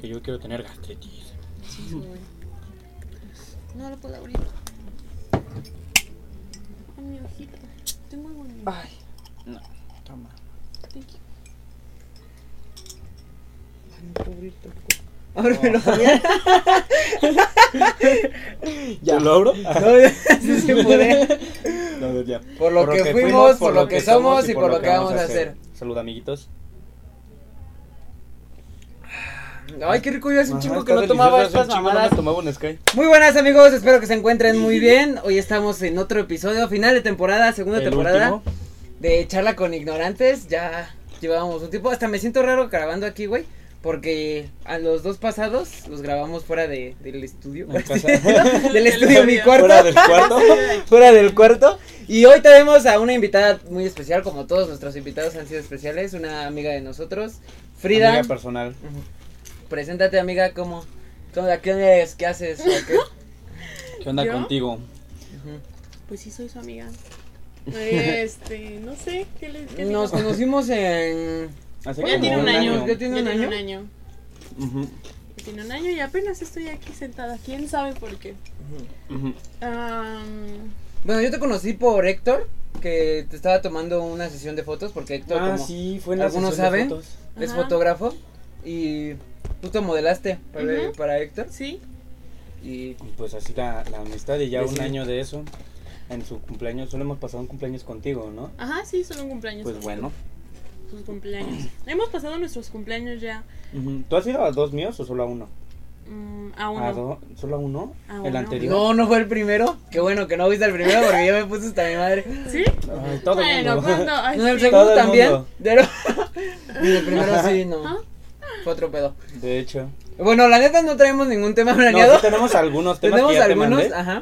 Que yo quiero tener gastritis. Sí, sí, güey. No lo puedo abrir. Ay, mi ojito. Tengo algo en mi Ay, no, toma. Thank you. Ábremelo, ¿Ya lo abro? No, sí se puede. No, ya. Por lo que fuimos, por lo que somos y por lo que vamos a hacer. Salud, amiguitos. Ay, qué rico, yo hace un chingo que no tomaba estas no mamadas. me tomaba un Sky. Muy buenas amigos, espero que se encuentren muy bien. Hoy estamos en otro episodio, final de temporada, segunda El temporada último. de Charla con Ignorantes. Ya llevábamos un tiempo, hasta me siento raro grabando aquí, güey. Porque a los dos pasados los grabamos fuera de, del estudio. En casa. del estudio, mi cuarto. Fuera del cuarto. fuera del cuarto. Y hoy tenemos a una invitada muy especial, como todos nuestros invitados han sido especiales, una amiga de nosotros, Frida. Amiga personal. Ujú. Preséntate, amiga, ¿cómo? ¿Cómo ¿Quién eres? ¿Qué haces? ¿O qué? ¿Qué onda ¿Yo? contigo? Pues sí, soy su amiga. Este, no sé, ¿qué les qué digo? Nos conocimos en... Hace Ya como tiene un año. ¿Ya tiene un año? Ujú, Ya tiene un año y apenas estoy aquí sentada. ¿Quién sabe por qué? Bueno, yo te conocí por Héctor, que te estaba tomando una sesión de fotos, porque Héctor, Ah, como sí, fue en la algunos sesión de saben. fotos. es Ajá. fotógrafo, y tú te modelaste para, para Héctor. sí, Y Pues así la, la amistad y ya un sí. año de eso. En su cumpleaños, solo hemos pasado un cumpleaños contigo, ¿no? ajá, sí, solo un cumpleaños. Pues bueno. Sus cumpleaños. Hemos pasado nuestros cumpleaños ya Ujú. ¿Tú has ido a dos míos o solo a uno? mm, a ¿A uno. do- ¿Solo a uno? A ¿El uno. anterior? no, no fue el primero. Qué bueno que no viste el primero, porque yo me puse hasta mi madre. ¿Sí? Ay, todo el bueno, mundo. ay, No, el segundo Todo el también. mundo. Pero... y el primero sí, no. Ajá. Fue otro pedo. De hecho. Bueno, la neta no traemos ningún tema No, planeado. sí tenemos algunos temas Tenemos que ya te algunos, mandé. ajá.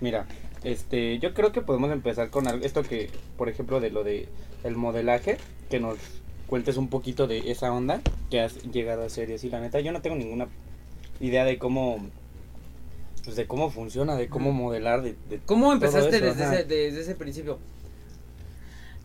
Mira, este, yo creo que podemos empezar con algo- esto que, por ejemplo, de lo de el modelaje, que nos cuentes un poquito de esa onda que has llegado a hacer y así. La neta, yo no tengo ninguna idea de cómo, pues de cómo funciona, de cómo modelar, de, de ¿Cómo todo empezaste eso, desde, ese, desde ese principio?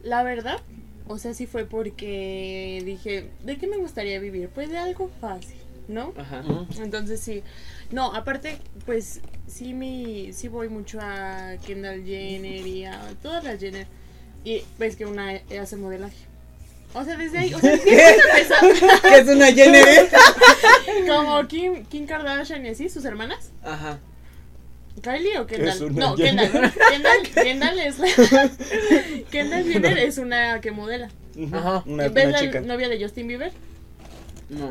La verdad, o sea, sí fue porque dije, ¿de qué me gustaría vivir? Pues de algo fácil, ¿no? Ajá. Entonces sí. No, aparte, pues sí mi, sí voy mucho a Kendall Jenner y a todas las Jenner. Y ves que una hace modelaje. O sea, desde ahí, o sea, ¿qué es una Jenner? Como Kim, Kim Kardashian y así, sus hermanas. Ajá. ¿Kylie o Kendall? No, Jenner? Kendall. Kendall, Kendall es la. Kendall Jenner es una que modela. Ajá. Una, ¿Ves una la chica. novia de Justin Bieber? No.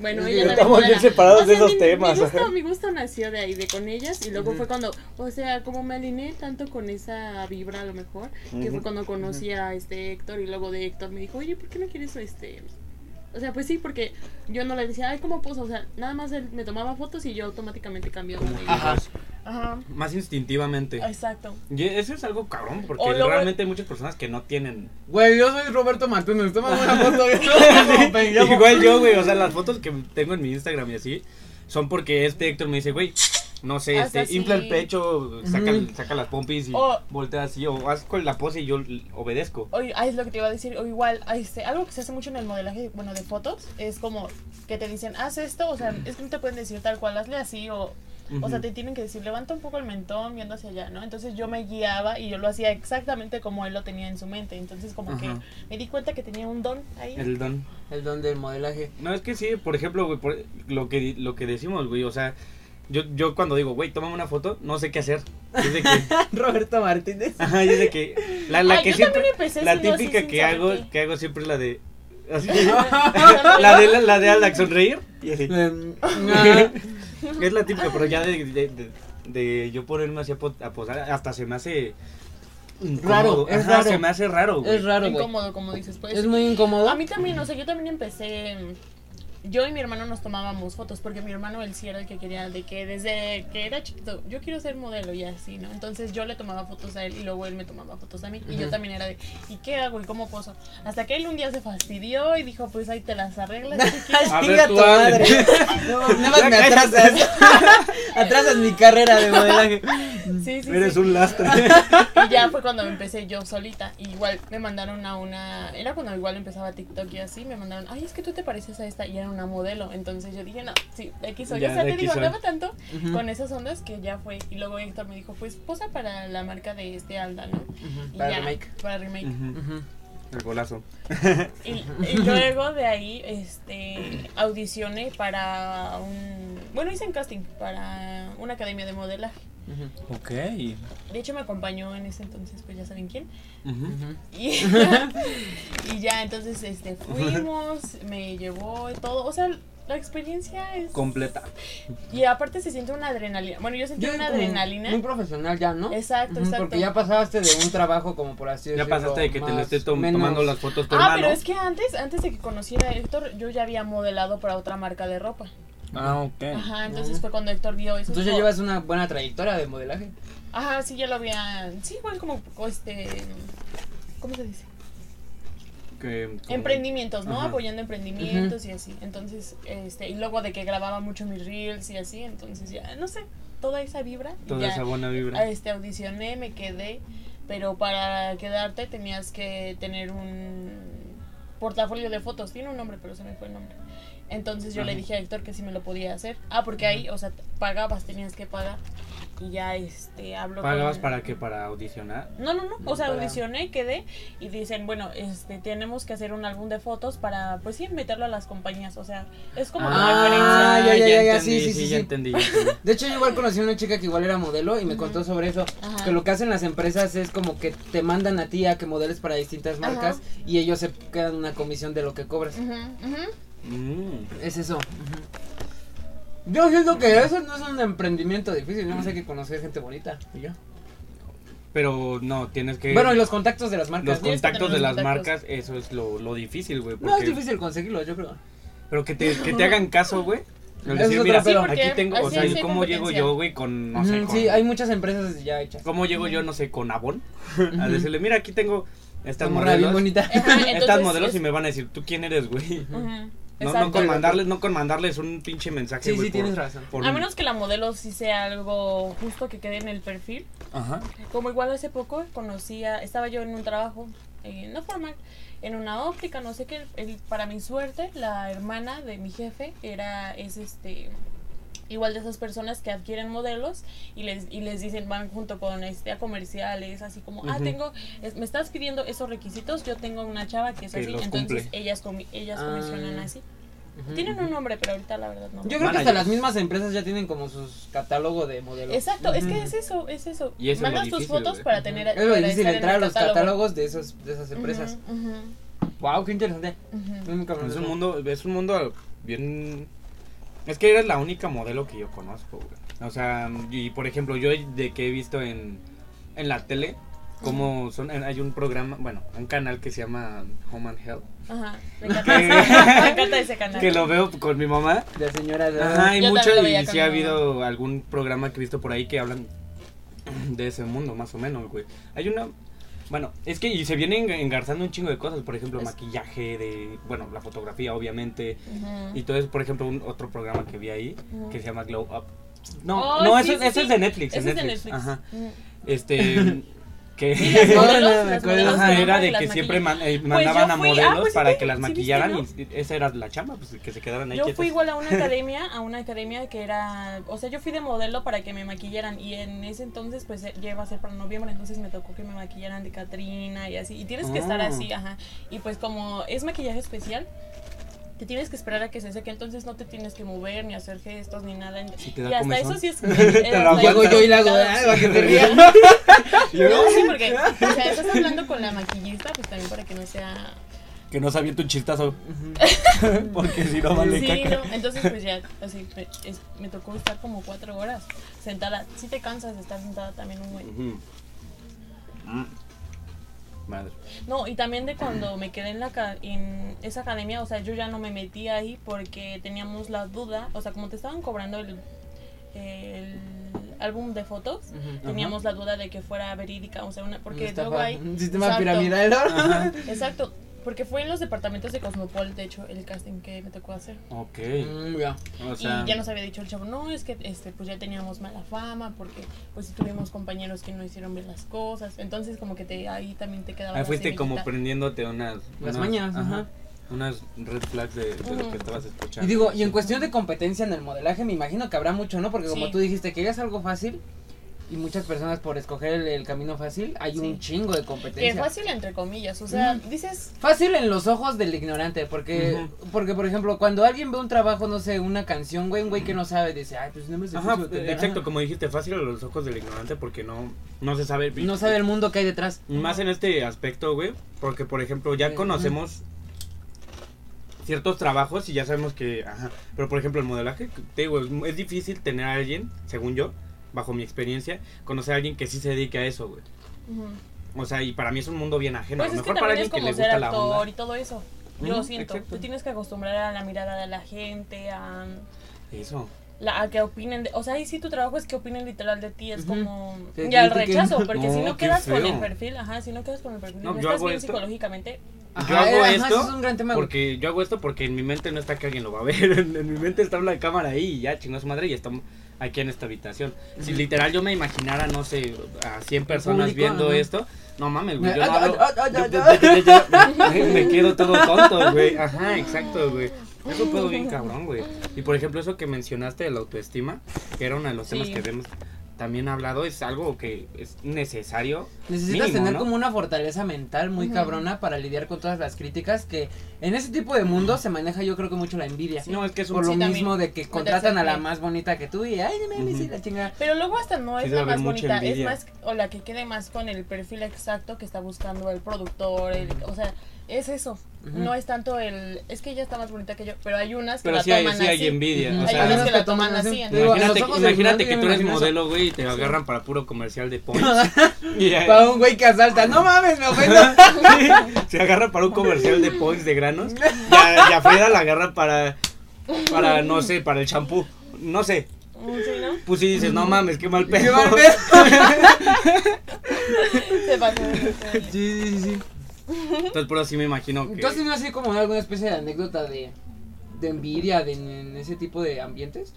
Bueno, ella estamos bien modela. separados de sea, esos mi, temas. Mi gusto, mi gusto nació de ahí, de con ellas. Y luego fue cuando, o sea, como me alineé tanto con esa vibra a lo mejor, que fue cuando conocí a este Héctor. Y luego de Héctor me dijo, oye, ¿por qué no quieres este.? O sea, pues sí, porque yo no le decía, ay, ¿cómo puso? O sea, nada más él me tomaba fotos y yo automáticamente cambiaba de Ajá. Ajá. Más instintivamente. Exacto. Y eso es algo cabrón, porque O realmente hay muchas personas que no tienen. Güey, yo soy Roberto Martínez. Toma una foto. Igual yo, güey, o sea, las fotos que tengo en mi Instagram y así, son porque este Héctor me dice, güey, no sé, Haz este, así. infla el pecho, saca, Ujú. saca las pompis y O- voltea así, o haz con la pose y yo l- obedezco. Oye, ah, es lo que te iba a decir. O igual, ah, este, algo que se hace mucho en el modelaje, bueno, de fotos, es como que te dicen, haz esto, o sea, es que no te pueden decir tal cual, hazle así, o, o sea, Ujú. te tienen que decir, levanta un poco el mentón viendo hacia allá, ¿no? Entonces yo me guiaba y yo lo hacía exactamente como él lo tenía en su mente. Entonces, como que Ajá. me di cuenta que tenía un don ahí. El don. El don del modelaje. No, es que sí, por ejemplo, güey, por- lo que, lo que decimos, güey, o sea, yo, yo cuando digo, güey, tómame una foto, no sé qué hacer. Es de que, Roberto Martínez. ajá, es de que, la, la Ay, que yo siempre, también empecé la típica que hago, qué. que hago siempre es la de, así, la de, la, la de Alex sonreír, y así. Em, ajá. Es la típica, pero ya de, de, de, de yo ponerme así a, po- a posar, hasta se me hace incómodo. Raro, es Ajá, raro. se me hace raro, güey. Es raro, güey. Incómodo, como dices, pues. Es muy incómodo. A mí también, o sea, yo también empecé. Yo y mi hermano nos tomábamos fotos porque mi hermano él sí era el que quería, de que desde que era chiquito, yo quiero ser modelo y así, ¿no? Entonces yo le tomaba fotos a él y luego él me tomaba fotos a mí. Y yo también era de, ¿y qué hago? ¿Y cómo poso? Hasta que él un día se fastidió y dijo, pues ahí te las arreglas. chiquilla". A ver, tu madre. No, nada más me atrasas. atrasas mi carrera de modelaje. Sí, sí, Eres sí. un lastre. Y ya fue cuando empecé yo solita. Y igual me mandaron a una. Era cuando igual empezaba TikTok y así. Me mandaron, ay, es que tú te pareces a esta. Y era una modelo. Entonces yo dije, no, sí, de aquí soy. Ya, o sea, te digo, andaba tanto con esas ondas que ya fue. Y luego Héctor me dijo, pues posa para la marca de este Alda, ¿no? Y Para ya, remake. Para remake. Ujú. El golazo. Y, y luego de ahí, este, audicioné para un, bueno, hice un casting para una academia de modelaje. Ok. De hecho, me acompañó en ese entonces, pues ya saben quién. Ujú. Y, y ya, entonces, este, fuimos, me llevó y todo. O sea, la experiencia es... Completa. Y aparte se siente una adrenalina. Bueno, yo sentí Ya una adrenalina. Muy profesional ya, ¿no? Exacto, exacto. Porque ya pasaste de un trabajo como por así Ya decirlo. pasaste de que te le tom- menos- tomando las fotos tu Ah, hermano. pero es que antes, antes de que conociera a Héctor, yo ya había modelado para otra marca de ropa. Ah, ok. Ajá, entonces fue cuando Héctor vio eso. Entonces ya llevas una buena trayectoria de modelaje. Ajá, sí, ya lo había. Sí, igual como este. ¿Cómo se dice? Que- Emprendimientos, ¿no? Ajá. Apoyando emprendimientos y así. Entonces, este, y luego de que grababa mucho mis reels y así, entonces ya, no sé, toda esa vibra. Toda ya, esa buena vibra. Este, audicioné, me quedé, pero para quedarte tenías que tener un portafolio de fotos. Tiene un nombre, pero se me fue el nombre. Entonces yo le dije a Héctor que sí me lo podía hacer. Ah, porque ahí, o sea, pagabas, tenías que pagar. Y ya, este, hablo ¿Pagabas con- para qué? ¿Para audicionar? no, no, no. O sea, Para- audicioné, quedé y dicen, bueno, este, tenemos que hacer un álbum de fotos para, pues sí, meterlo a las compañías. O sea, es como Ah, referencia. ya, ya, ya, entendí, sí, sí, sí, ya entendí, ya entendí. De hecho, yo igual conocí a una chica que igual era modelo y me contó sobre eso. Ajá. Que lo que hacen las empresas es como que te mandan a ti a que modeles para distintas Ajá. marcas y ellos se quedan una comisión de lo que cobras. Ujú, ujú. Mm. Es eso. Yo siento que eso no es un emprendimiento difícil, nada más hay que conocer gente bonita. y ya. Pero no, tienes que... Bueno, y los contactos de las los marcas. Que contactos de los las contactos. marcas, eso es lo, lo difícil, güey. No es difícil conseguirlo, yo creo. Pero que te, que te hagan caso, güey. El Eso es decir, mira. Sí, aquí tengo, o sea, ¿cómo llego yo, güey, con, no sé, con... Sí, hay muchas empresas ya hechas. ¿Cómo llego yo, no sé, con Avon? a decirle, mira, aquí tengo estas Esta morra bien modelos. bonita. Ajá, Estas modelos es- y me van a decir, ¿tú quién eres, güey? Ujú, No, con mandarles, no con mandarles un pinche mensaje, Sí, sí, por- tienes razón. por A un- menos que la modelo sí sea algo justo que quede en el perfil. Ajá. Como igual hace poco conocía, estaba yo en un trabajo, eh, no formal, en una óptica, no sé qué, el- para mi suerte, la hermana de mi jefe era, es este, igual de esas personas que adquieren modelos y les, y les dicen, van junto con este, a comerciales, así como, ah, tengo, es- me estás pidiendo esos requisitos, yo tengo una chava que es así, entonces cumple. ellas, comi- ellas Ah. comisionan así. Tienen un nombre, pero ahorita la verdad no. Yo creo que hasta las mismas empresas ya tienen como sus catálogo de modelos. Exacto, es que es eso, es eso. Y eso es Mandas tus fotos para tener Es lo difícil entrar a los catálogo. catálogos de esos de esas empresas. Wow, qué interesante. Es un mundo, es un mundo bien... Es que eres la única modelo que yo conozco, güey. O sea, y por ejemplo, yo de que he visto en, en la tele, como son, hay un programa, bueno, un canal que se llama Home and Health, Ajá, me encanta, ese, me encanta ese canal. que lo veo con mi mamá. De señoras. ¿verdad? Ajá, hay Yo mucho, y sí ha habido algún programa que he visto por ahí que hablan de ese mundo, más o menos, güey. Hay una... Bueno, es que y se vienen engarzando un chingo de cosas, por ejemplo, Es- maquillaje, de, bueno, la fotografía, obviamente, y todo eso, por ejemplo, un otro programa que vi ahí, que se llama Glow Up. No, Oh, no, sí, eso, sí, eso es de Netflix, Ese en es de Netflix. Ajá. Ujú. Este, que... Modelos, modelos era de que siempre man- eh, Pues mandaban a fui- ah, modelos pues para te- que las sí viste, maquillaran ¿no? y esa era la chamba, pues que se quedaran ahí Yo fui igual a una academia, a una academia que era, o sea, yo fui de modelo para que me maquillaran y en ese entonces pues eh, ya iba a ser para noviembre, entonces me tocó que me maquillaran de Catrina y así, y tienes que estar Ah. así, ajá, y pues como es maquillaje especial, te tienes que esperar a que se seque, entonces no te tienes que mover ni hacer gestos ni nada, te y hasta comezón. eso sí es... lo hasta Llego eso yo y la hago, para que te rías. No, sí, porque, o sea, estás hablando con la maquillista, pues también para que no sea Que no sabía tu chistazo. Porque si no vale sí, caca. no, entonces pues ya, así, me, es- me tocó estar como cuatro horas sentada. Sí te cansas de estar sentada también un buen. Ujú. Mm. Madre. No, y también de cuando me quedé en, la en esa academia, o sea, yo ya no me metí ahí porque teníamos la duda, o sea, como te estaban cobrando el, el álbum de fotos, teníamos la duda de que fuera verídica, o sea, una, porque Estafa, luego hay... un sistema Exacto. piramidal. Ajá. Exacto. Porque fue en los departamentos de Cosmopol, de hecho, el casting que me tocó hacer. Ok. Mm, ya. O sea, y ya nos había dicho el chavo, no, es que este, pues ya teníamos mala fama, porque pues tuvimos compañeros que no hicieron bien las cosas. Entonces como que te ahí también te quedaba ahí fuiste como prendiéndote unas... Las unas- mañas, ajá. Unas red flags de, de lo que estabas escuchando. Y digo, y en cuestión de competencia en el modelaje, me imagino que habrá mucho, ¿no? Porque como Sí. tú dijiste, querías algo fácil y muchas personas por escoger el, el camino fácil, hay Sí. un chingo de Que competencia. fácil entre comillas, o sea, dices, Fácil en los ojos del ignorante, porque, porque por ejemplo, cuando alguien ve un trabajo, no sé, una canción, güey, un güey que no sabe, dice, ay, pues no me Ajá, cantar". exacto, Ajá. como dijiste, fácil a los ojos del ignorante porque no, no se sabe. No sabe el mundo que hay detrás. Más en este aspecto, güey, porque por ejemplo ya conocemos ciertos trabajos y ya sabemos que, ajá, pero por ejemplo el modelaje, te digo, es, es difícil tener a alguien, según yo, bajo mi experiencia, conocer a alguien que sí se dedique a eso, güey. O sea, y para mí es un mundo bien ajeno. pues que mejor para alguien es que le como ser gusta la actor onda. y todo eso. Yo siento, exacto. tú tienes que acostumbrar a la mirada de la gente, a, Eso. la, a que opinen, de, o sea, y si tu trabajo es que opinen literal de ti, es como... Que y al rechazo, porque si No, quedas con el perfil, ajá, si no quedas con el perfil, No, estás bien esto. psicológicamente, Yo hago ajá, esto es un gran tema. Porque yo hago esto porque en mi mente no está que alguien lo va a ver. En, en mi mente está una cámara ahí y ya chingó su madre y estamos aquí en esta habitación. Si literal yo me imaginara, no sé, a 100 personas público, viendo ajá. esto, no mames, güey. Yo no hablo. yo- yo- yo- yo- yo- me quedo todo tonto, güey. Ajá, exacto, güey. Eso puedo bien cabrón, güey. Y por ejemplo, eso que mencionaste de la autoestima, que era uno de los temas Sí. que hemos también hablado, es algo que es necesario. Necesitas mínimo, tener ¿no? como una fortaleza mental muy cabrona para lidiar con todas las críticas que en ese tipo de mundo se maneja yo creo que mucho la envidia. No, es que es un Por lo Sí, mismo de que contratan a la más bonita que tú y ay, no mames, Ujú. y la chingada. Pero luego hasta no Sí es la más bonita, es más, o la que quede más con el perfil exacto que está buscando el productor, el- o sea, es eso. No es tanto el, es que ella está más bonita que yo, pero hay unas que Pero la sí hay, toman sí hay así. envidia. Ujú. O Hay sea, unas que la que toman toman así, Digo, Imagínate, que tú eres modelo, güey, y te agarran para puro comercial de ya- Para un güey que asalta, no mames, me ofendo. se agarra para un comercial de Points de granos. Y a, y a Frida la agarra para, para, no sé, para el champú. No sé. Mm, Sí, ¿no? Pues si dices, no mames, qué mal Qué pedo. mal pedo. Se pasó. Sí, sí, sí. Entonces, por eso sí me imagino que. ¿Tú has tenido así como alguna especie de anécdota de, de envidia de, en ese tipo de ambientes?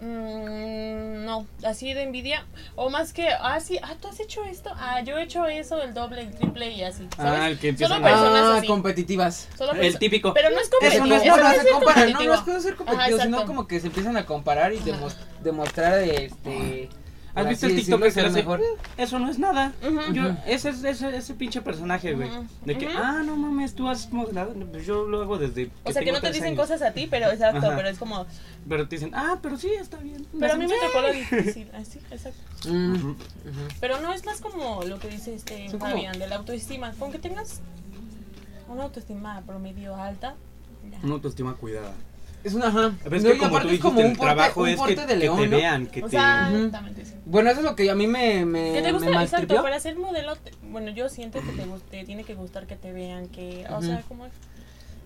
Mm, no, así de envidia. O más que, ah, sí, ah, tú has hecho esto. Ah, yo he hecho eso, el doble, el triple y así. ¿sabes? Ah, el que empiezan Solo a- personas Ah, así. competitivas. Solo El típico. Pero no es Eso competitivo. no es eso no, no es ser no, competitivo. no es cosa de ser competitivo, Ajá, sino como que se empiezan a comparar y demos- demostrar este ¿Has visto el TikTok que se hace? mejor? Eso no es nada. Ujú. Yo, Ujú. ese es ese, ese pinche personaje, güey. De que, ah, no mames, tú has modelado. Pues yo lo hago desde. O sea, que no te dicen años. cosas a ti, pero exacto, Ajá. pero es como. Pero te dicen, ah, pero sí, está bien. Pero a mí me tocó lo difícil, así, exacto. Pero no es más como lo que dice este Fabián, de la autoestima. Con que tengas una autoestima promedio alta. Una autoestima cuidada. Es una ajá. Ves No, que como tú es como dijiste, un el porte, trabajo un es que, te ¿no? vean, que O te... sea, exactamente sí. Bueno, eso es lo que a mí me me, Que te me gusta, exacto, para ser modelo, te- bueno, yo siento que te, te tiene que gustar que te vean, que, o sea, como Es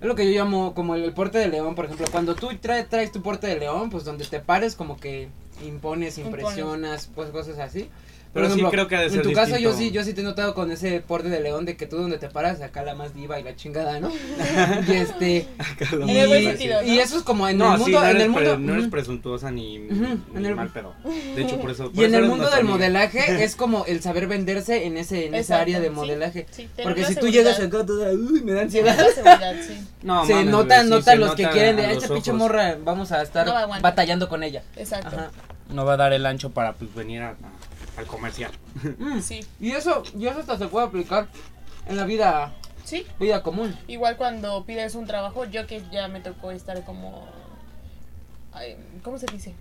lo que yo llamo como el, el porte de león, por ejemplo. Cuando tú trae- traes tu porte de león, pues donde te pares como que impones, Impones. impresionas, pues cosas así. Pero sí creo que ha de ser En tu caso yo sí, yo sí te he notado con ese porte de león de que tú donde te paras, acá la más diva y la chingada, ¿no? y este... Acá lo Y, sentido, eso es como en No, el sí, mundo, no en el pre- mundo... no eres presuntuosa ni, ni en el- mal pedo. De hecho, por eso... por Y en el mundo del amiga. modelaje es como el saber venderse en ese en esa área de modelaje. sí, Porque si tú llegas acá toda, uy, me da ansiedad. No, se mames, notan, notan se los que quieren de a "Ay, los esta pinche morra, vamos a estar batallando con ella. Exacto. No va a dar el ancho para pues, venir a- a- al comercial. Mm, Sí, Y eso, y eso hasta se puede aplicar en la vida, sí. vida común. Igual cuando pides un trabajo, yo que ya me tocó estar como... ay, ¿Cómo se dice?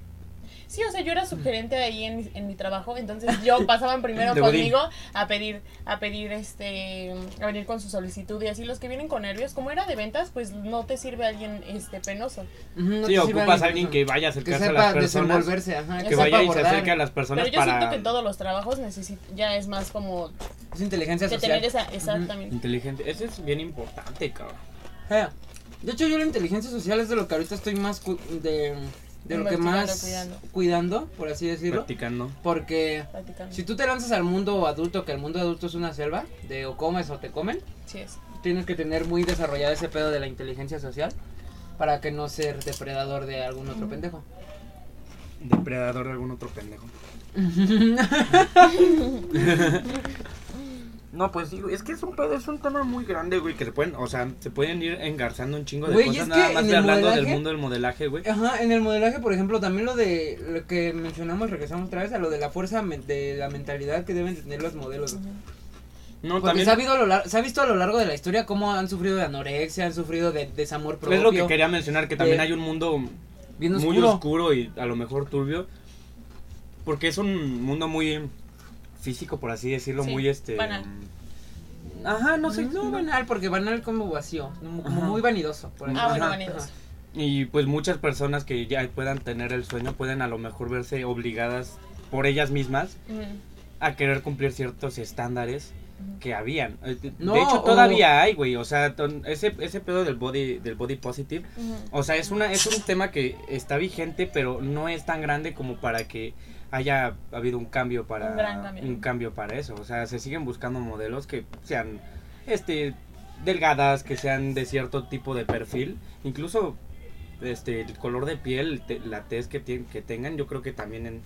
Sí, o sea, yo era subgerente ahí en, mi- en mi trabajo, entonces yo pasaban primero De conmigo a pedir, a pedir este, a venir con su solicitud y así los que vienen con nervios, como era de ventas, pues no te sirve alguien este penoso. No sí, ocupas a alguien que vaya a que acercarse a las personas. desenvolverse, ajá, Que vaya y se abordar. acerque a las personas Pero yo para... siento que en todos los trabajos necesita, ya es más como Es inteligencia que social. tener esa, exactamente. Inteligente. Eso es bien importante, cabrón. Eh, De hecho, yo la inteligencia social es de lo que ahorita estoy más cu- de, de lo que más cuidando. cuidando, por así decirlo. Practicando. Porque Practicando. si tú te lanzas al mundo adulto, que el mundo adulto es una selva, de o comes o te comen, Sí es. tienes que tener muy desarrollado ese pedo de la inteligencia social para que no ser depredador de algún otro pendejo. Depredador de algún otro pendejo. No, pues sí, güey, es que es un pedo, es un tema muy grande, güey, que se pueden, o sea, se pueden ir engarzando un chingo de Güey, cosas nada más de hablando del mundo del modelaje, güey. Ajá, en el modelaje, por ejemplo, también lo de lo que mencionamos, regresamos otra vez a lo de la fuerza de la mentalidad que deben tener los modelos. No, Porque también se ha, habido a lo se ha visto a lo largo de la historia cómo han sufrido de anorexia, han sufrido de desamor propio. es lo que quería mencionar, que también de- hay un mundo Bien muy oscuro. oscuro y a lo mejor turbio, porque es un mundo muy físico, por así decirlo, Sí, muy este... banal. Ajá, no sé, No, banal, porque banal como vacío, como Ajá. muy vanidoso. por Ah, bueno, vanidoso. Y pues muchas personas que ya puedan tener el sueño pueden a lo mejor verse obligadas por ellas mismas a querer cumplir ciertos estándares que habían. Eh, De No, de hecho o- todavía hay, güey, o sea, ton- ese ese pedo del body del body positive, o sea, es una es un tema que está vigente, pero no es tan grande como para que haya habido un cambio para Un gran cambio. un cambio para eso, o sea, se siguen buscando modelos que sean este delgadas, que sean de cierto tipo de perfil, incluso este el color de piel, te- la tez que tienen que tengan, yo creo que también en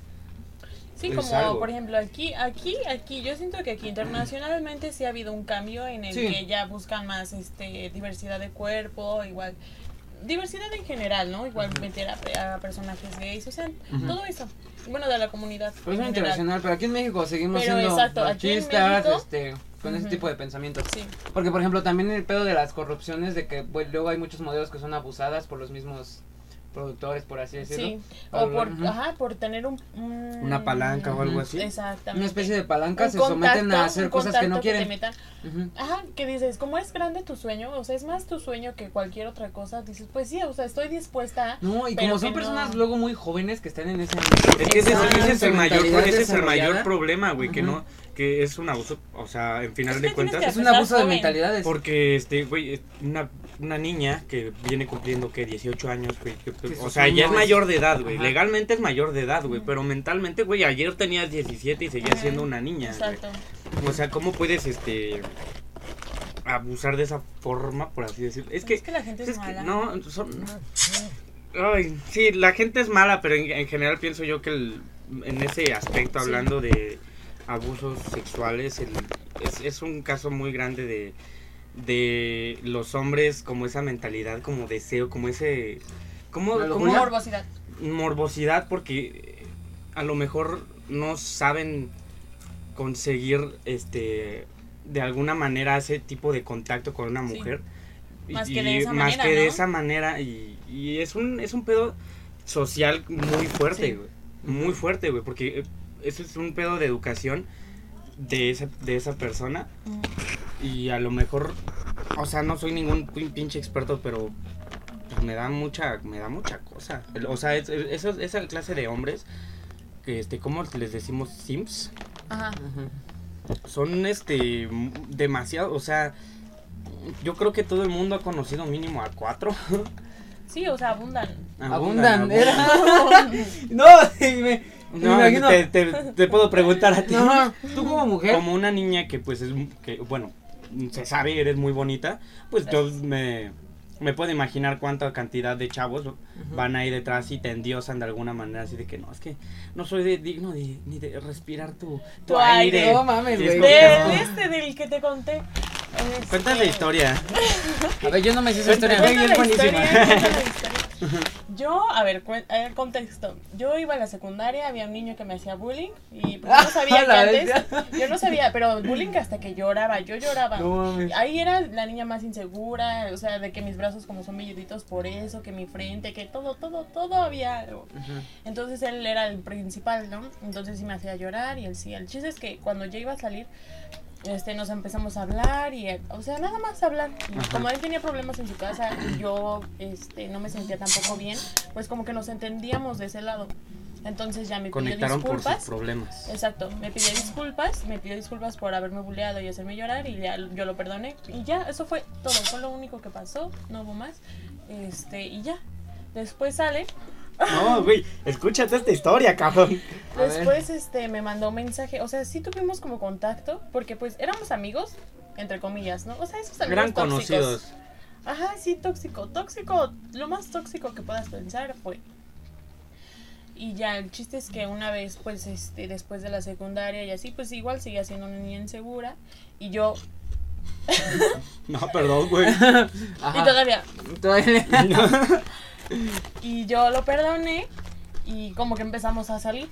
Sí, Es como algo. por ejemplo aquí, aquí, aquí, yo siento que aquí internacionalmente sí ha habido un cambio en el Sí. que ya buscan más este diversidad de cuerpo, igual diversidad en general, ¿no? Igual meter a, a personajes gays, o sea, Ujú. todo eso. Bueno, de la comunidad. Pero es internacional, pero aquí en México seguimos Pero siendo exacto, machistas, México- este, con ese tipo de pensamientos. Sí. Porque, por ejemplo, también el pedo de las corrupciones, de que pues, luego hay muchos modelos que son abusadas por los mismos productores, por así decirlo. Sí, o por, ajá, por tener un, un- Una palanca o algo así. Exactamente. Una especie de palanca, Un se someten a hacer un cosas que no quieren. te metan. Ujú. Ajá, que dices, como es grande tu sueño, o sea, es más tu sueño que cualquier otra cosa, dices, pues sí, o sea, estoy dispuesta a... No, y como son que personas no- luego muy jóvenes que están en ese Es que ese, es- Exacto. ese es el mayor, ese es el mayor problema, güey, que no, que es un abuso, o sea, en final Es de que cuentas, Es un abuso de mentalidades. porque, este, güey, una, una niña que viene cumpliendo, que 18 años, güey, que- Que o sea, ya es mayor de edad, güey, legalmente es mayor de edad, güey, pero mentalmente, güey, ayer tenías 17 y seguías siendo una niña. Exacto. o sea, ¿cómo puedes, este, abusar de esa forma, por así decirlo? Es que, es que la gente es, es que, mala. no, son... Ay, sí, la gente es mala, pero en, en general pienso yo que el- en ese aspecto, Sí. hablando de abusos sexuales, el- es, es un caso muy grande de, de los hombres, como esa mentalidad, como deseo, como ese... Lujuria. Morbosidad. morbosidad, porque eh, a lo mejor no saben conseguir, este, de alguna manera ese tipo de contacto con una Sí. mujer. Más y, que de esa más manera, que de ¿no? esa manera y, y es un es un pedo social muy fuerte Sí. muy fuerte güey porque eh, eso es un pedo de educación de esa de esa persona y a lo mejor o sea no soy ningún pin- pinche experto pero me da mucha me da mucha cosa o sea es- esa clase de hombres que este cómo les decimos sims Ajá. Son este demasiado o sea yo creo que todo el mundo ha conocido mínimo a cuatro Sí, o sea, abundan. Abundan, era. no, me, me No, imagino. te, te- te puedo preguntar a ti. No, tú como mujer. Como una niña que pues es, que bueno, se sabe, eres muy bonita, pues yo me, me puedo imaginar cuánta cantidad de chavos van ahí detrás y te endiosan de alguna manera, así de que no, es que no soy de- digno de, ni de respirar tu, tu Tu aire. aire. No mames, güey. Del no. este del que te conté. Este, Cuenta la historia. A ver, yo no me sé esa historia. Es la buenísima. historia, Yo, a ver, a ver, contexto. Yo iba a la secundaria, había un niño que me hacía bullying y pues, yo no sabía que antes, bestia. yo no sabía, pero bullying hasta que lloraba, yo lloraba. No. Ahí era la niña más insegura, o sea, de que mis brazos como son velluditos por eso, que mi frente, que todo, todo, todo había algo. Entonces él era el principal, ¿no? Entonces sí me hacía llorar y él sí. El chiste es que cuando yo iba a salir, este, nos empezamos a hablar y, o sea, nada más hablar. Ajá. como él tenía problemas en su casa y yo, este, no me sentía tampoco bien, pues como que nos entendíamos de ese lado. Entonces ya me pidió Conectaron por sus disculpas. problemas. Exacto, me pidió disculpas, me pidió disculpas por haberme bulleado y hacerme llorar y ya yo lo perdoné. Y ya, eso fue todo, fue lo único que pasó, no hubo más. Este, y ya. Después sale No, güey, escúchate esta historia, cabrón. A ver. Después este me mandó un mensaje, o sea, sí tuvimos como contacto, porque pues éramos amigos, entre comillas, ¿no? O sea, esos amigos Eran tóxicos. conocidos. Ajá, sí, tóxico. Tóxico, lo más tóxico que puedas pensar fue. Y ya, el chiste es que una vez, pues, este, después de la secundaria y así, pues igual seguía siendo una niña insegura. Y yo, No, perdón, güey. y todavía, Todavía- y yo lo perdoné y como que empezamos a salir.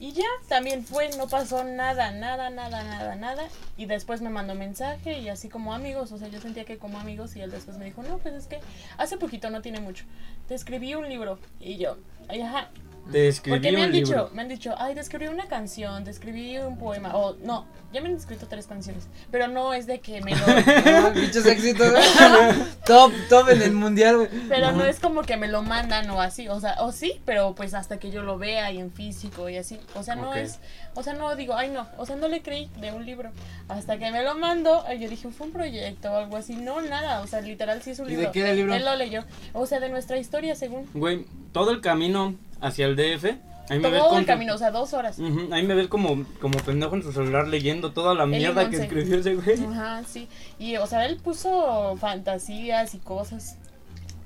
Y ya, también fue, no pasó nada, nada, nada, nada, nada. Y después me mandó mensaje y así como amigos, o sea, yo sentía que como amigos y él después me dijo, no, pues es que hace poquito, no tiene mucho, te escribí un libro. Y yo, ajá, Te escribí porque me un han libro. dicho, me han dicho, ay, te escribí una canción, te escribí un poema, o no, ya me han escrito tres canciones, pero no es de que me lo, Bichos éxitos. top, top en el mundial, güey. pero no es como que me lo mandan o así, o sea, o sí, pero pues hasta que yo lo vea y en físico y así, o sea, no es, o sea, no digo, ay no, o sea, no le creí de un libro, hasta que me lo mando, ay, yo dije, fue un proyecto o algo así, no, nada, o sea, literal sí es un ¿Y de libro. qué era el libro? Él lo leyó, o sea, de nuestra historia según, Güey, todo el camino hacia el DF. Ahí me todo el camino, o sea, dos horas. Ujú, Ahí me ves como, como pendejo en su celular leyendo toda la El mierda que escribió ese güey. Ajá, sí. Y, o sea, él puso fantasías y cosas.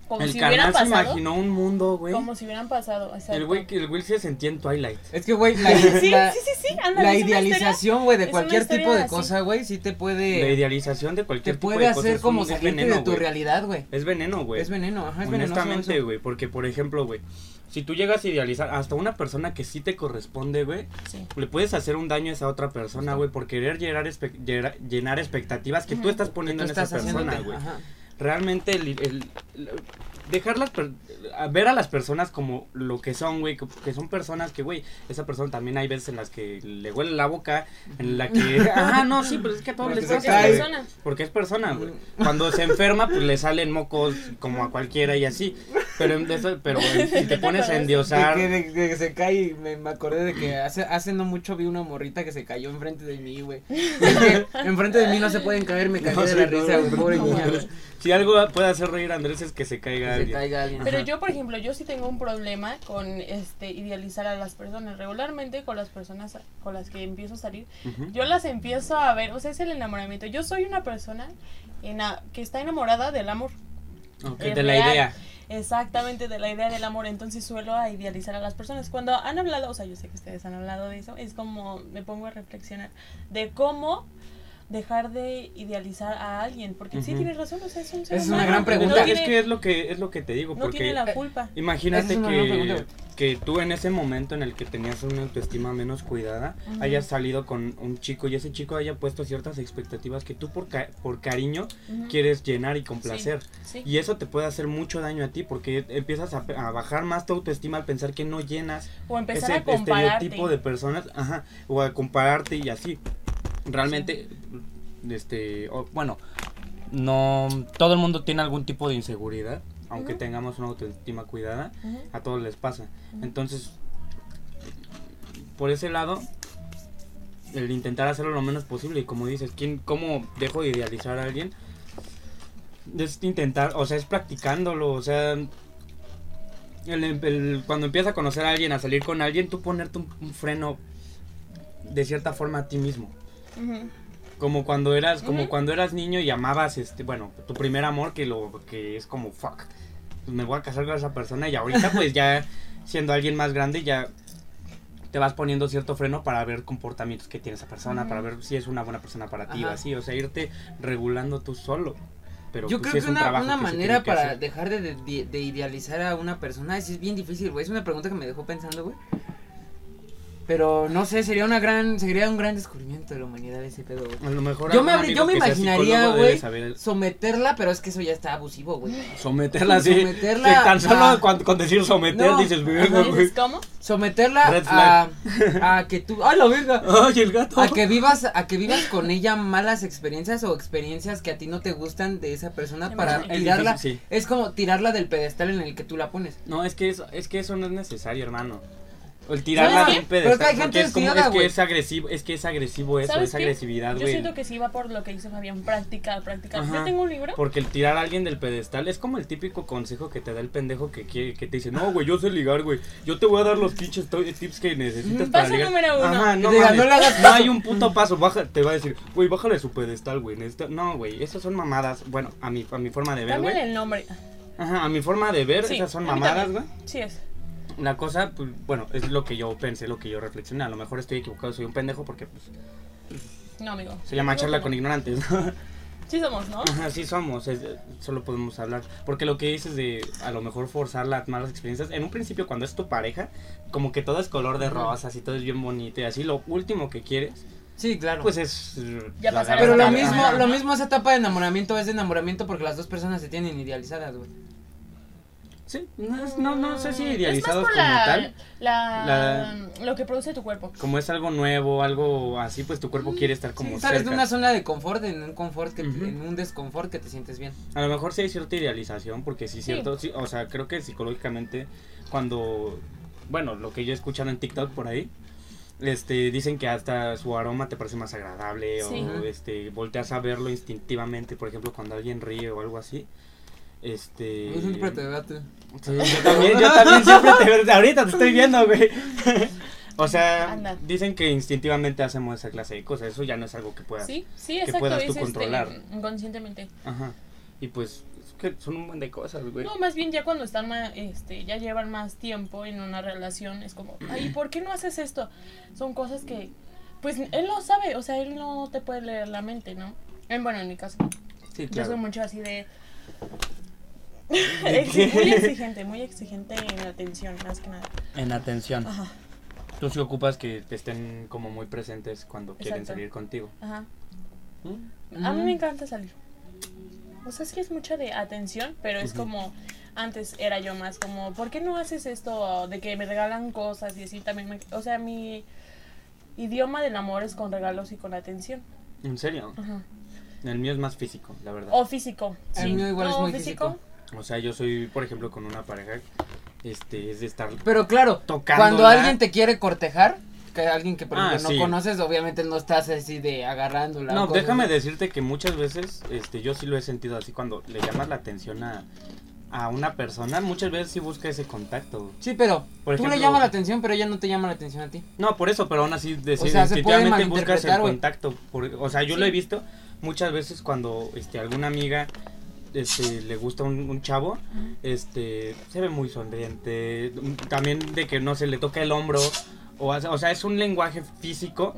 Como El si hubieran canal se pasado. imaginó un mundo, güey. Como si hubieran pasado. exacto. El güey, el güey se sentía en Twilight. Es que, güey, la, Sí, la, sí, sí, sí. anda, la idealización, güey, de cualquier tipo de así. cosa, güey, sí te La puede. idealización de Te cualquier tipo puede de cosas hacer es como salirte veneno, de tu güey. realidad, güey. Es veneno, güey. Es veneno, ajá, es. Honestamente, güey, porque por ejemplo, güey, si tú llegas a idealizar hasta una persona que sí te corresponde, güey, Sí. le puedes hacer un daño a esa otra persona, güey, por querer llenar, espe- llenar, llenar expectativas que tú estás poniendo tú en esa persona, güey. Ajá. Realmente el, el- el- dejarlas per- a ver a las personas como lo que son, güey, que, que son personas que, güey, esa persona también hay veces en las que le huele la boca, en la que, ah, no, sí, pero es que a todos Porque les cae. Porque es persona, güey. Cuando se enferma, pues le salen mocos como a cualquiera y así. Pero, eso- pero si te pones a endiosar. De que, de que se cae y me, me acordé de que hace, hace no mucho vi una morrita que se cayó enfrente de mí, güey. Enfrente de mí no se pueden caer, me caí No, de la no, risa, güey, no, pobre no, niña, no. güey. Si algo puede hacer reír a Andrés es que se caiga Que se alguien. caiga alguien. Pero Ajá. yo, por ejemplo, yo sí tengo un problema con este idealizar a las personas. Regularmente con las personas con las que empiezo a salir, yo las empiezo a ver, o sea, es el enamoramiento. Yo soy una persona que está enamorada del amor. Ok, es de la idea. Exactamente, de la idea del amor. Entonces suelo a idealizar a las personas. Cuando han hablado, o sea, yo sé que ustedes han hablado de eso, es como me pongo a reflexionar de cómo dejar de idealizar a alguien. Porque sí Ujú. tienes razón, o sea, es un ser Es una gran no pregunta. tiene- Es que es lo que es lo que te digo, no porque tiene la culpa. imagínate es que, que tú en ese momento en el que tenías una autoestima menos cuidada, hayas salido con un chico y ese chico haya puesto ciertas expectativas que tú por, ca- por cariño quieres llenar y complacer. Sí. Y eso te puede hacer mucho daño a ti porque empiezas a, a bajar más tu autoestima al pensar que no llenas O empezar ese a compararte. estereotipo de personas, ajá, o a compararte y así. Realmente, este, o- bueno, no, todo el mundo tiene algún tipo de inseguridad, aunque tengamos una autoestima cuidada, a todos les pasa. Entonces, por ese lado, el intentar hacerlo lo menos posible y como dices, ¿quién, ¿cómo dejo de idealizar a alguien? Es intentar, o sea, es practicándolo, o sea, el- el- cuando empiezas a conocer a alguien, a salir con alguien, tú ponerte un, un freno de cierta forma a ti mismo. Como cuando eras, como cuando eras niño y amabas este, bueno, tu primer amor que lo que es como fuck. Pues me voy a casar con esa persona y ahorita pues ya siendo alguien más grande ya te vas poniendo cierto freno para ver comportamientos que tiene esa persona, para ver si es una buena persona para ti o así, o sea, irte regulando tú solo. Pero Yo pues, creo sí es que un una, una que manera para dejar de, de- de idealizar a una persona es, es bien difícil, güey. Es una pregunta que me dejó pensando, güey. Pero no sé, sería una gran, sería un gran descubrimiento de la humanidad ese pedo, güey. A lo mejor Yo me, abri- yo me imaginaría, güey, someterla, pero es que eso ya está abusivo, güey. Someterla así. someterla que tan solo a- con decir someter No. dices, verga, ¿Dices güey. cómo? Someterla Red a, a que tú, ay la verga, Ay, el gato. a que vivas, a que vivas con ella malas experiencias o experiencias que a ti no te gustan de esa persona Es para difícil, tirarla. sí. Es como tirarla del pedestal en el que tú la pones. No, es que eso, es que eso no es necesario, hermano. El tirarla ¿Sabes de un qué? Pero es que hay pedestal. gente es, como, es que es agresivo, es que es agresivo eso, ¿Sabes es agresividad, Yo güey. siento que sí va por lo que dice Fabián, practicar, practicar. Yo tengo un libro. Porque el tirar a alguien del pedestal es como el típico consejo que te da el pendejo que quiere, que te dice, no, güey, yo sé ligar, güey. Yo te voy a dar los pinches tips que necesitas Mm, para paso ligar. número uno. Ajá, no, Diga, no le hagas no hay un puto paso, baja, te va a decir, güey, bájale su pedestal, güey. necesita-". No, güey, esas son mamadas. Bueno, a mi, a mi forma de ver, güey. el nombre. Ajá, a mi forma de ver, Sí, esas son mamadas, güey. Sí es. La cosa, pues, bueno, es lo que yo pensé, lo que yo reflexioné. A lo mejor estoy equivocado, soy un pendejo porque, pues, No, amigo. se llama Yo charla creo con ignorantes, no. Sí somos, ¿no? Ajá, sí somos, es- solo podemos hablar. Porque lo que dices de a lo mejor forzar las malas experiencias, en un principio cuando es tu pareja, como que todo es color de rosas y todo es bien bonito y así, lo último que quieres, Sí, claro. pues es... Ya la pasaron Pero lo mismo, lo mismo esa etapa de enamoramiento es de enamoramiento porque las dos personas se tienen idealizadas, güey. Sí, no, es- no, no sé si Mm, idealizados es más por como la, tal. La, Lo que produce tu cuerpo. Como es algo nuevo, algo así, pues tu cuerpo quiere estar como Sí, sales de una zona de confort, en un confort que en un desconfort que te sientes bien. A lo mejor sí hay cierta idealización, porque sí, Sí. cierto, sí, o sea, creo que psicológicamente cuando, bueno, lo que yo he escuchado en TikTok por ahí, este, dicen que hasta su aroma te parece más agradable Sí. o este, volteas a verlo instintivamente, por ejemplo, cuando alguien ríe o algo así. Este. Yo siempre te debate. Sí, yo también, yo también siempre te veo. Ahorita te estoy viendo, güey. O sea, Anda. dicen que instintivamente hacemos esa clase de cosas. Eso ya no es algo que puedas. Sí, sí, que exacto. puedas es tú este, controlar. inconscientemente. Ajá. Y pues, es que son un montón de cosas, güey. No, más bien ya cuando están más, este, ya llevan más tiempo en una relación, es como, ay, ¿por qué no haces esto? Son cosas que, pues, él lo sabe, o sea, él no te puede leer la mente, ¿no? En, bueno, en mi caso, Sí, yo claro. soy mucho así de... Muy exigente, muy exigente en atención, más que nada. En atención. Ajá, Tú sí ocupas que te estén como muy presentes cuando quieren salir contigo. ajá. ¿Mm? A mí me encanta salir. O sea, es que es mucha de atención, pero es como antes era yo más como, ¿por qué no haces esto de que me regalan cosas y así también? me- o sea, mi idioma del amor es con regalos y con atención. ¿En serio? Ajá. El mío es más físico, la verdad. O físico. El mío igual es muy físico. O sea, yo soy, por ejemplo, con una pareja, este, es de estar... Pero claro, cuando alguien te quiere cortejar, que alguien que por Ah, ejemplo sí. no conoces, obviamente no estás así de agarrándola. No, déjame así. decirte que muchas veces, este, yo sí lo he sentido así cuando le llamas la atención a, a una persona, muchas veces sí busca ese contacto. Sí, pero Por tú ejemplo- le llamas la atención, pero ella no te llama la atención a ti. No, por eso, pero aún así, decir, O sea, se instintivamente buscas el contacto. por- o sea, yo Sí. lo he visto muchas veces cuando, este, alguna amiga, este, le gusta un, un chavo, este, se ve muy sonriente, también de que no se le toca el hombro, o, o sea, es un lenguaje físico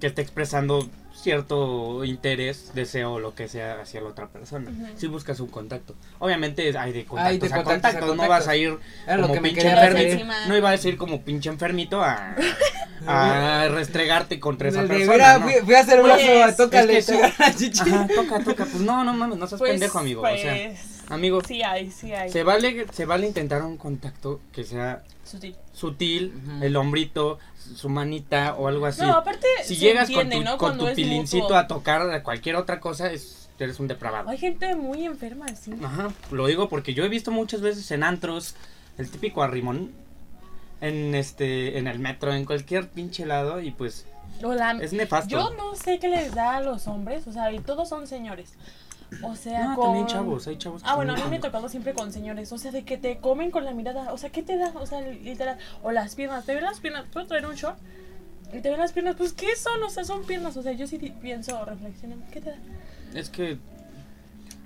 que está expresando cierto interés, deseo, lo que sea hacia la otra persona. Si buscas un contacto. Obviamente hay de contactos, Hay de a contactos a contactos, no vas a ir Era lo como que me pinche enfermito. No iba a decir como pinche enfermito a, a restregarte contra esa persona. mira, ¿no? fui, fui a hacer un Pues, brazo, tócale, es que sí. Ajá, toca, toca. Pues no, no mames, no seas Pues, pendejo, amigo. O sea, pues, amigo, sí hay, sí hay. se vale, se vale intentar un contacto que sea Sutil. el hombrito, su manita o algo así. No, aparte, si se llegas con tu, ¿no? con tu pilincito mutuo. a tocar cualquier otra cosa, es, eres un depravado. Hay gente muy enferma, sí. Ajá, lo digo porque yo he visto muchas veces en antros el típico arrimón en este en el metro, en cualquier pinche lado y pues es nefasto. Yo no sé qué les da a los hombres, o sea, y todos son señores. O sea, No, con... también chavos, hay chavos. que Ah, bueno, a mí me ha pendejos. tocado siempre con señores, o sea, de que te comen con la mirada, o sea, ¿qué te da? O sea, literal, o las piernas, ¿te ven las piernas? ¿Puedo traer un short? Y te ven las piernas, pues, ¿qué son? O sea, son piernas, o sea, yo sí pienso, reflexiono, ¿qué te da? Es que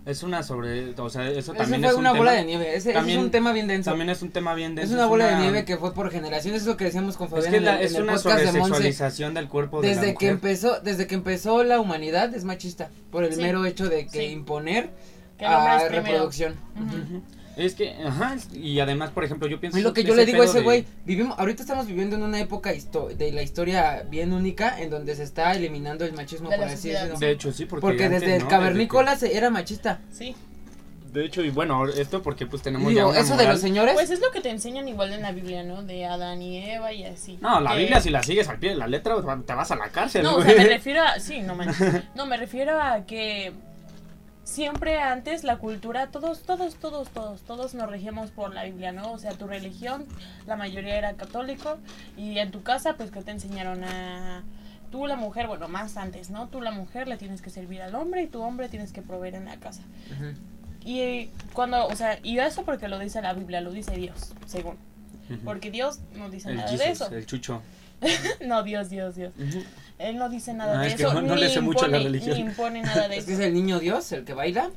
es una sobre, o sea, eso también fue es un una bola tema- de nieve, ese, ese también- es un tema bien denso. También es un tema bien denso. es una bola de nieve que fue por generaciones, es lo que decíamos con es Fabián que en el, en es el una podcast de sobresexualización del cuerpo de la Desde que mujer. empezó, desde que empezó la humanidad es machista, por el Sí. mero hecho de que Sí. imponer Que el hombre a es primero. reproducción. Ujú. Ujú. Es que, ajá, y además, por ejemplo, yo pienso... Es lo que yo le digo a ese de- güey, vivimos, ahorita estamos viviendo en una época de la historia bien única en donde se está eliminando el machismo, De por así decirlo. De hecho, sí, porque... Porque antes, desde el ¿no? cavernícola se- era machista. Sí. Que- De hecho, y bueno, esto porque pues tenemos ya Digo, una eso de moral- los señores, Pues es lo que te enseñan igual en la Biblia, ¿no? De Adán y Eva y así. No, la Que- Biblia si la sigues al pie de la letra te vas a la cárcel, No, o sea, me refiero a. Sí, no manches. No, me refiero a que siempre antes la cultura, todos, todos, todos, todos, todos nos regíamos por la Biblia, ¿no? O sea, tu religión, la mayoría era católico y en tu casa, pues que te enseñaron a... Tú la mujer, bueno, más antes, ¿no? Tú la mujer le tienes que servir al hombre y tu hombre tienes que proveer en la casa. Y eh, cuando, o sea, y eso porque lo dice la Biblia, lo dice Dios, según. Porque Dios no dice el nada de eso. el chucho. No, Dios, Dios, Dios. Él no dice nada Ah, de es que eso. no- no ni le sé mucho a la impone- religión. Ni impone nada de Es eso. es el niño Dios, el que baila.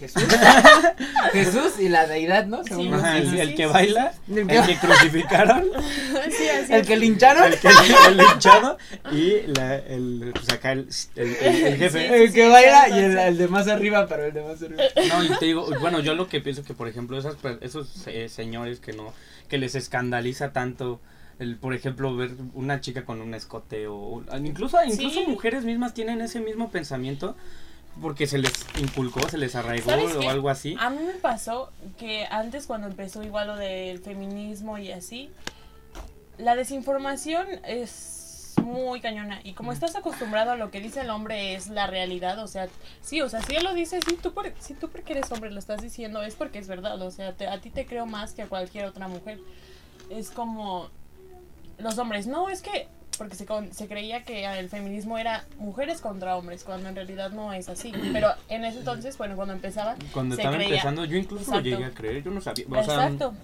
Jesús. Jesús y la deidad, ¿no? Sí. el, dioses. el sí, que sí. baila, El el que- crucificaron, Sí, así El es. que lincharon. el que el linchado y la, el, pues acá el, el, el- el jefe. Sí. El que baila y el, de más arriba, pero el de más arriba. No, y te digo, bueno, yo lo que pienso que, por ejemplo, esas, per- esos eh, señores que no, que les escandaliza tanto, el, por ejemplo, ver una chica con un escote o, incluso, incluso Sí. mujeres mismas tienen ese mismo pensamiento porque se les inculcó, se les arraigó ¿Sabes o qué? algo así. A mí me pasó que antes cuando empezó igual lo del feminismo y así, la desinformación es muy cañona. Y como estás acostumbrado a lo que dice el hombre es la realidad, o sea, sí, o sea, si él lo dice, sí, tú por, si tú porque eres hombre lo estás diciendo, es porque es verdad, o sea, te- a ti te creo más que a cualquier otra mujer. Es como los hombres, no, es que porque se, con- se creía que el feminismo era mujeres contra hombres, cuando en realidad no es así. Pero en ese entonces, bueno, cuando empezaba, Cuando se estaba creía- empezando, yo incluso Exacto. lo llegué a creer, yo no sabía. O sea, Exacto.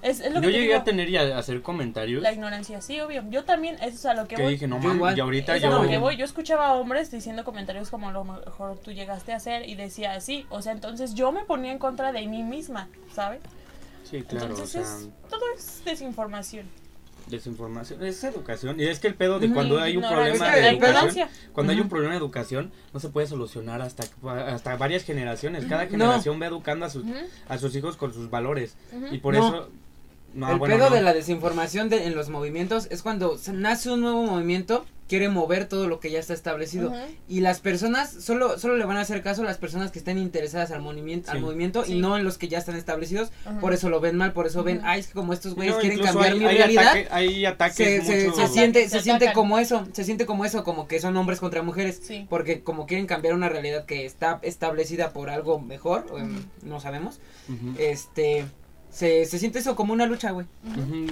Es, es lo yo que llegué digo, a tener y a hacer comentarios la ignorancia, sí, obvio. Yo también, eso es a lo que que voy. dije, no Yo mames, igual. y ahorita Es a yo... lo que voy. Yo escuchaba a hombres diciendo comentarios como lo mejor tú llegaste a hacer y decía así. O sea, entonces yo me ponía en contra de mí misma, ¿sabes? Sí, claro, entonces o sea... es, todo es desinformación. Desinformación, es educación. Y es que el pedo de cuando hay un problema de educación, cuando hay un problema de educación, no se puede solucionar hasta, hasta varias generaciones. Cada No. generación va educando a sus, a sus hijos con sus valores. Y por No. eso... No, el bueno, pedo no. de la desinformación de, en los movimientos es cuando se- nace un nuevo movimiento, quiere mover todo lo que ya está establecido. Y las personas, solo, solo le van a hacer caso a las personas que estén interesadas al movimiento, al movimiento Sí. y no en los que ya están establecidos. Por eso lo ven mal, por eso ven, ay, es que como estos güeyes No, quieren cambiar hay, mi hay realidad. ataque- hay ataques se, se, mucho... se siente, Se se siente como eso, se siente como eso, como que son hombres contra mujeres. Sí. Porque como quieren cambiar una realidad que está establecida por algo mejor, em, no sabemos, este, se, se siente eso como una lucha, güey.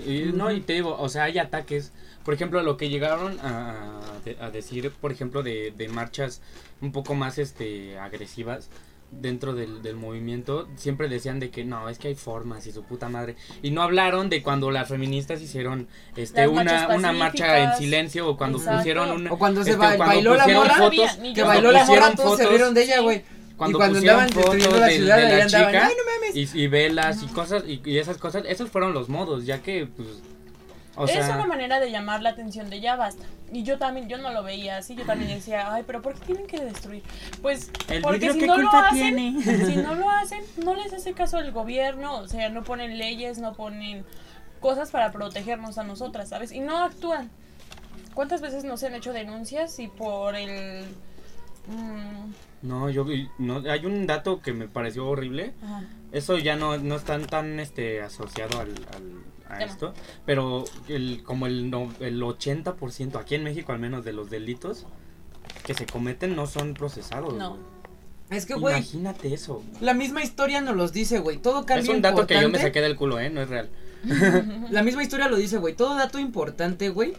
Y, no, y te digo, o sea, hay ataques. Por ejemplo, lo que llegaron a, de- a decir, por ejemplo, de, de marchas un poco más este agresivas dentro del, del movimiento, siempre decían de que no, es que hay formas y su puta madre. Y no hablaron de cuando las feministas hicieron este Las una, una marcha en silencio o cuando Exacto. pusieron una... O cuando se este, ba- cuando bailó la morra, fotos- Ni Que bailó la morra, todos se rieron de ella, Sí. güey. cuando y cuando pusieron fotos la de- ciudad, de ahí la andaban, chica "Ay, no mames". y, y velas y cosas y, y esas cosas, esos fueron los modos, ya que pues o es una manera de llamar la atención de ya basta. Y yo también, yo no lo veía así, yo también decía, ay, pero ¿por qué tienen que destruir? Pues El porque si ¿qué no lo hacen, tiene? si no lo hacen, no les hace caso el gobierno, o sea, no ponen leyes, no ponen cosas para protegernos a nosotras, ¿sabes? Y no actúan. ¿Cuántas veces nos han hecho denuncias y por el... mm, No, yo no, hay un dato que me pareció horrible. ajá, Eso ya no, no está tan este asociado al, al- a Tema. esto, pero el como el no, el 80% aquí en México al menos de los delitos que se cometen no son procesados. No. Es que, güey, Imagínate eso. la misma historia nos los dice, güey. Todo cambio Es un dato que yo me saqué del culo, eh, no es real. La misma historia lo dice, güey. Todo dato importante, güey.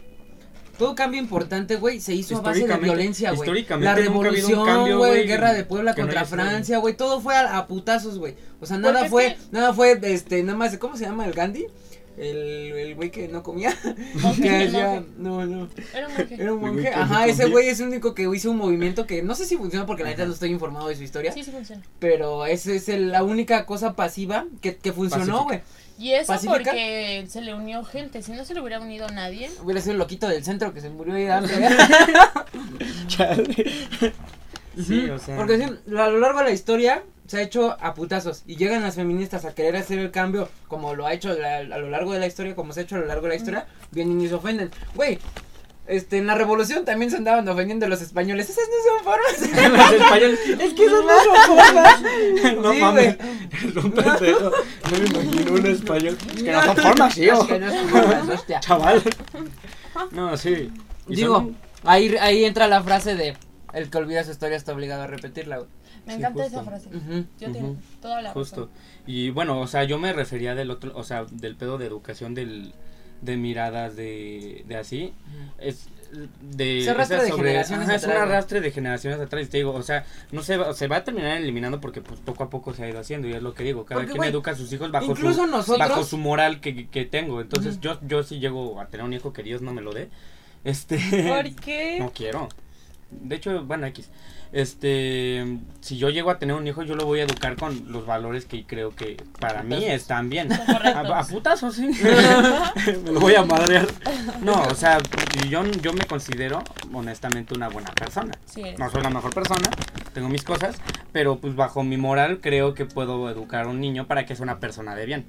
Todo cambio importante, güey, se hizo a base de violencia, güey. históricamente La revolución, güey, guerra de Puebla no contra Francia, güey, todo fue a, a putazos, güey. O sea, nada es fue, que- nada fue, este, nada más, ¿cómo se llama el Gandhi? El, el güey que no comía. Decía, monje. no, no. Era un monje. Era un monje. Ajá, ese güey es el único que hizo un movimiento que no sé si funciona porque la neta no estoy informado de su historia. Sí, sí funciona. Pero esa es el- la única cosa pasiva que, que funcionó, güey. Y eso ¿Pacífica? porque se le unió gente. Si no se le hubiera unido nadie. Hubiera sido el loquito del centro que se murió ahí de hambre. Sí, Ujú, o sea, Porque sí, a lo largo de la historia se ha hecho a putazos y llegan las feministas a querer hacer el cambio como lo ha hecho la- a lo largo de la historia, como se ha hecho a lo largo de la historia, vienen y se ofenden. Güey, este, en la revolución también se andaban ofendiendo los españoles. Esas no son formas. los españoles, es que esas no son formas. no Sí, mames, un pendejo. No me imagino un español. Es que no son formas, tío. Es que no son formas, hostia. Chaval. No, sí. Digo, son- ahí, ahí entra la frase de El que olvida su historia está obligado a repetirla, güey. Me Sí, encanta justo. esa frase. Yo tengo toda la Justo. razón. Y bueno, o sea, yo me refería del otro, o sea, del pedo de educación, del, de miradas, de, de así. Es de... Se arrastra esa de generaciones ajá, es un arrastre de generaciones atrás. Y te digo, o sea, no se va, se va a terminar eliminando porque pues poco a poco se ha ido haciendo. Y es lo que digo, cada Porque, quien educa a sus hijos bajo Incluso su, nosotros. bajo su moral que, que tengo. Entonces yo, yo sí llego a tener un hijo que Dios no me lo dé. Este... ¿Por qué? No quiero. De hecho, bueno, X. Este, si yo llego a tener un hijo, yo lo voy a educar con los valores que creo que para mí están bien. A, a putazos, sí. me lo voy a madrear. No, o sea, yo, yo me considero honestamente una buena persona. Sí. No soy la mejor persona, tengo mis cosas, pero pues bajo mi moral creo que puedo educar a un niño para que sea una persona de bien.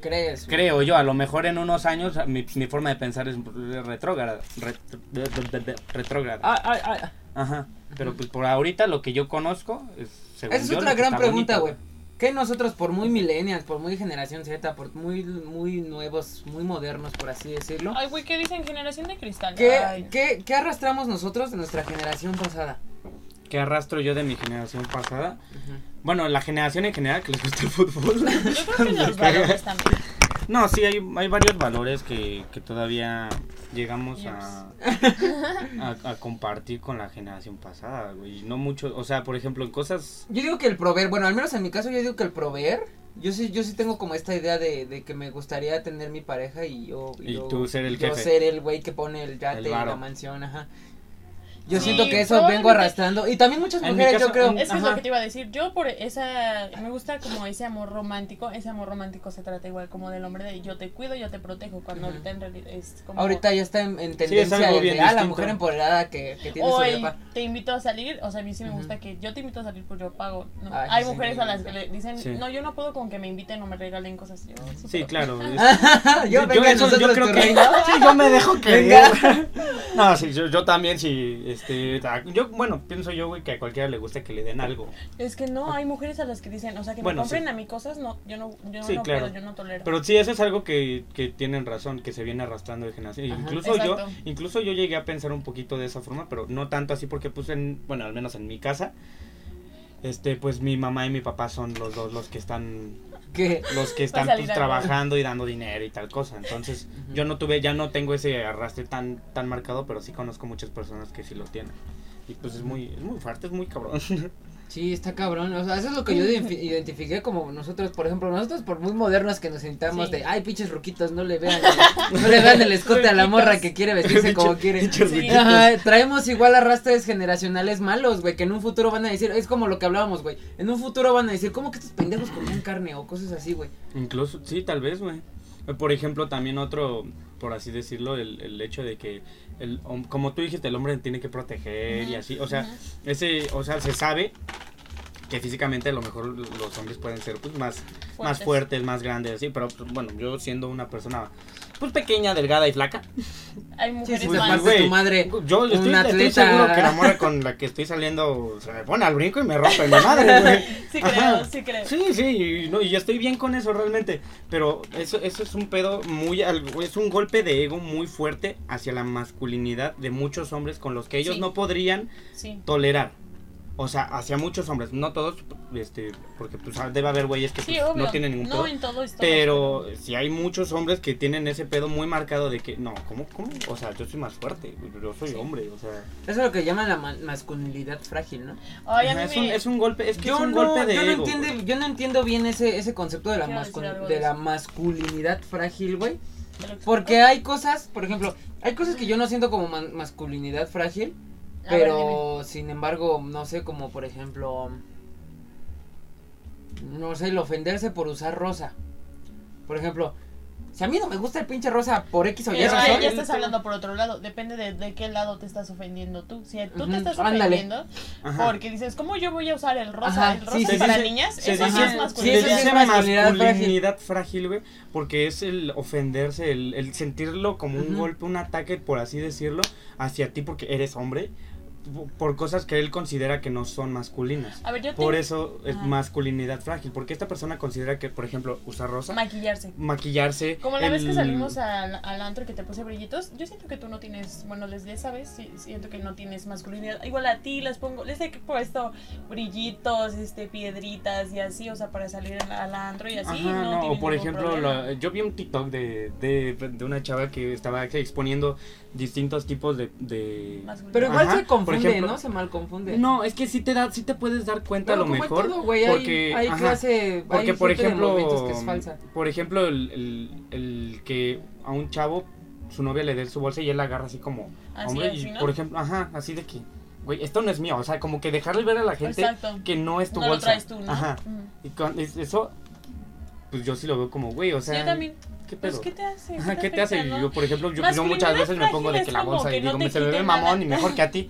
¿Crees? Creo yo, a lo mejor en unos años mi, mi forma de pensar es retrógrada. ret- retrógrada. Ah, ah, ah. Ajá. Pero pues por ahorita lo que yo conozco es según Esa es yo, otra que gran pregunta, güey. ¿Qué nosotros, por muy millennials, por muy generación Z, por muy, muy nuevos, muy modernos, por así decirlo, Ay, güey, ¿qué dicen? Generación de cristal. ¿qué, Ay. qué, qué arrastramos nosotros de nuestra generación pasada? ¿Qué arrastro yo de mi generación pasada? Bueno, la generación en general que les gusta el fútbol. Yo creo que los valores también. No, sí, hay, hay varios valores que, que todavía llegamos a, a, a compartir con la generación pasada, güey. No mucho, o sea, por ejemplo, en cosas... Yo digo que el proveer, bueno, al menos en mi caso yo digo que el proveer, yo sí, yo sí tengo como esta idea de, de que me gustaría tener mi pareja y yo... Y yo- tú ser el yo jefe. ser el güey que pone el yate El y la mansión, ajá. Yo Sí, siento que eso vengo arrastrando. Y también muchas mujeres, caso, yo creo... en- Es que es Ajá. lo que te iba a decir. Yo por esa. Me gusta como ese amor romántico. Ese amor romántico se trata igual como del hombre de yo te cuido, yo te protejo. Cuando ahorita en realidad es como. Ahorita ya está en, tendencia bien de, ah, la mujer empoderada que, que tiene su depa. te invito a salir, o sea, a mí sí me gusta que yo te invito a salir, pues yo pago. ¿no? Ay, Hay sí, mujeres a las que le dicen, Sí. no, yo no puedo con que me inviten o me regalen cosas. Yo, sí Sí, claro. es- yo, venga, eso- nosotros creo que sí, yo me dejo que Venga. no sí yo, yo también sí este yo bueno pienso yo güey que a cualquiera le gusta que le den algo Es que no, hay mujeres a las que dicen, o sea, que Bueno, me compren sí. a mí cosas, no, yo no, yo Sí, no claro. puedo, yo no tolero. pero sí eso es algo que, que tienen razón que se viene arrastrando de generación Ajá. incluso yo incluso yo llegué a pensar un poquito de esa forma pero no tanto así porque pues en bueno al menos en mi casa este pues mi mamá y mi papá son los dos los que están Los que están pues, trabajando y dando dinero y tal cosa. Entonces, yo no tuve, ya no tengo ese arrastre tan, tan marcado, pero sí conozco muchas personas que sí lo tienen. Y pues es muy, es muy fuerte, es muy cabrón. Sí, está cabrón. O sea, eso es lo que yo identifi- identifiqué como nosotros, por ejemplo, nosotros por muy modernos que nos sentamos Sí. de, ay, pinches ruquitos, no le vean, el- no le vean el escote a la morra que quiere vestirse como quiere. Pinches Sí. ruquitos. Ajá, traemos igual arrastres generacionales malos, güey, que en un futuro van a decir, es como lo que hablábamos, güey, en un futuro van a decir, ¿cómo que estos pendejos comían carne o cosas así, güey? Incluso, sí, tal vez, güey. Por ejemplo, también otro, por así decirlo, el, el hecho de que, el, como tú dijiste, el hombre tiene que proteger y así. O sea, ese, o sea, se sabe que físicamente a lo mejor los hombres pueden ser pues más más Fuertes. fuertes, más grandes, así, pero pues, bueno, yo siendo una persona pues pequeña, delgada y flaca, Hay Sí, mujeres pues, más. tu madre. yo estoy, un estoy atleta. seguro que la morra con la que estoy saliendo se me pone al brinco y me rompe mi madre, güey. Sí creo, Ajá. sí creo. Sí, sí, y, no, y yo estoy bien con eso realmente, pero eso, eso es un pedo muy, es un golpe de ego muy fuerte hacia la masculinidad de muchos hombres con los que ellos Sí. no podrían Sí. tolerar. O sea, hacia muchos hombres, no todos, este, porque pues debe haber güeyes que Sí, pues, obvio. no tienen ningún pedo. No, en todo esto. Pero si hay muchos hombres que tienen ese pedo muy marcado de que, no, ¿cómo, cómo? O sea, yo soy más fuerte, yo soy Sí. hombre, o sea. Eso es lo que llaman la ma- masculinidad frágil, ¿no? Ay, a mí es, un, me- es un golpe, es que yo es un no, golpe de yo, no ego, entiendo, yo no entiendo bien ese, ese concepto de la, de masculinidad frágil, güey. Porque hay cosas, por ejemplo, hay cosas que yo no siento como ma- masculinidad frágil, Ver, pero sin embargo, no sé, como por ejemplo, no sé, el ofenderse por usar rosa. Por ejemplo, si a mí no me gusta el pinche rosa por X o Y Es que razón, ya estás hablando por otro lado, depende de, de qué lado te estás ofendiendo tú. Si tú te estás ándale. ofendiendo Ajá. porque dices, ¿cómo yo voy a usar el rosa? Ajá, el rosa sí, es sí, para niñas, se eso sí dice- es sí, eso masculinidad. sí es masculinidad masculinidad frágil, güey, porque es el ofenderse, el, el sentirlo como un golpe, un ataque, por así decirlo, hacia ti porque eres hombre. Por cosas que él considera que no son masculinas. A ver, yo Por te- eso es Ajá. masculinidad frágil, porque esta persona considera que, por ejemplo, usar rosa, maquillarse. maquillarse. Como la vez que salimos al, al antro que te puse brillitos, yo siento que tú no tienes, bueno, les vez sí, siento que no tienes masculinidad. Igual a ti les pongo, les he puesto brillitos, este, piedritas y así, o sea, para salir al, al antro y así. Ajá, no, no, o por ejemplo, la- yo vi un TikTok de, de, de una chava que estaba exponiendo distintos tipos de... de... Pero igual Ajá, se confunde, por ejemplo- ¿no? Se mal confunde. No, es que sí te da, sí te puedes dar cuenta a lo mejor. todo, hay- porque, hay ajá, clase, porque hay por ejemplo, que es falsa. por ejemplo, el, el, el que a un chavo su novia le dé su bolsa y él la agarra así como Así, hombre y por ejemplo, ajá, así de que güey, esto no es mío, o sea, como que dejarle ver a la gente Exacto. que no es tu no lo bolsa. traes tú, ¿no? Ajá. Ujú. Y con es- eso pues yo sí lo veo como, güey, o Sí, sea, yo también. ¿qué Pues, pedo? ¿qué te hace? Ajá, ¿qué te hace? Yo, por ejemplo, yo, yo muchas veces me pongo de que la bolsa que y no digo, me se me ve mamón y mejor que a ti.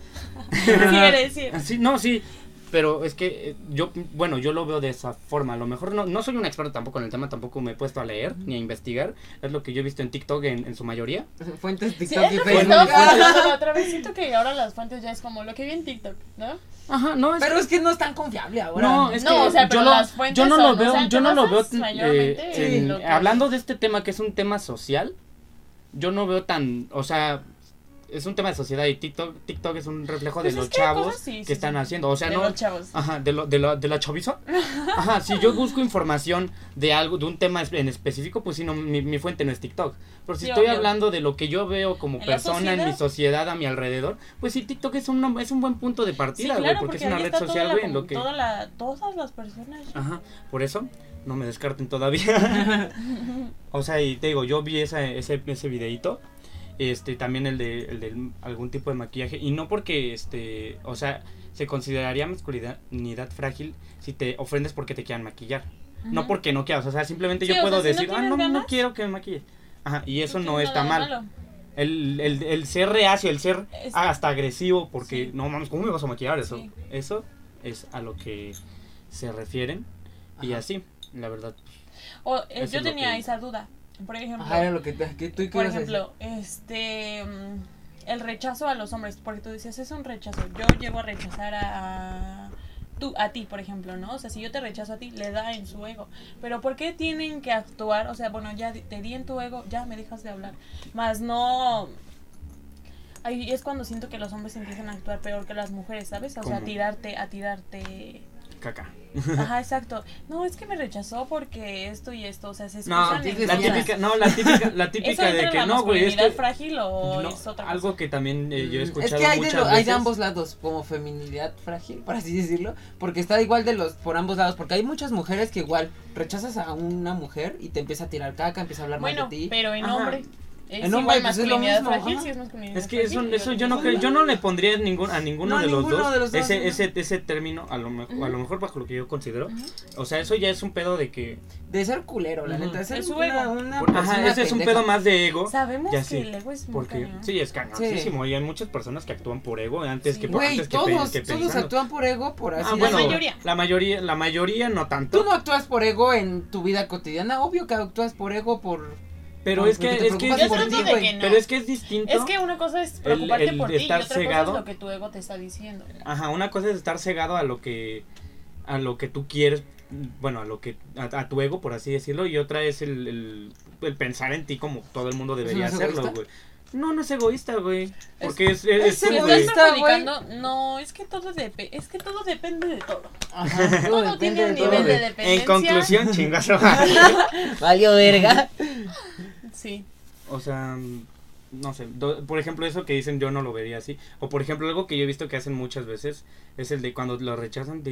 Sí eres, sí. Sí, no, sí. Pero es que eh, yo, bueno, yo lo veo de esa forma. A lo mejor no, no soy un experto tampoco en el tema, tampoco me he puesto a leer ni a investigar. Es lo que yo he visto en TikTok en, en su mayoría. Fuentes Sí, TikTok es y que Facebook. otra vez. Siento que ahora las fuentes ya es como lo que vi en TikTok, ¿no? Ajá, no, Pero es que no es tan confiable ahora. No, es No, que o sea, pero yo, las fuentes yo no son, lo o veo, sea, yo no lo veo eh, en- en lo que- hablando de este tema que es un tema social, yo no veo tan, o sea, es un tema de sociedad y TikTok, TikTok es un reflejo Pues de los chavos sí, que sí, están sí. haciendo, o sea, de no, los chavos. Ajá, de, lo, de, lo, de la chaviza. Ajá, si yo busco información de algo, de un tema en específico, pues sí, no, mi, mi fuente no es TikTok. Pero si estoy obvio. hablando de lo que yo veo como En persona en mi sociedad. a mi alrededor, pues sí, TikTok es, una, es un buen punto de partida, güey, claro, porque, porque, es una red social, güey, en lo que... toda la, todas las personas. Ajá, por eso no me descarten todavía. o sea, y te digo, yo vi esa, ese, ese videíto, este, también el de, el de algún tipo de maquillaje, y no porque, este, o sea, se consideraría masculinidad frágil si te ofendes porque te quieran maquillar. No porque no quieras, o sea, simplemente Sí, yo puedo sea, si no decir, ah, no, no quiero que me maquille. Ajá, y eso no está mal. malo. El, el, el ser reacio, el ser Es- hasta agresivo, porque Sí. no mames, ¿cómo me vas a maquillar eso? Sí. Eso es a lo que se refieren. Y así, la verdad. O, eh, yo tenía que- esa duda. Por ejemplo, Ajá, era lo que, que tú por ejemplo, este mm, el rechazo a los hombres, porque tú decías es un rechazo. Yo llego a rechazar a tú a ti, por ejemplo, ¿no? O sea, si yo te rechazo a ti, le da en su ego. Pero ¿por qué tienen que actuar? O sea, bueno, ya te di en tu ego, ya me dejas de hablar. Más no Ahí es cuando siento que los hombres empiezan a actuar peor que las mujeres, ¿sabes? O sea, a tirarte, a tirarte. Caca. Ajá, exacto. No, es que me rechazó porque esto y esto, o sea, se No, en la típica, no, la típica, la ¿Eso típica de que la no, güey, es que frágil o no, es otra cosa? algo que también eh, yo he Mm, escuchado es que hay de, hay de ambos lados, como feminidad frágil, por así decirlo, porque está igual de los por ambos lados, porque hay muchas mujeres que igual rechazas a una mujer y te empieza a tirar caca, empieza a hablar Bueno, mal de ti. pero en Ajá. hombre. Es En hombre, igual pues, es lo masculinidad mismo, frágil, ajá. sí es masculinidad Es que eso, frágil, eso yo no creo- yo no le pondría ningún, a ninguno No, de, los dos de los dos, ese, no. ese, ese término, a lo, mejor, a lo mejor bajo lo que yo considero. O sea, eso ya es un pedo de que. De ser culero, la Ujú. neta, de ser Es su una, ego. una por- ajá, persona ese es un pedo más de ego. Sabemos Ya que sí, el ego es muy Porque cañón. sí, es cañoncísimo. Y hay muchas personas que actúan por ego antes Sí. que por antes todos, que todos pensando. actúan por ego, por así Ah, bueno, decirlo. mayoría. La mayoría, la mayoría no tanto. Tú no actúas por ego en tu vida cotidiana, obvio que actúas por ego, por... pero no, es que, es que es güey. que no. Pero es que es distinto. Es que una cosa es preocuparte el por ti y estar otra cosa cegado. es lo que tu ego te está diciendo. Ajá, una cosa es estar cegado a lo que a lo que tú quieres, bueno, a lo que a, a tu ego por así decirlo y otra es el, el, el pensar en ti como todo el mundo debería ¿Eso no es hacerlo, güey. No, no es egoísta, güey, porque es, es, es egoísta, güey. no, es que todo dep- es que todo depende de todo. Ajá, Todo depende tiene un de todo, nivel de dependencia. En conclusión, chingazo. Valió verga. Sí. o sea, no sé, do- por ejemplo, eso que dicen yo no lo vería así. O por ejemplo, algo que yo he visto que hacen muchas veces es el de cuando lo rechazan,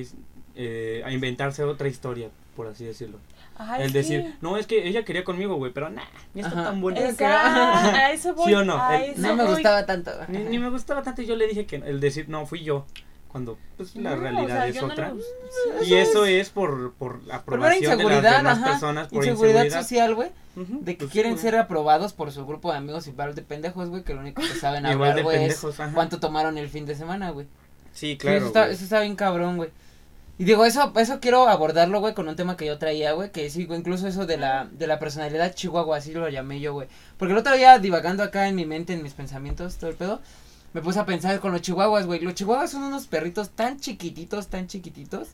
eh, a inventarse otra historia, por así decirlo. Ay, el sí. decir, no, es que ella quería conmigo, güey, pero nah, ni está Ajá. tan bueno. Es- Esa- a eso voy. ¿Sí o no? a El- eso No me voy. gustaba tanto. Ni, ni me gustaba tanto y yo le dije que el decir, no, fui yo. Cuando pues la No, o realidad sea, es no otra. le y eso es por, por Por aprobación de las inseguridad, demás ajá. personas, por inseguridad, inseguridad. social, güey. De que pues, quieren güey. ser aprobados por su grupo de amigos y par de pendejos, güey, que lo único que saben hablar, güey, es ajá. cuánto tomaron el fin de semana, güey. Sí, Sí, claro. eso, está, eso está bien cabrón, güey. Y digo, eso, eso quiero abordarlo, güey, con un tema que yo traía, güey, que sí, incluso eso de la, de la personalidad chihuahua, así lo llamé yo, güey. Porque el otro día, divagando acá en mi mente, en mis pensamientos, todo el pedo, me puse a pensar con los chihuahuas, güey. Los chihuahuas son unos perritos tan chiquititos, tan chiquititos,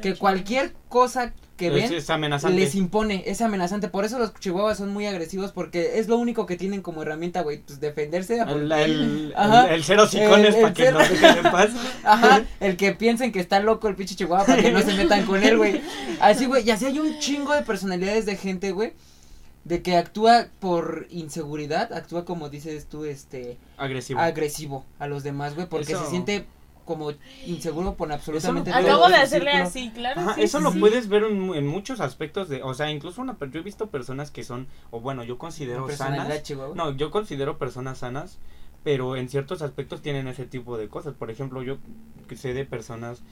que cualquier cosa que ven es amenazante. les impone, es amenazante. Por eso los chihuahuas son muy agresivos, porque es lo único que tienen como herramienta, güey, pues defenderse. El, el, Ajá. el, el cero el para que cero- no se dejen en paz. Ajá, el que piensen que está loco el pinche chihuahua para que no se metan con él, güey. Así, güey, y así hay un chingo de personalidades de gente, güey, de que actúa por inseguridad, actúa como dices tú, este, Agresivo. agresivo a los demás, güey, porque Eso- se siente como inseguro por absolutamente Eso todo Acabo de hacerle círculo. así, claro. Ajá, sí, eso sí, lo sí. puedes ver en, en muchos aspectos de, o sea, incluso una, yo he visto personas que son, o bueno, yo considero sanas. chihuahua. No, yo considero personas sanas, pero en ciertos aspectos tienen ese tipo de cosas. Por ejemplo, yo sé de personas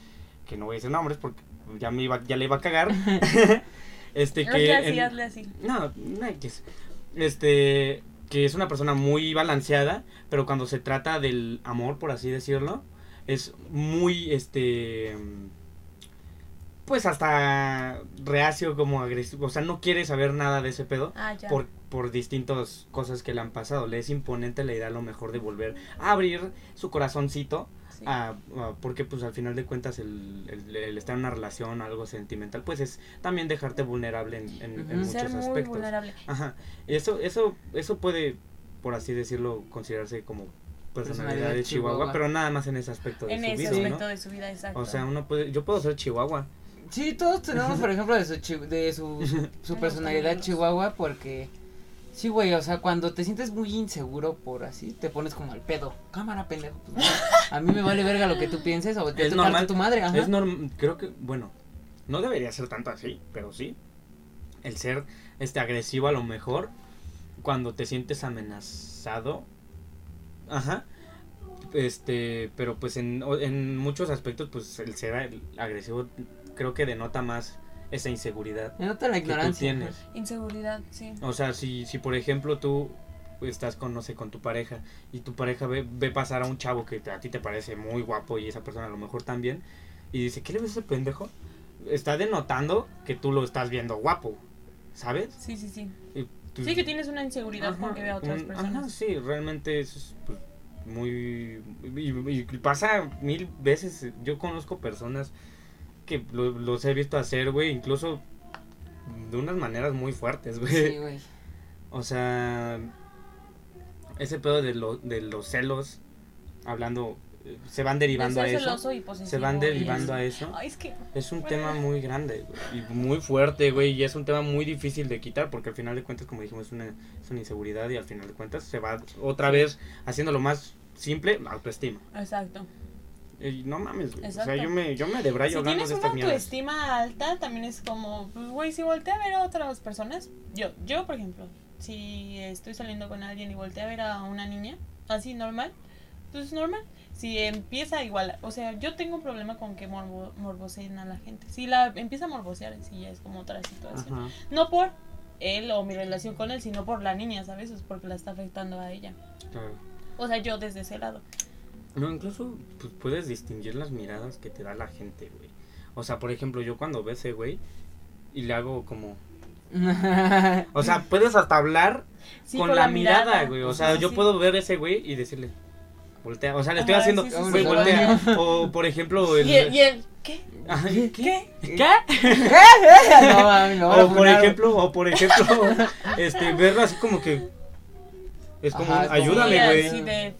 que no voy a decir nombres porque ya me iba, ya le iba a cagar. este que Hazle así, en- hazle así. no, no. Este, que es una persona muy balanceada, pero cuando se trata del amor, por así decirlo, es muy, este, pues hasta reacio como agresivo. O sea, no quiere saber nada de ese pedo Ah, ya. por, por distintas cosas que le han pasado. Le es imponente la idea a lo mejor de volver a abrir su corazoncito Sí. a- a- porque pues al final de cuentas el, el- el estar en una relación, algo sentimental, pues es también dejarte vulnerable en, en- en muchos Ser muy aspectos. vulnerable. Ajá. Eso, eso, eso puede, por así decirlo, considerarse como personalidad Personalidad de Chihuahua, chihuahua. pero nada más en ese aspecto de En su ese vida, aspecto ¿no? de su vida, exacto. O sea, uno puede, yo puedo ser Chihuahua. Sí, todos tenemos, por ejemplo, de su, de su, su personalidad chihuahua porque... Sí, güey, o sea, cuando te sientes muy inseguro por así, te pones como al pedo. Cámara, pendejo. pues, a mí me vale verga lo que tú pienses o te Es toca normal. tu madre, ajá. Es normal, creo que, bueno, no debería ser tanto así, pero sí. El ser este agresivo a lo mejor cuando te sientes amenazado. Ajá. Este, pero pues en, o- en muchos aspectos pues el ser ag- agresivo creo que denota más esa inseguridad Me nota la que tú ignorancia. tienes. Inseguridad, sí. O sea, si, si por ejemplo tú estás con, no sé, con tu pareja y tu pareja ve, ve pasar a un chavo que te- a ti te parece muy guapo y esa persona a lo mejor también y dice, ¿qué le ves a ese pendejo? Está denotando que tú lo estás viendo guapo, ¿sabes? Sí, sí, sí. Y tú- Sí que tienes una inseguridad Ajá, con que vea a otras un- personas. ajá, sí, realmente eso es pues, muy... Y, y pasa mil veces, yo conozco personas que lo- los he visto hacer, güey, incluso de unas maneras muy fuertes, güey. Sí, güey. O sea, ese pedo de, lo, de los celos, hablando, se van De derivando a eso. Se van derivando eso. a eso. Ay, es que Es un tema muy grande güey, y muy fuerte, güey, y es un tema muy difícil de quitar porque al final de cuentas, como dijimos, es una, es una inseguridad y al final de cuentas se va otra vez haciéndolo más simple, autoestima. Exacto. Y no mames, güey. O sea, yo me, yo me debrayo Si tienes de una mierdas. autoestima alta, también es como, pues, güey, si volteé a ver a otras personas, yo, yo, por ejemplo, si estoy saliendo con alguien y volteé a ver a una niña, así normal, pues normal. Si empieza igual, o sea, yo tengo un problema con que morbo, morboseen a la gente. Si la empieza a morbosear, sí ya es como otra situación. Ajá. No por él o mi relación con él, sino por la niña, ¿sabes? Es porque la está afectando a ella. Claro. O sea, yo desde ese lado. No, incluso pues, puedes distinguir las miradas que te da la gente, güey. O sea, por ejemplo, yo cuando veo ese güey y le hago como... O sea, puedes hasta hablar Sí, con la, mirada, güey. O sea, Sí, yo sí. puedo ver a ese güey y decirle... Voltea. O sea, le estoy Ajá, haciendo... sí, sí, güey, sí. voltea. O, por ejemplo, el... Y, y él, ¿qué? Ajá, ¿Qué? ¿Qué? ¿Qué? no, mami, a O por ejemplo, o por ejemplo, este, verlo así como que... Es como, Ajá, un, como- ayúdame, Sí, güey.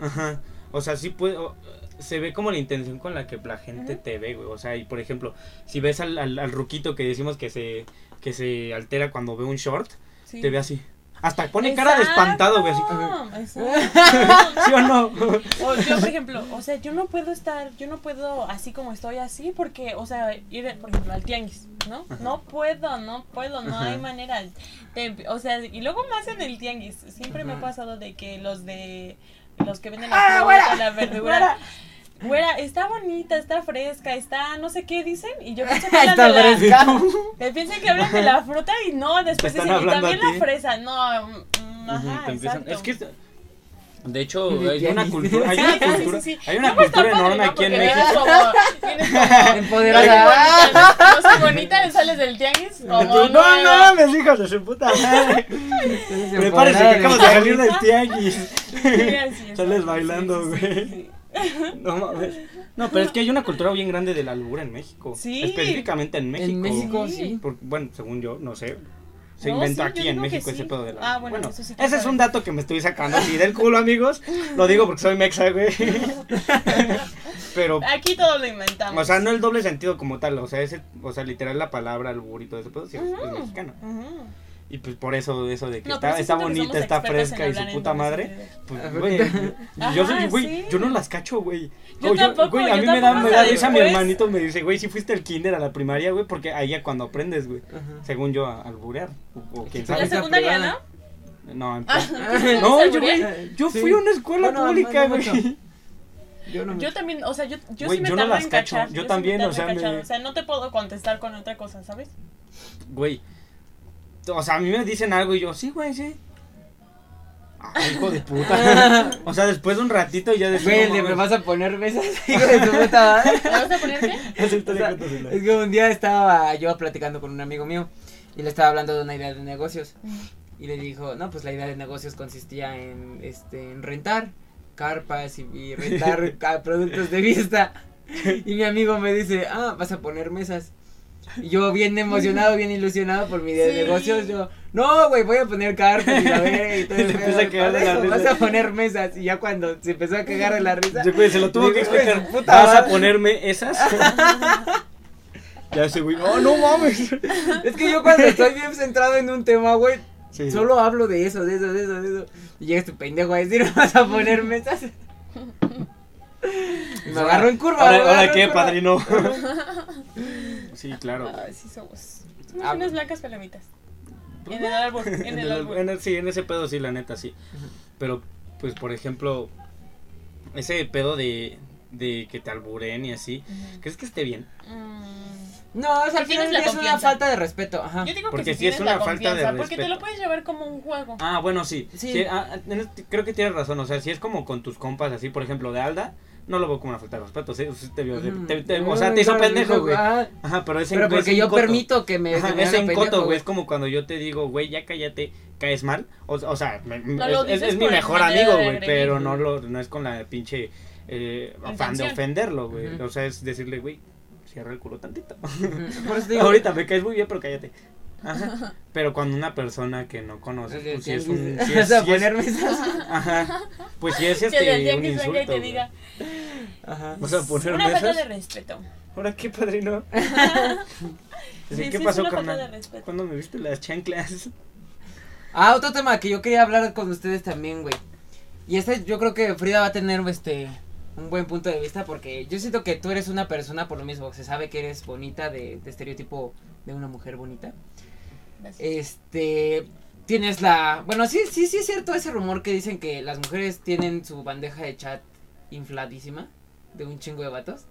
Ajá. O sea, sí puede. o- se ve como la intención con la que la gente te ve, güey. O sea, y por ejemplo, si ves al, al, al ruquito que decimos que se, que se altera cuando ve un short, Sí. te ve así. Hasta pone cara de espantado, güey. Así. ¿Sí o no? O yo, por ejemplo, o sea, yo no puedo estar, yo no puedo así como estoy así porque, o sea, ir, por ejemplo, al tianguis, ¿no? No puedo, no puedo, no hay manera. Te- o sea, y luego más en el tianguis, siempre me ha pasado de que los de, los que venden la ¡Ah, fruta, la verdura, güera, está bonita, está fresca, está, no sé qué dicen, y yo pienso que hablan Está de la, fresca. me piensan que hablan de la fruta y no, después dicen, y también la fresa, no, mm, Ujú, ajá, exacto. Es que, de hecho, hay una cultura, hay Sí, una sí, sí, cultura, sí, sí. hay una cultura enorme ¿no? aquí en México. Empoderada. No soy bonita, bonita, sales del tianguis como No, no mames, hijos de su puta madre. Entonces, Prepárese que acabamos de- salir del tianguis. Sales bailando, güey. No mames. No, pero es que hay una cultura bien grande del albur en México. Sí. Específicamente en México. En México, Sí. sí. Por- bueno, según yo, no sé. Se No, inventó sí, aquí en México ese sí. pedo de la. Ah, bueno, eso sí quiero ese es un dato que me estoy sacando así del culo, amigos. Lo digo porque soy mexa, güey. Pero, Aquí todo lo inventamos. o sea, no el doble sentido como tal. O sea, ese, o sea, literal la palabra albur y todo ese pedo sí es, mexicano. Ujú. Y pues por eso, eso de que No, está, bonita, está fresca y su puta madre. Pues, güey, yo soy, güey, sí. yo no las cacho, güey. Yo tampoco, güey, a mí me da, me da risa mi después. hermanito me dice, güey, si fuiste al kinder a la primaria, güey, porque ahí ya cuando aprendes, güey. Ajá. Según yo, a alburear. O, o quién La sabe. Esa secundaria. ¿no? No, en Ah, ¿no no, yo, güey, yo Sí. fui a una escuela Bueno, pública, no güey. Yo no me- Yo también, o sea, yo, yo sí me yo no tardo las en cacho, cachar. yo también, o sea, me- O sea, no te puedo contestar con otra cosa, ¿sabes? Güey. O sea, a mí me dicen algo y yo, sí, güey, sí. Ay, hijo de puta. o sea, después de un ratito ya decía. Güey, ¿le me vas a poner mesas? Hijo de tu puta madre. ¿Me vas a poner qué? O sea, es que un día estaba yo platicando con un amigo mío y le estaba hablando de una idea de negocios y le dijo, no, pues la idea de negocios consistía en, este, en rentar carpas y, y rentar productos de vista y mi amigo me dice, ah, vas a poner mesas. Y yo bien emocionado, bien ilusionado por mi idea Sí. de negocios, yo, no, güey, voy a poner carpas y la verga y todo. Se el pedo, a cagar de "Para la eso risa". Vas a poner mesas y ya cuando se empezó a cagar de la risa. Yo, güey, se lo tuvo que digo, "Hijo de explicar. puta ¿Vas a madre". ponerme esas? ya ese güey, oh, no mames. Es que yo cuando estoy bien centrado en un tema, güey, Sí. solo hablo de eso, de eso, de eso, de eso. Y llega este pendejo a decir, vas a poner mesas. Me agarro en curva, Ahora, ahora qué, curva. padrino. Sí, claro. Ay, sí somos. Somos Ah, unas blancas palomitas. En el árbol, en En el el- árbol. en el- sí, en ese pedo sí, la neta, sí. Pero, pues, por ejemplo, ese pedo de, de que te alburen y así. ¿crees que esté bien? Mm, No, es, al final es una confianza. falta de respeto, ajá. Yo digo Porque que sí si es una falta de confianza, porque te respeto. lo puedes llevar como un juego. Ah, bueno, sí. Sí. Sí, ah, en este- creo que tienes razón. O sea, si es como con tus compas, así, por ejemplo, de Alda, no lo veo como una falta de respeto. Sí, te vio- Ujú. te- te- o sea, te hizo pendejo, güey. ajá. Ajá, pero es en Pero porque en yo coto. permito que me Ajá, es en coto, güey. Es como cuando yo te digo, güey, ya cállate, caes mal. O, o sea, me- No lo es, es- dices es mi por mejor amigo, güey. Pero no, lo, no es con la pinche eh, afán de ofenderlo, güey. O sea, es decirle, güey, cierra el culo tantito. Por eso digo, Ahorita me caes muy bien, pero cállate. Ajá. Pero cuando una persona que no conoces, pues si es un. Si es, a si es-. Ajá. Pues si es este un que salga y insulto. te diga, Ajá. Vas a poner una falta mesas. de respeto. Ahora qué padrino. Sí, Sí, sí, ¿Qué es pasó, falta carnal? de respeto. ¿Cuándo me viste las chanclas? Ah, otro tema que yo quería hablar con ustedes también, güey. Y este yo creo que Frida va a tener este un buen punto de vista porque yo siento que tú eres una persona por lo mismo, se sabe que eres bonita de, de estereotipo de una mujer bonita. Gracias. Este tienes la, bueno, sí sí sí es cierto ese rumor que dicen que las mujeres tienen su bandeja de chat infladísima de un chingo de vatos.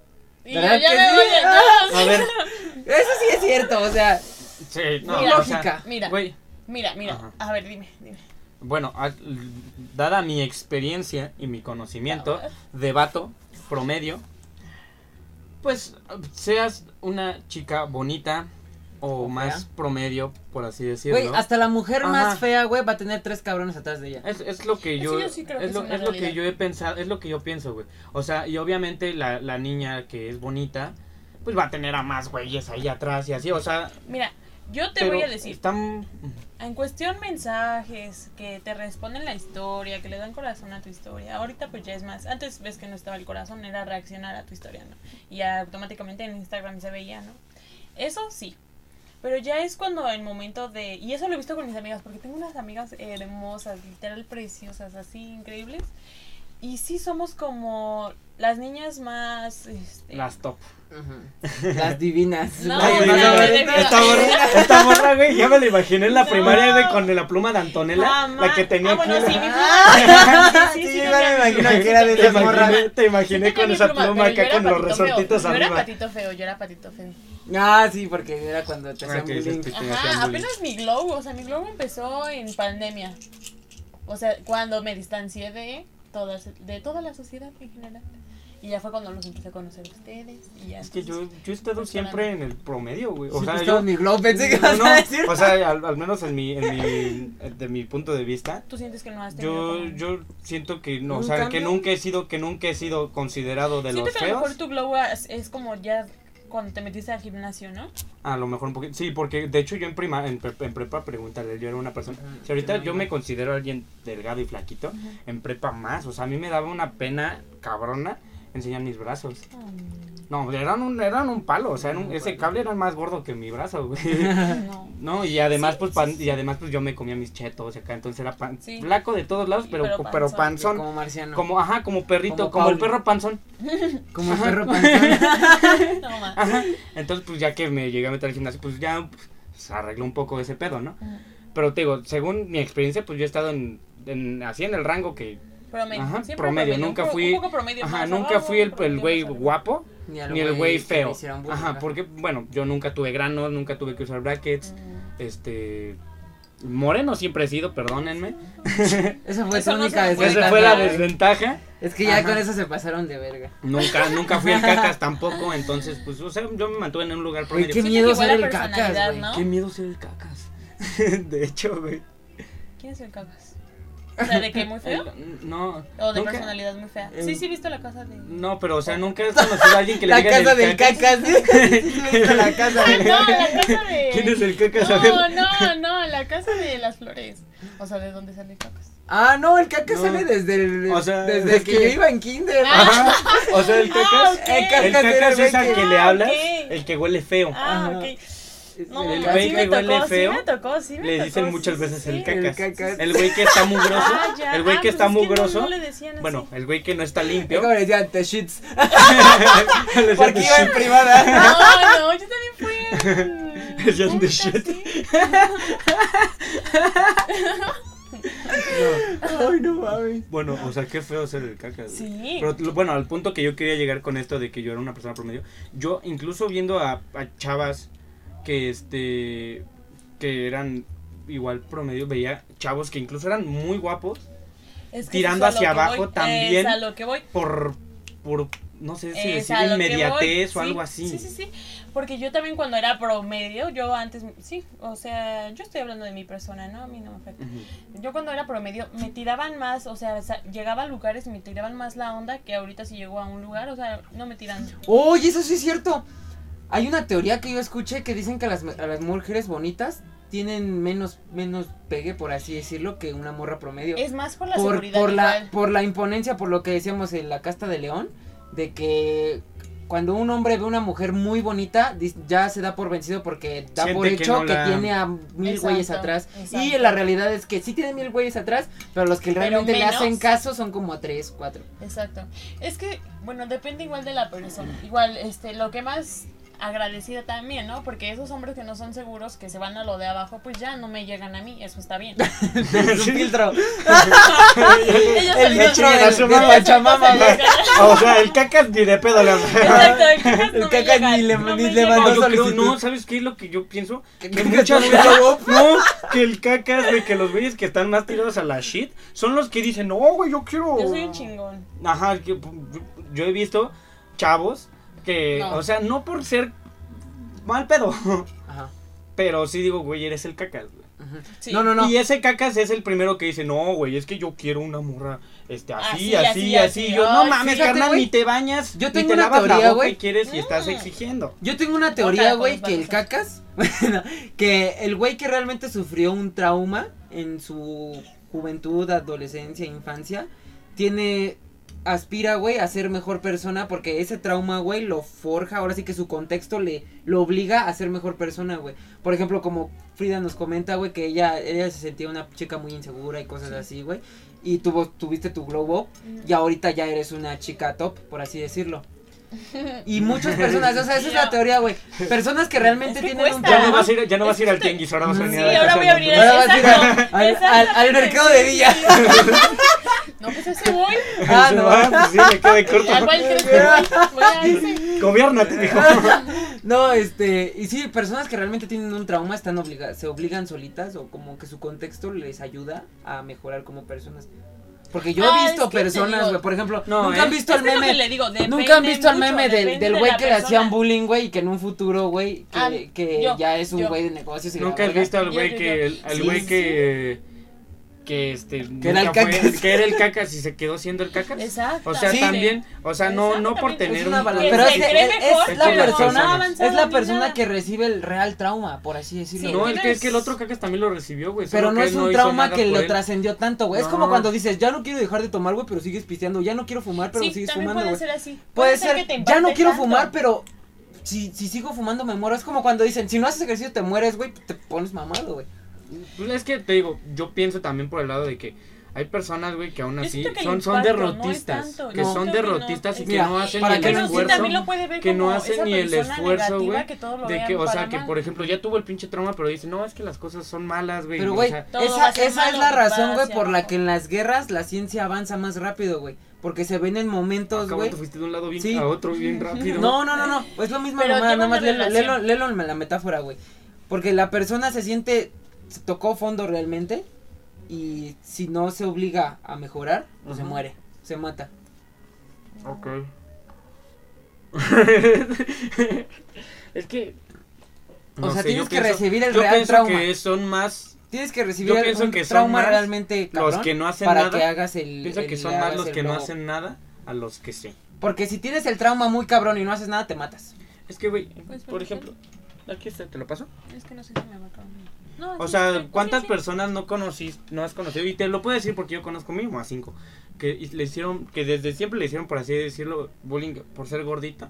Y yo ¿verdad ya que me sí? voy a- A ver. Eso sí es cierto, o sea, Sí, no, Mira, o sea, lógica. Mira, Güey, mira, mira. Ajá. A ver, dime, dime. bueno, a- dada mi experiencia y mi conocimiento de vato promedio, pues seas una chica bonita o O más fea. promedio, por así decirlo. güey, hasta la mujer Ajá. más fea, güey, va a tener tres cabrones atrás de ella. Es, es lo que Eso yo, yo sí creo que es, lo, es una es lo que yo he pensado, es lo que yo pienso, güey. O sea, y obviamente la, la niña que es bonita, pues va a tener a más güeyes ahí atrás y así, o sea. Mira, yo te voy a decir. Están, En cuestión mensajes, que te responden la historia, que le dan corazón a tu historia. Ahorita pues ya es más. Antes ves que no estaba el corazón, era reaccionar a tu historia, ¿no? Y automáticamente en Instagram se veía, ¿no? Eso sí. Pero ya es cuando el momento de... Y eso lo he visto con mis amigas, porque tengo unas amigas hermosas, literal preciosas, así increíbles. Y sí somos como las niñas más... Este, las top. Las divinas. No, Ay, esta morra, esta morra, güey, ya me la imaginé en la No. primaria, güey, con la pluma de Antonella, la que tenía Ah, bueno, aquí. sí, mi Ah, Sí, sí, sí, sí, yo me mi imagino que era de te morras. imaginé, te imaginé con esa pluma acá con los resortitos feo. Yo era arriba. patito feo, yo era patito feo. Ah, sí, porque era cuando te Ah, hacían que bullying. que Ajá, bullying. apenas mi glow, o sea, mi glow empezó en pandemia. O sea, cuando me distancié de todas, de toda la sociedad en general. Y ya fue cuando los empecé a conocer a ustedes. Y ya Es que yo, entonces- yo he estado Pues, siempre en el promedio, güey. O Sí, sea, pues, yo... todo mi glow, pensé que No, no, a decir. o sea, al, al menos en mi, en mi, de mi punto de vista, ¿Tú sientes que no has tenido yo, yo siento que no, o ¿Un sea, que cambio? nunca he sido, que nunca he sido considerado de Siento los que a lo mejor feos. tu glow es, es como ya cuando te metiste al gimnasio, ¿no? A lo mejor un poquito, sí, porque de hecho yo en prima, en, pre- en prepa, pregúntale, yo era una persona, si ahorita sí, yo no, me no. considero alguien delgado y flaquito, en prepa más, o sea, a mí me daba una pena cabrona enseñar mis brazos. No, eran un, eran un palo, o sea, un- ese cable era más gordo que mi brazo, güey. No. No, y además, Sí, pues, pan- y además, pues, yo me comía mis chetos acá, entonces era pan, Sí. flaco de todos lados, pero, pero pero, panzón. Como marciano. como, ajá, como perrito, Como como, el perro panzón, Como el perro panzón. Ajá, entonces, pues, ya que me llegué a meter al gimnasio, pues, ya, pues, se arregló un poco ese pedo, ¿no? Pero, te digo, según mi experiencia, pues, yo he estado en, en así en el rango que, Promedio. ajá, promedio, un nunca fui, Un poco promedio ajá, nunca fui el, güey guapo, Ni, al ni el güey le feo, bullying, ajá, porque, bueno, yo nunca tuve granos, nunca tuve que usar brackets, Mm. este... Moreno siempre he sido, perdónenme. Esa fue no única puede Esa desventaja. fue la desventaja. Es que ya Ajá. con eso se pasaron de verga. Nunca, nunca fui el cacas tampoco, entonces, pues, o sea, yo me mantuve en un lugar promedio. qué miedo ser el cacas. Qué miedo ser el cacas. de hecho, güey. ¿Quién es el cacas? O sea, ¿de qué? ¿Muy feo? El- no. ¿O de nunca- personalidad muy fea? Eh, Sí, sí, he visto la casa de... No, pero, o sea, nunca he conocido a alguien que le La digan casa el del cacas. ¿sí? Sí, sí, he visto la casa Ah, del no, la casa de... ¿Quién es el cacas? No, no, no, la casa de las flores. O sea, ¿de dónde sale el cacas? Ah, no, el cacas No. sale desde el, O sea, desde es que, que- yo iba en kinder. Ajá. O sea, el cacas. Ah, ok. El cacas El cacas es al el que que- le Ah, hablas, ok. el que huele feo. Ah, Ajá. ok. No, El sí güey me que huele tocó, feo, sí me tocó, sí me Le tocó, dicen sí, muchas sí, veces sí. el cacas. El cacas. El güey que está mugroso. Ah, ya. El güey Ah, que pues está es no- mugroso. No, le decían así. Bueno, el güey que no está Es limpio. como le decían, te shits. Porque iba en privada. No, no, yo también fui en... Decían ¿Cómo the shit. así? Ay, no mames. Bueno, o sea, qué feo ser el güey. Sí. Pero bueno, al punto que yo quería llegar con esto de que yo era una persona promedio, yo incluso viendo a, a chavas que este que eran igual promedio, veía chavos que incluso eran muy guapos Es que tirando hacia abajo voy, también. Es a lo que voy. por por no sé si Es decir inmediatez voy, o sí, algo así. Sí, sí, sí. Porque yo también cuando era promedio, yo antes, sí, o sea, yo estoy hablando de mi persona, ¿no? A mí no me afecta. Yo cuando era promedio me tiraban más, o sea, llegaba a lugares y me tiraban más la onda que ahorita si llego a un lugar, o sea, no me tiran. Oye, eso sí es cierto. Hay una teoría que yo escuché que dicen que a las, a las mujeres bonitas tienen menos, menos pegue, por así decirlo, que una morra promedio. Es más por la por, seguridad por la, por la imponencia, por lo que decíamos en la casta de León, de que cuando un hombre ve una mujer muy bonita, ya se da por vencido porque da Siente por que hecho no que, la- tiene a mil Exacto, güeyes atrás. exacto. Y la realidad es que sí tiene mil güeyes atrás, pero los que Pero realmente le hacen caso son como a tres, cuatro. Exacto. Es que, bueno, depende igual de la persona. Igual, este, lo que más agradecida también, ¿no? Porque esos hombres que no son seguros, que se van a lo de abajo, pues ya no me llegan a mí, eso está bien. Es un filtro. El filtro de de, su de mamá. O sea, el cacas ni de pedo le Exacto, el cacas El no me cacas ni le- no ni le mandó yo solicitud. no, ¿sabes qué es lo que yo pienso? Que muchas no veces, que el cacas, güey, que los güeyes que están más tirados a la shit, son los que dicen, no, güey, yo quiero... Yo soy un chingón. Ajá, que, yo he visto chavos que, No. o sea, no por ser mal pedo, Ajá. pero sí digo, güey, eres el cacas, güey. Sí. No, no, no. Y ese cacas es el primero que dice, no, güey, es que yo quiero una morra, este, así, Así, así, así, así. así. Yo, no Ay, mames, fíjate, carnal, ni te bañas, Yo ni tengo te una lavas la teoría, boca güey. y quieres y estás Mm. exigiendo. Yo tengo una teoría, güey, que el cacas, que el güey que realmente sufrió un trauma en su juventud, adolescencia, infancia, tiene, aspira, güey, a ser mejor persona porque ese trauma, güey, lo forja, ahora sí que su contexto le, lo obliga a ser mejor persona, güey. Por ejemplo, como Frida nos comenta, güey, que ella, ella se sentía una chica muy insegura y cosas así, güey. Y tuvo, tuviste tu glow up y ahorita ya eres una chica top, por así decirlo. Y muchas personas, o sea, esa es la teoría, güey. Personas que realmente Es que tienen un cuesta. Ya no trauma. vas a ir, ya no vas a ir al tianguis, ahora vas a venir Sí, ahora voy a los abrir demás. Ahora vas a ir a- Exacto, al, al- mercado de Villa. No, pues ese voy. Ah, no. va, pues sí, me quedé corto. ¿A cuál crees que voy? Voy a ese. Gobiérnate, mijo. No, este, y sí, personas que realmente tienen un trauma están obligadas, se obligan solitas o como que su contexto les ayuda a mejorar como personas. Porque yo Ah, he visto es que personas, güey, por ejemplo, No, nunca han ¿eh? visto Es el que es lo meme. que le digo, Nunca han visto el meme del, depende del de güey la que le hacían persona. bullying, güey, y que en un futuro, güey, que, Ah, que yo, ya es un yo. güey de negocios y Nunca has visto al güey que el al Sí, güey sí. que que este Que era el cacas. que era el cacas y se quedó siendo el cacas. Exacto. O sea, Sí. también, o sea, no no por tener Es una un Pero es es- mejor, es la persona- Es la persona que recibe el real trauma, por así decirlo. Sí, No, es que, tienes- es que el otro cacas también lo recibió, güey. Pero no es un trauma que lo trascendió tanto, güey. Es como cuando dices, ya no quiero dejar de tomar, güey, pero sigues pisteando. Ya no quiero fumar, pero sí, sigues fumando, puede güey. ser así. Puede ser, que ya no quiero tanto. fumar, pero si, si sigo fumando me muero. Es como cuando dicen, si no haces ejercicio te mueres, güey, te pones mamado, güey. Pues es que te digo, yo pienso también por el lado de que hay personas, güey, que aún así que son, son impacto derrotistas. que son siento que no, derrotistas y que Mira, no hacen ni que el sí, esfuerzo. también lo puede ver que no hacen ni el esfuerzo, güey. De que, o sea, que mal. por ejemplo ya tuvo el pinche trauma, pero dice, no, es que las cosas son malas, güey. Pero, o güey, sea, Todo esa, esa es la razón, güey, por la que en las guerras la ciencia avanza más rápido, güey. Porque se ven en momentos, güey. te fuiste de un lado bien Sí. a otro bien rápido. No, no, no, no. Es lo mismo, nada más léelo, la metáfora, güey. Porque la persona se siente, se tocó fondo realmente. Y si no se obliga a mejorar, pues se muere, se mata. Ok. es que. O sea, sé, tienes que pienso- recibir el yo real pienso trauma. que son más. Tienes que recibir Yo un que son trauma realmente los cabrón que no hacen para nada. que hagas el. Pienso que el- son hagas más los el que no hacen nada a los que sí. Porque si tienes el trauma muy cabrón y no haces nada, te matas. Es que, güey, Pues, por por ejemplo, aquí está, ¿te lo paso? Es que no sé si me va a acabar. No, O sí, sea, sí, ¿cuántas sí, sí. personas no conocís, no has conocido? Y te lo puedo decir porque yo conozco mínimo a cinco. Que le hicieron, que desde siempre le hicieron, por así decirlo, bullying por ser gordita.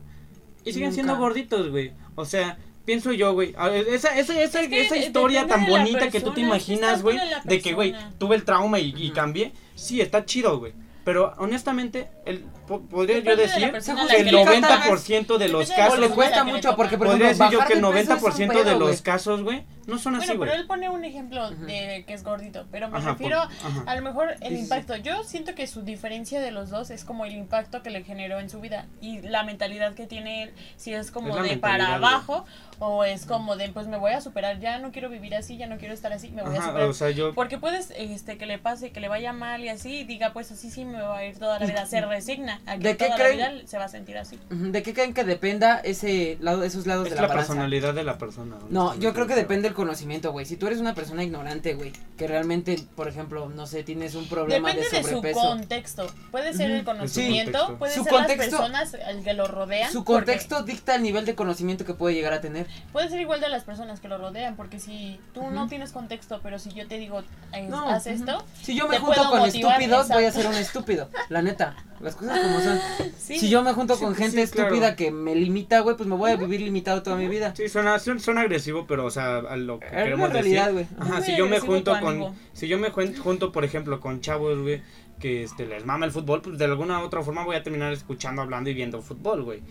Y siguen siendo Nunca. gorditos, güey. O sea, pienso yo, güey. Esa, esa, esa, Es que esa de- historia tan de bonita que tú te persona, imaginas, güey. de De que, güey, persona. tuve el trauma y, y cambié. Sí, está chido, güey. Pero honestamente, el, po- podría yo de decir persona la que el que le 90% de los de O casos, le persona güey, cuesta mucho porque, por podría ejemplo, decir yo que el de peso es un 90% de los casos, güey, no son así, Bueno, pero él pone un ejemplo de que es gordito, pero me Ajá, refiero por- a lo mejor el Sí, sí, impacto. Yo siento que su diferencia de los dos es como el impacto que le generó en su vida y la mentalidad que tiene él, si es como Es de para abajo o es como de pues me voy a superar, ya no quiero vivir así, ya no quiero estar así, me voy a superar. o sea, yo Porque puedes este que le pase, que le vaya mal y así, y diga pues así sí me va a ir toda la vida, se resigna a que ¿De qué toda creen? la vida se va a sentir así. ¿De qué creen que dependa ese lado, esos lados es de la, la, personalidad de la persona. No, yo creo que depende del conocimiento, güey. Si tú eres una persona ignorante, güey, que realmente, por ejemplo, no sé, tienes un problema Depende de de, su sobrepeso. contexto. Puede ser el conocimiento, puede Su ser contexto- las personas el que lo rodean. Su contexto dicta el nivel de conocimiento que puede llegar a tener. Puede ser igual de las personas que lo rodean, porque si tú no tienes contexto, pero si yo te digo, eh, No, haz esto, Si yo me Te junto con motivar, estúpidos, voy a ser un estúpido. La neta, las cosas como son. sí. Si yo me junto Sí, con sí, gente claro. estúpida que me limita, güey, pues me voy a vivir limitado toda mi vida. Sí, suena, suena, agresivo, pero, o sea, a lo que Es la queremos realidad, decir. güey. Ajá, si yo me junto con, si yo me jun- junto, por ejemplo, con chavos, güey, que este, les mama el fútbol, pues de alguna u otra forma voy a terminar escuchando, hablando y viendo fútbol, güey.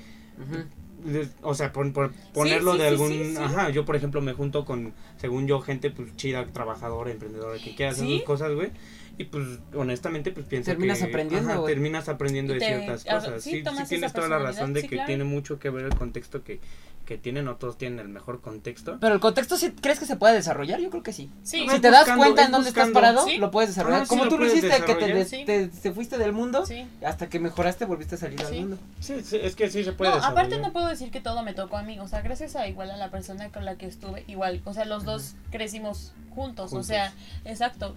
Les- O sea, por, por ponerlo sí, de algún... sí, sí. Ajá, yo, por ejemplo, me junto con, según yo, gente, pues, chida, trabajadora, emprendedora, que quiera hacer Sí. sus cosas, güey. Y, pues, honestamente, pues, pienso Terminas que... aprendiendo, ajá, terminas aprendiendo de ciertas cosas. sí, Sí, sí, tomas tienes toda la razón de que claro. tiene mucho que ver el contexto que, que tienen, no todos tienen el mejor contexto. Pero el contexto, ¿sí ¿crees que se puede desarrollar? Yo creo que sí. Si te das cuenta en dónde estás parado, Sí. lo puedes desarrollar. Ah, Como tú lo hiciste, que te, desarrollar. des- Sí. te, te fuiste del mundo, sí. hasta que mejoraste volviste a salir al mundo. Sí, sí, es que sí se puede No, aparte desarrollar. no puedo decir que todo me tocó a mí, o sea, gracias a igual a la persona con la que estuve, igual, o sea, los dos crecimos juntos, Juntos. o sea, exacto,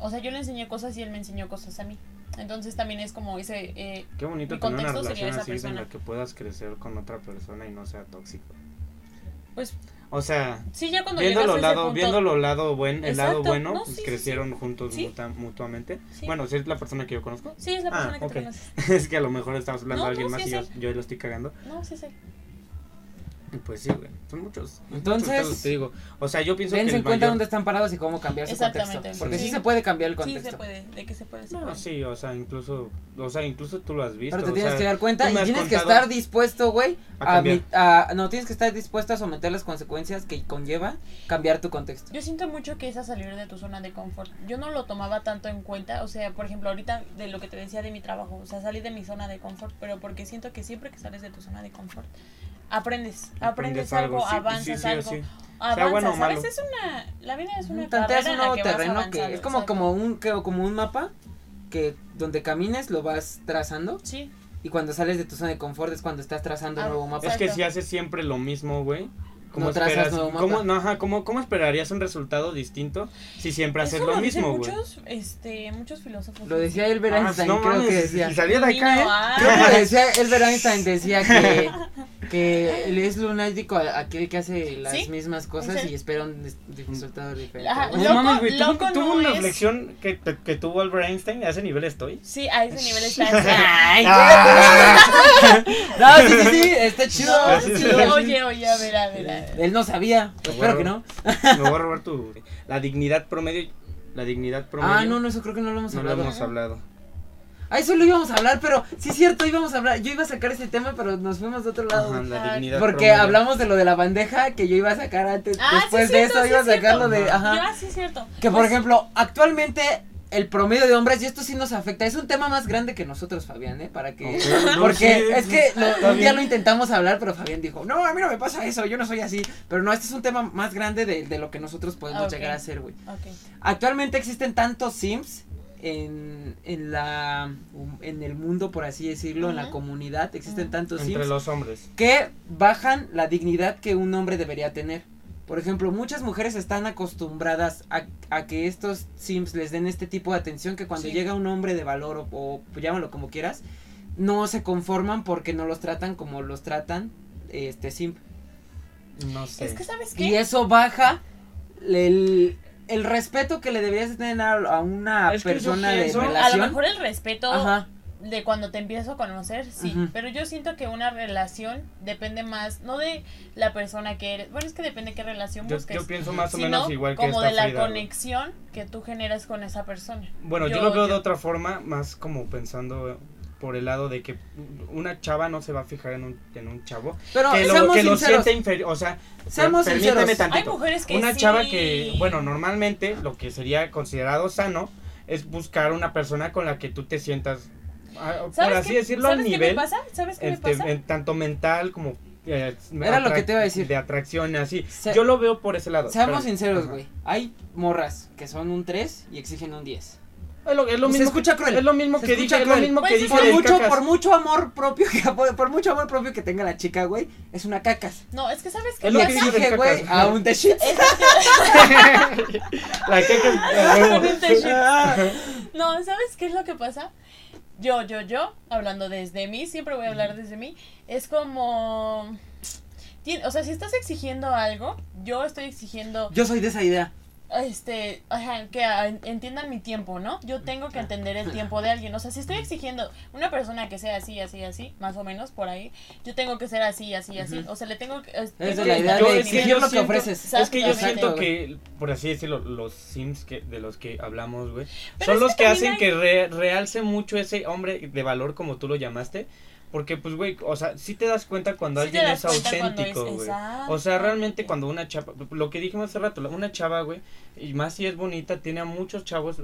o sea, yo le enseñé cosas y él me enseñó cosas a mí, entonces también es como ese, eh, Qué bonito Mi tener una relación así en persona. la que puedas crecer con otra persona y no sea tóxico. pues O sea, sí, ya cuando ese lado, punto, viéndolo lado buen, el lado Exacto, bueno, no, pues sí, sí, crecieron juntos Sí. mutua- mutuamente. Bueno, si es la persona que yo conozco. Sí, es la Ah, persona que ok. te conoces. es que a lo mejor estamos hablando No, de alguien no, más y yo, yo lo estoy cagando. No, sí, sí. Pues sí, güey. Son muchos. Entonces, muchos casos, te digo. O sea, yo pienso que en cuenta mayor- dónde están parados y cómo cambiar su Exactamente. contexto. Porque sí. Sí. se puede cambiar el Sí, contexto. se puede, de que se puede, se No, puede. sí, o sea, incluso, o sea, incluso tú lo has visto. Pero te o tienes sea, que dar cuenta y tienes que estar dispuesto, güey, A a, a- no tienes que estar dispuesto a someter las consecuencias que conlleva cambiar tu contexto. Yo siento mucho que es a salir de tu zona de confort. Yo no lo tomaba tanto en cuenta, o sea, por ejemplo, ahorita de lo que te decía de mi trabajo, o sea, salí de mi zona de confort, pero porque siento que siempre que sales de tu zona de confort, aprendes, aprendes, algo, sí, avanzas sí, sí, algo, sí. avanzas, bueno o malo. ¿sabes? Es una, la vida es una Tanteas un en la nuevo terreno que es como, como un como un mapa que donde camines lo vas trazando Sí. y cuando sales de tu zona de confort es cuando estás trazando un Ah, nuevo mapa. Es que si haces siempre lo mismo, güey. ¿Cómo No trazas esperas? nuevo mapa. ¿cómo, no, ajá, ¿cómo, ¿Cómo esperarías un resultado distinto si siempre haces lo mismo, güey? muchos, este, muchos filósofos. Lo decía Albert Ah, Einstein, no creo mames, que decía. y salía de acá, ¿eh? ah. Creo que decía Albert Einstein decía que que él es lunático aquel que hace las ¿Sí? mismas cosas ¿En y espera un resultado diferente. Ajá. Loco- mames, güey, tuvo, loco tuvo no una es. reflexión que, que, que tuvo Albert Einstein, a ese nivel estoy. Sí, a ese nivel está. Ay, Ah. no, sí, sí, sí, está chido. No, oye, oye, a ver, a ver, a ver. Él no sabía, pues espero que no. Me voy a robar tu... La dignidad promedio... La dignidad promedio... Ah, no, no, eso creo que no lo hemos No lo hablado. hemos hablado. Ah, eso lo íbamos a hablar, pero sí es cierto, íbamos a hablar. Yo iba a sacar ese tema, pero nos fuimos de otro lado. Ajá, la Ah, dignidad Porque promedio. hablamos de lo de la bandeja que yo iba a sacar antes. Ah, Después sí, de cierto, eso sí, iba a sacar lo de. Ajá. Ya, sí, es cierto. Que por Pues, ejemplo, actualmente el promedio de hombres, y esto sí nos afecta, es un tema más grande que nosotros, Fabián, ¿eh? Para que... No, Porque sí, es que lo- un día lo intentamos hablar, pero Fabián dijo, no, a mí no me pasa eso, yo no soy así. Pero no, este es un tema más grande de, de lo que nosotros podemos llegar a ser, güey. Actualmente existen tantos sims en, en la en el mundo, por así decirlo, en la comunidad, existen tantos Entre sims los hombres. que bajan la dignidad que un hombre debería tener. Por ejemplo, muchas mujeres están acostumbradas a, a que estos sims les den este tipo de atención que cuando Sí. llega un hombre de valor o, o llámalo como quieras, no se conforman porque no los tratan como los tratan este simp. No sé. Es que, ¿sabes Y qué? eso baja el, el respeto que le deberías de tener a, a una Es que yo persona de pienso- a lo relación. mejor el respeto Ajá. De cuando te empiezo a conocer, sí. Pero yo siento que una relación depende más, no de la persona que eres. Bueno, es que depende qué relación Yo, busques. yo pienso más o sino menos igual que como esta de la Frida, conexión que tú generas con esa persona. Bueno, yo, Yo- lo veo de otra forma, más como pensando por el lado de que una chava no se va a fijar en un, en un chavo Pero que lo, que lo siente inferior, o sea, Seamos per- permíteme sinceros. tantito. Hay mujeres que una sí. chava que, bueno, normalmente lo que sería considerado sano es buscar una persona con la que tú te sientas, por ¿Sabes así qué- decirlo, al ¿sabes qué nivel, me pasa? ¿Sabes qué este, me pasa? en tanto mental como eh, Era lo que atrac- te iba a decir. de atracción así. Se- Yo lo veo por ese lado. Seamos pero- sinceros, güey. Hay morras que son un 3 y exigen un 10. Es lo, es lo Se mismo escucha que, cruel. Es lo mismo Se que escucha dije, es lo cruel. mismo Pues que sí, Por mucho, cacas. por mucho amor propio que por mucho amor propio que tenga la chica, güey, es una cacas. No, es que sabes qué Es lo que pasa? dije güey, a un the shit. Es La cacas- Un te shit. No, ¿sabes qué es lo que pasa? Yo, yo, yo, hablando desde mí, siempre voy a hablar desde mí, es como... O sea, si estás exigiendo algo, yo estoy exigiendo, Yo soy de esa idea. Este, ajá, que entiendan mi tiempo, ¿no? Yo tengo que entender el tiempo de alguien. O sea, si estoy exigiendo una persona que sea así, así, así, más o menos por ahí, yo tengo que ser así, así, así. O sea, le tengo que... Es tengo la que idea de que exigir yo lo que siento- ofreces. Es que yo siento que, por así decirlo, los sims que, de los que hablamos, güey, son los que hacen hay- que re- realce mucho ese hombre de valor, como tú lo llamaste. Porque, pues, güey, o sea, sí te das cuenta cuando Sí alguien es auténtico, güey. O sea, realmente cuando una chava, lo que dijimos hace rato, una chava, güey, y más si es bonita, tiene a muchos chavos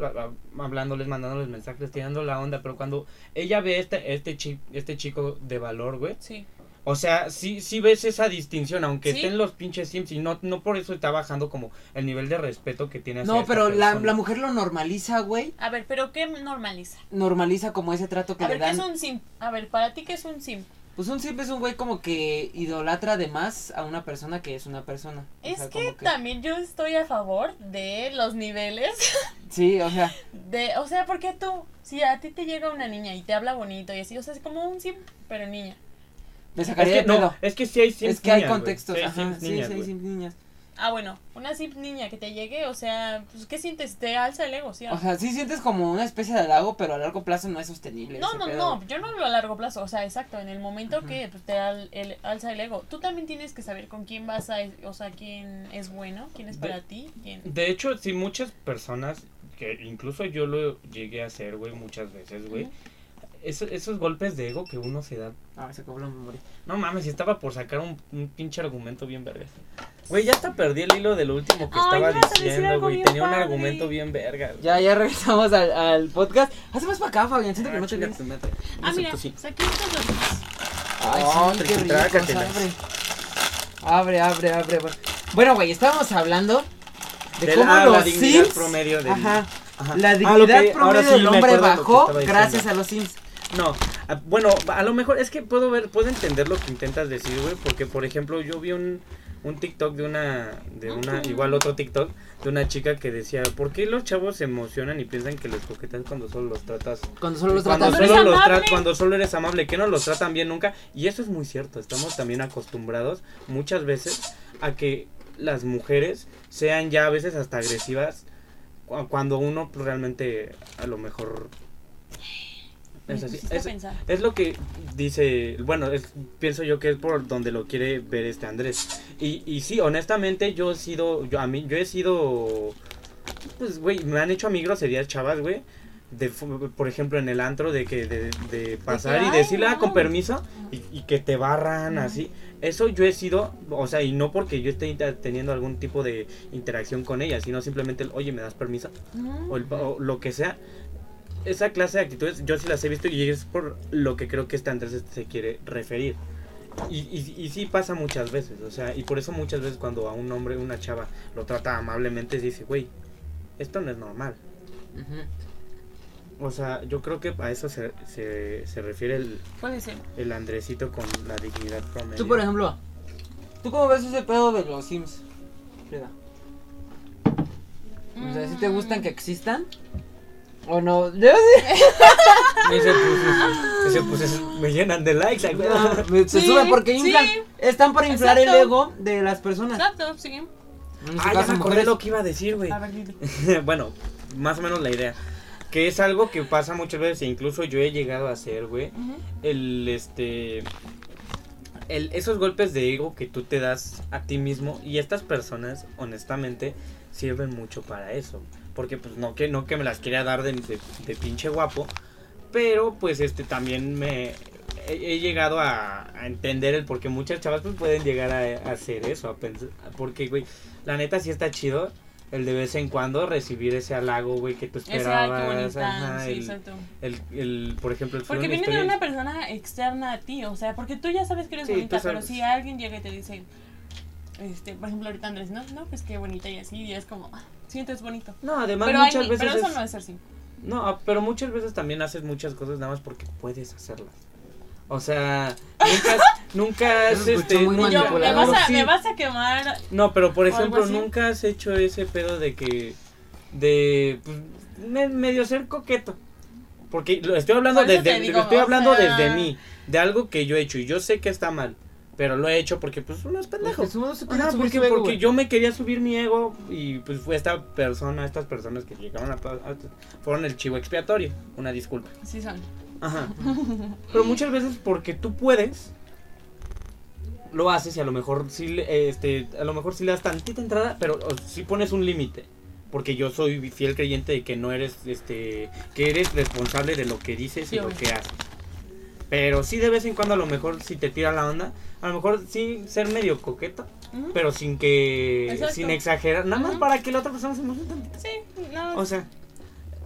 hablándoles, mandándoles mensajes, tirando la onda, pero cuando ella ve este, este, chi- este chico de valor, güey, Sí. O sea, sí, sí ves esa distinción, aunque Sí. estén los pinches Sims y no, no por eso está bajando como el nivel de respeto que tiene hacia No, pero la, mujer lo normaliza, güey. A ver, pero ¿qué normaliza? Normaliza como ese trato que A le ver, ¿qué es un sim? A ver, para ti, ¿qué es un sim? Pues un simp es un güey como que idolatra de más a una persona que es una persona. O Es sea, que, como también yo estoy a favor de los niveles. Sí, o sea, De, o sea, porque tú, si a ti te llega una niña y te habla bonito y así, o sea, es como un sim, pero niña. Me Es sacaría que, de pedo. no, es que sí hay Sims es que hay niñas, contextos, Sí hay ajá, Sims sí, niñas, sí, hay simp niñas. Ah, bueno, una sim niña que te llegue, o sea, pues, ¿qué sientes? Te alza el ego, ¿sí? o sea, sí sientes como una especie de halago, pero a largo plazo no es sostenible. No, no, pedo. no, yo no hablo a largo plazo, o sea, exacto, en el momento que pues, te al- el- alza el ego, tú también tienes que saber con quién vas a, o sea, quién es bueno, quién es De- para ti, quién... De hecho, sí, muchas personas, que incluso yo lo llegué a hacer, güey, muchas veces, güey. Eso- esos golpes de ego que uno se da. Ah, se cobró memoria. No mames, estaba por sacar un, un pinche argumento bien verga. Güey, ya hasta perdí el hilo de lo último que Ay, estaba diciendo, güey. Tenía un padre. argumento bien verga. Ya, ya regresamos al, al podcast. Haz más para acá, Fabián. Siento que Ah, no te tu madre. Ah, mira, tú sí. saqué. Ay, No, sí, qué rico, abre. Abre, abre, abre. Bueno, güey, estábamos hablando de De cómo la, los la dignidad Sims. promedio del- Ajá. Ajá. La Ah, dignidad que- ahora promedio sí del hombre de que bajó gracias a los Sims. No, ah, bueno, a lo mejor es que puedo ver, puedo entender lo que intentas decir, güey, porque por ejemplo yo vi un, un TikTok de una, de una, igual otro TikTok de una chica que decía, ¿por qué los chavos se emocionan y piensan que los coquetas cuando solo los tratas? Cuando solo los cuando tratas solo Pero es los amable. tra- cuando solo eres amable, que no los tratan bien nunca. Y eso es muy cierto, estamos también acostumbrados muchas veces a que las mujeres sean ya a veces hasta agresivas cu- cuando uno pues, realmente a lo mejor Me es así. lo que dice, bueno, es- pienso yo que es por donde lo quiere ver este Andrés. Y, y sí, honestamente yo he sido, yo a mí, yo he sido, pues güey, me han hecho a mí groserías chavas, güey. De, por ejemplo, en el antro, de que de, de pasar y ay, decirle, ah, no. con permiso, y, y que te barran así. Eso yo he sido, o sea, y no porque yo esté teniendo algún tipo de interacción con ella, sino simplemente, el, oye, ¿me das permiso? O, el- o lo que sea. Esa clase de actitudes yo sí las he visto y es por lo que creo que este Andrés se quiere referir. Y, y, y sí pasa muchas veces, o sea, y por eso muchas veces cuando a un hombre, una chava, lo trata amablemente, dice, güey, esto no es normal. O sea, yo creo que a eso se, se, se refiere el, Puede ser. el Andresito con la dignidad promedio. Tú, por ejemplo, ¿tú cómo ves ese pedo de los Sims? Frida? O sea, ¿sí te gustan que existan? ¿O no? Yo sí. Ese, pues, ese, pues, me llenan de likes, güey. Me- Se Sí, sube porque sí. inflan. Están para inflar el ego de las personas. Exacto, sí. En Ah, ya caso, me acordé mujeres. lo que iba a decir, güey. A ver, dile. bueno, más o menos la idea. Que es algo que pasa muchas veces, e incluso yo he llegado a hacer, güey. Ujú. El, este... El, esos golpes de ego que tú te das a ti mismo y estas personas, honestamente, sirven mucho para eso. Porque pues no que, no que me las quiera dar de, de- de pinche guapo, pero pues este también me... He, he llegado a, a entender el por qué muchas chavas pues pueden llegar a, a hacer eso, a pensar, porque güey, la neta sí está chido el de vez en cuando recibir ese halago, güey, que tú esperabas. ajá, sí, el, exacto. el, el, por ejemplo, el Porque viene de una persona externa a ti, o sea, porque tú ya sabes que eres Sí, bonita, pero si alguien llega y te dice, este, por ejemplo, ahorita Andrés, no, no, pues qué bonita y así, y es como, sientes bonito. No, además Pero, muchas veces pero eso es- no es así. No, ah, pero muchas veces también haces muchas cosas nada más porque puedes hacerlas. O sea, nunca, nunca has, este, muy nunca- Y yo, me manipulador. vas, a, sí. me vas a quemar. No, pero por ejemplo, nunca has hecho ese pedo de que, de, pues, me- medio ser coqueto. Porque lo estoy hablando desde, digo, estoy hablando sea- desde mí, de algo que yo he hecho y yo sé que está mal, pero lo he hecho porque pues uno es pendejo. Porque uno se quiere Ajá, subir porque, su ego, porque güey. yo me quería subir mi ego y pues fue esta persona, estas personas que llegaron a, a- fueron el chivo expiatorio, una disculpa. Sí, son. Ajá. Pero muchas veces porque tú puedes lo haces y a lo mejor sí le- este a lo mejor sí le das tantita entrada, pero si pones un límite. Porque yo soy fiel creyente de que no eres este que eres responsable de lo que dices Sí, y lo que haces. Pero sí de vez en cuando a lo mejor si te tira la onda, a lo mejor sí ser medio coqueto, Ujú. pero sin que Exacto. sin exagerar, nada más para que la otra persona se emocione tantito. Sí, no. O sea,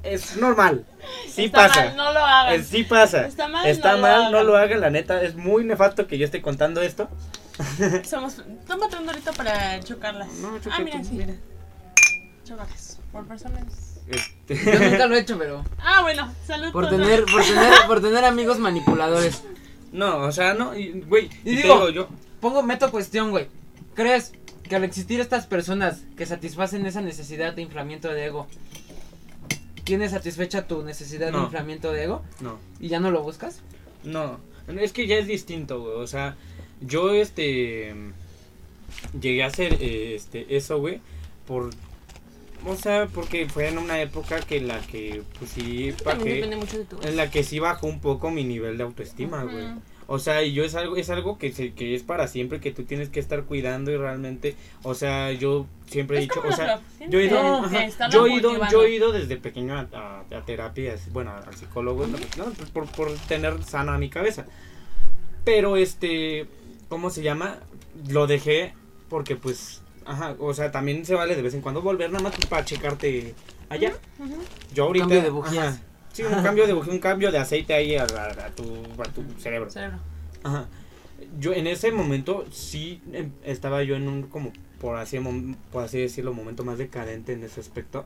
es normal. Sí está pasa. mal, no lo hagan. Eh, sí pasa. Está mal, Está no lo mal, no hagan. lo hagan, la neta. Es muy nefasto que yo esté contando esto. Somos, tómate un dorito para chocarlas. No, ah, mira, sí. mira. Chocarlas. Por personas. Este, Yo nunca lo he hecho, pero. Ah, bueno, salud. Por tener, por tener, por tener amigos manipuladores. no, o sea, no, y, güey. Y Y, digo- digo yo. Pongo, meto cuestión, güey. ¿Crees que al existir estas personas que satisfacen esa necesidad de inflamiento de ego, tienes satisfecha tu necesidad de inflamiento de ego No, y ya no lo buscas? no. Es que ya es distinto, güey. O sea, yo este. Llegué a hacer eh, este, eso, güey. Por. O sea, porque fue en una época que en la que, pues sí, que. mucho de tu. En la que sí bajó un poco mi nivel de autoestima, güey. O sea, y yo es algo, es algo que, se, que es para siempre, que tú tienes que estar cuidando y realmente, o sea, yo siempre he Es dicho, o sea, yo he ido, que ajá, yo he ido, yo he ido desde pequeño a, a, a terapias, bueno, al psicólogo, ¿no? Pues por, por tener sana mi cabeza. Pero este, ¿cómo se llama? Lo dejé porque pues, ajá, o sea, también se vale de vez en cuando volver nada más para checarte allá. Yo ahorita, Cambio de bujías. ajá, Sí, un cambio de bujía, un cambio de aceite ahí a, a- a tu, a tu cerebro. Cerebro. Ajá. Yo en ese momento sí em, estaba yo en un como por así por así decirlo momento más decadente en ese aspecto.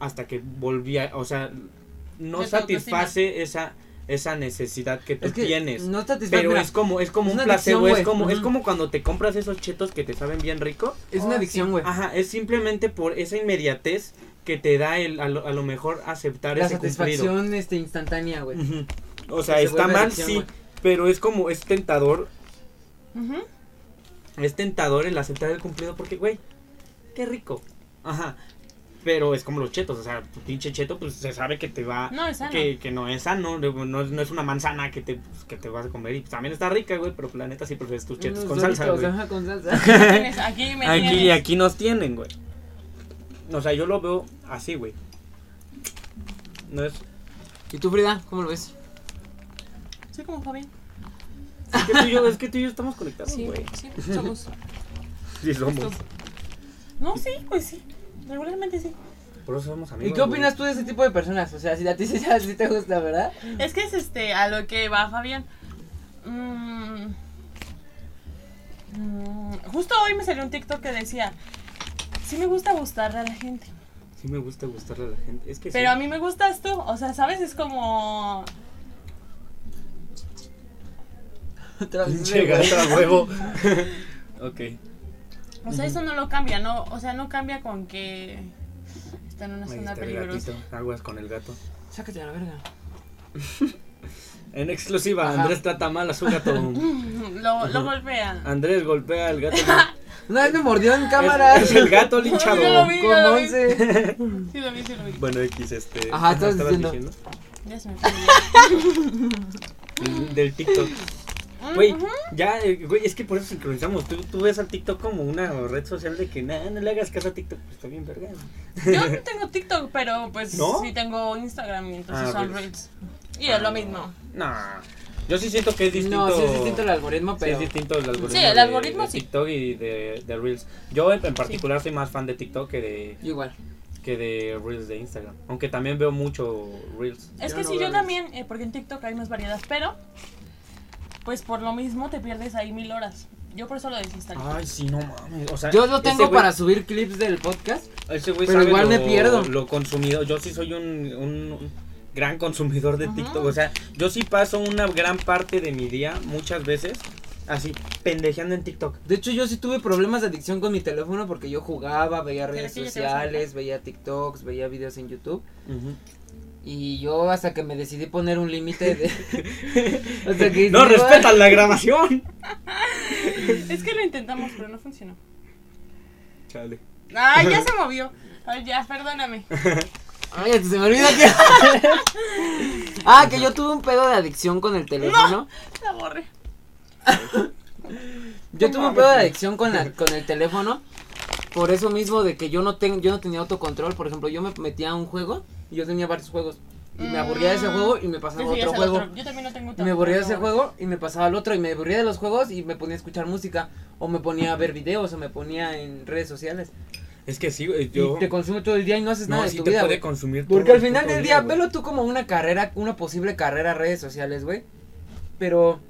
hasta que volvía, o sea, no satisface esa esa necesidad que tú Es que tienes. no Pero mira, es como es como es un adicción, placebo, es como es como cuando te compras esos chetos que te saben bien rico. es una Oh, adicción, sí. güey. Ajá, es simplemente por esa inmediatez que te da el a lo, a lo mejor aceptar La ese cumplido. satisfacción este instantánea, güey. O sea, Se está mal, adicción, sí, pero es como, es tentador, Ujú. es tentador el aceptar el cumplido porque, güey, qué rico. Ajá. Pero es como los chetos, o sea, tu pinche cheto, pues se sabe que te va. No, es sano. Que, que no es sano, no, es, no es una manzana que te, pues, que te vas a comer y pues, también está rica, güey, pero la neta sí prefieres tus chetos con salsa, güey. con salsa. Aquí me Aquí, tienes. aquí nos tienen, güey. O sea, yo lo veo así, güey. No es. ¿Y tú, Frida? ¿Cómo lo ves? Sí, como Fabián. Es que tú y yo, es que tú y yo estamos conectados, Sí, güey. sí, somos. Sí, somos. No, sí, pues sí. Regularmente sí. Por eso somos ¿Y amigos. qué opinas tú de ese tipo de personas? O sea, si a ti sí, sí te gusta, ¿verdad? Es que es este a lo que va Fabián. Mm, mm, justo hoy me salió un TikTok que decía, sí me gusta gustarle a la gente, Sí me gusta gustarle a la gente. Es que pero sí. a mí me gustas tú, o sea, ¿sabes? Es como... Pinche huevo. ok. O sea, eso no lo cambia, no, o sea, no cambia con que está en una zona el peligrosa. gatito. Aguas con el gato. Sácate a la verga. En exclusiva, Ajá. Andrés trata mal a su gato. Lo, lo golpea. Andrés golpea al gato. Una vez me mordió en cámara. Es, es el gato linchado. Yo lo vi. Con lo vi. 11. Sí lo vi, sí lo vi. Bueno, X, este. Ajá, ¿cómo estabas diciendo. Ya se me fue. el Del, del TikTok. Güey, Ujú. ya, eh, güey, es que por eso sincronizamos. Tú, tú ves al TikTok como una red social de que nada, no le hagas caso a TikTok. Pues está bien, verga. Yo no tengo TikTok, pero pues ¿No? sí tengo Instagram y entonces Ah, son Reels. Reels. Y es lo mismo. No. Yo sí siento que es distinto. No, sí es distinto el algoritmo, Sí, pero. es distinto el algoritmo. Sí, el de- algoritmo de sí. TikTok y de, de Reels. Yo en, en particular soy más fan de TikTok que de, Igual. que de Reels de Instagram. Aunque también veo mucho Reels. Es Yo que no sí, yo Reels. también, eh, porque en TikTok hay más variedad, pero pues por lo mismo te pierdes ahí mil horas. Yo por eso lo desinstalé. Ay, sí, no mames. O sea, Yo lo tengo para subir clips del podcast. Ese güey pero sabe igual lo, me pierdo. Lo consumido. Yo sí soy un, un- gran consumidor de Ajá. TikTok. O sea, yo sí paso una gran parte de mi día, muchas veces, así, pendejeando en TikTok. De hecho, yo sí tuve problemas de adicción con mi teléfono porque yo jugaba, veía redes sociales, veía TikToks, veía videos en YouTube. Y yo hasta que me decidí poner un límite de... hasta que No respetan la grabación. Es que lo intentamos, pero no funcionó. Chale. Ay, ya se movió. Ay, ya, perdóname. Ay, hasta se me olvidó que... ah, que yo tuve un pedo de adicción con el teléfono. La borré. Yo tuve un pedo de adicción con, la- con el teléfono. Por eso mismo de que yo no tengo, yo no tenía autocontrol. Por ejemplo, yo me metía a un juego y yo tenía varios juegos. Y me aburría de ese Mm. juego y me pasaba a Sí, sí, otro juego. otro. Yo también no tengo Y me aburría de ese juego y me pasaba al otro y me aburría de los juegos y me ponía a escuchar música o me ponía a ver videos o me ponía en redes sociales. Es que sí, yo. Y te consume todo el día y no haces no, nada de sí tu te vida, puede güey. consumir todo Porque al final del día, güey. velo tú como una carrera, una posible carrera a redes sociales, güey. Pero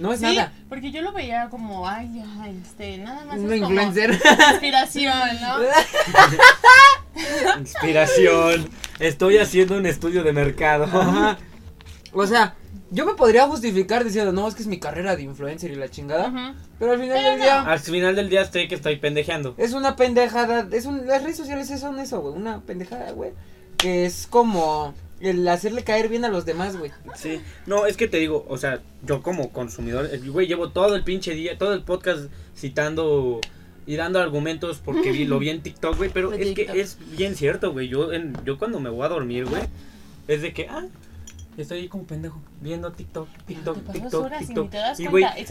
no es Sí, nada. porque yo lo veía como, ay, ya, este, nada más Una es como influencer. inspiración, ¿no? Inspiración. Estoy haciendo un estudio de mercado. Ajá. O sea, yo me podría justificar diciendo, no, es que es mi carrera de influencer y la chingada. Ujú. Pero al final Pero del no. día Al final del día estoy que estoy pendejeando. es una pendejada. Es un, las redes sociales son eso, güey. Una pendejada, güey. Que es como el hacerle caer bien a los demás, güey. Sí, no, es que te digo, o sea, yo como consumidor, eh, güey, llevo todo el pinche día, todo el podcast citando y dando argumentos porque vi, lo vi en TikTok, güey, pero es TikTok. que es bien cierto, güey, yo, en, yo cuando me voy a dormir, güey, es de que, ah, estoy ahí como pendejo, viendo TikTok, TikTok, te TikTok, horas y TikTok. ni te das Y,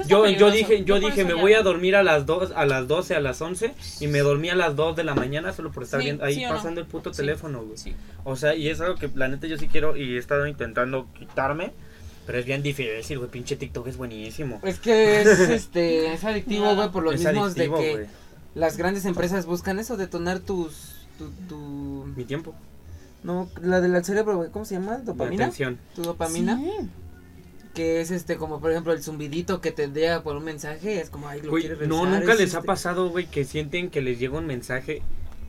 yo, yo dije, Yo dije, me ya voy a dormir a las dos, a las 12, a las 11 y me dormí a las 2 de la mañana solo por estar Sí, viendo ahí sí o no. pasando el puto Sí. teléfono, güey. Sí. O sea, y es algo que la neta yo sí quiero y he estado intentando quitarme. Pero es bien difícil, güey. Pinche TikTok es buenísimo. Es que es, este, es adictivo, güey, por mismos adictivo, de que las grandes empresas buscan eso, detonar tus, tu, tu, Mi tiempo. No, la del cerebro, ¿cómo se llama? Mi ¿Dopamina? atención. Tu dopamina, Sí. que es este, como por ejemplo el zumbidito que te dé por un mensaje, es como, ay, lo quieres no, revisar, nunca es les ha este- pasado, güey, que sienten que les llega un mensaje,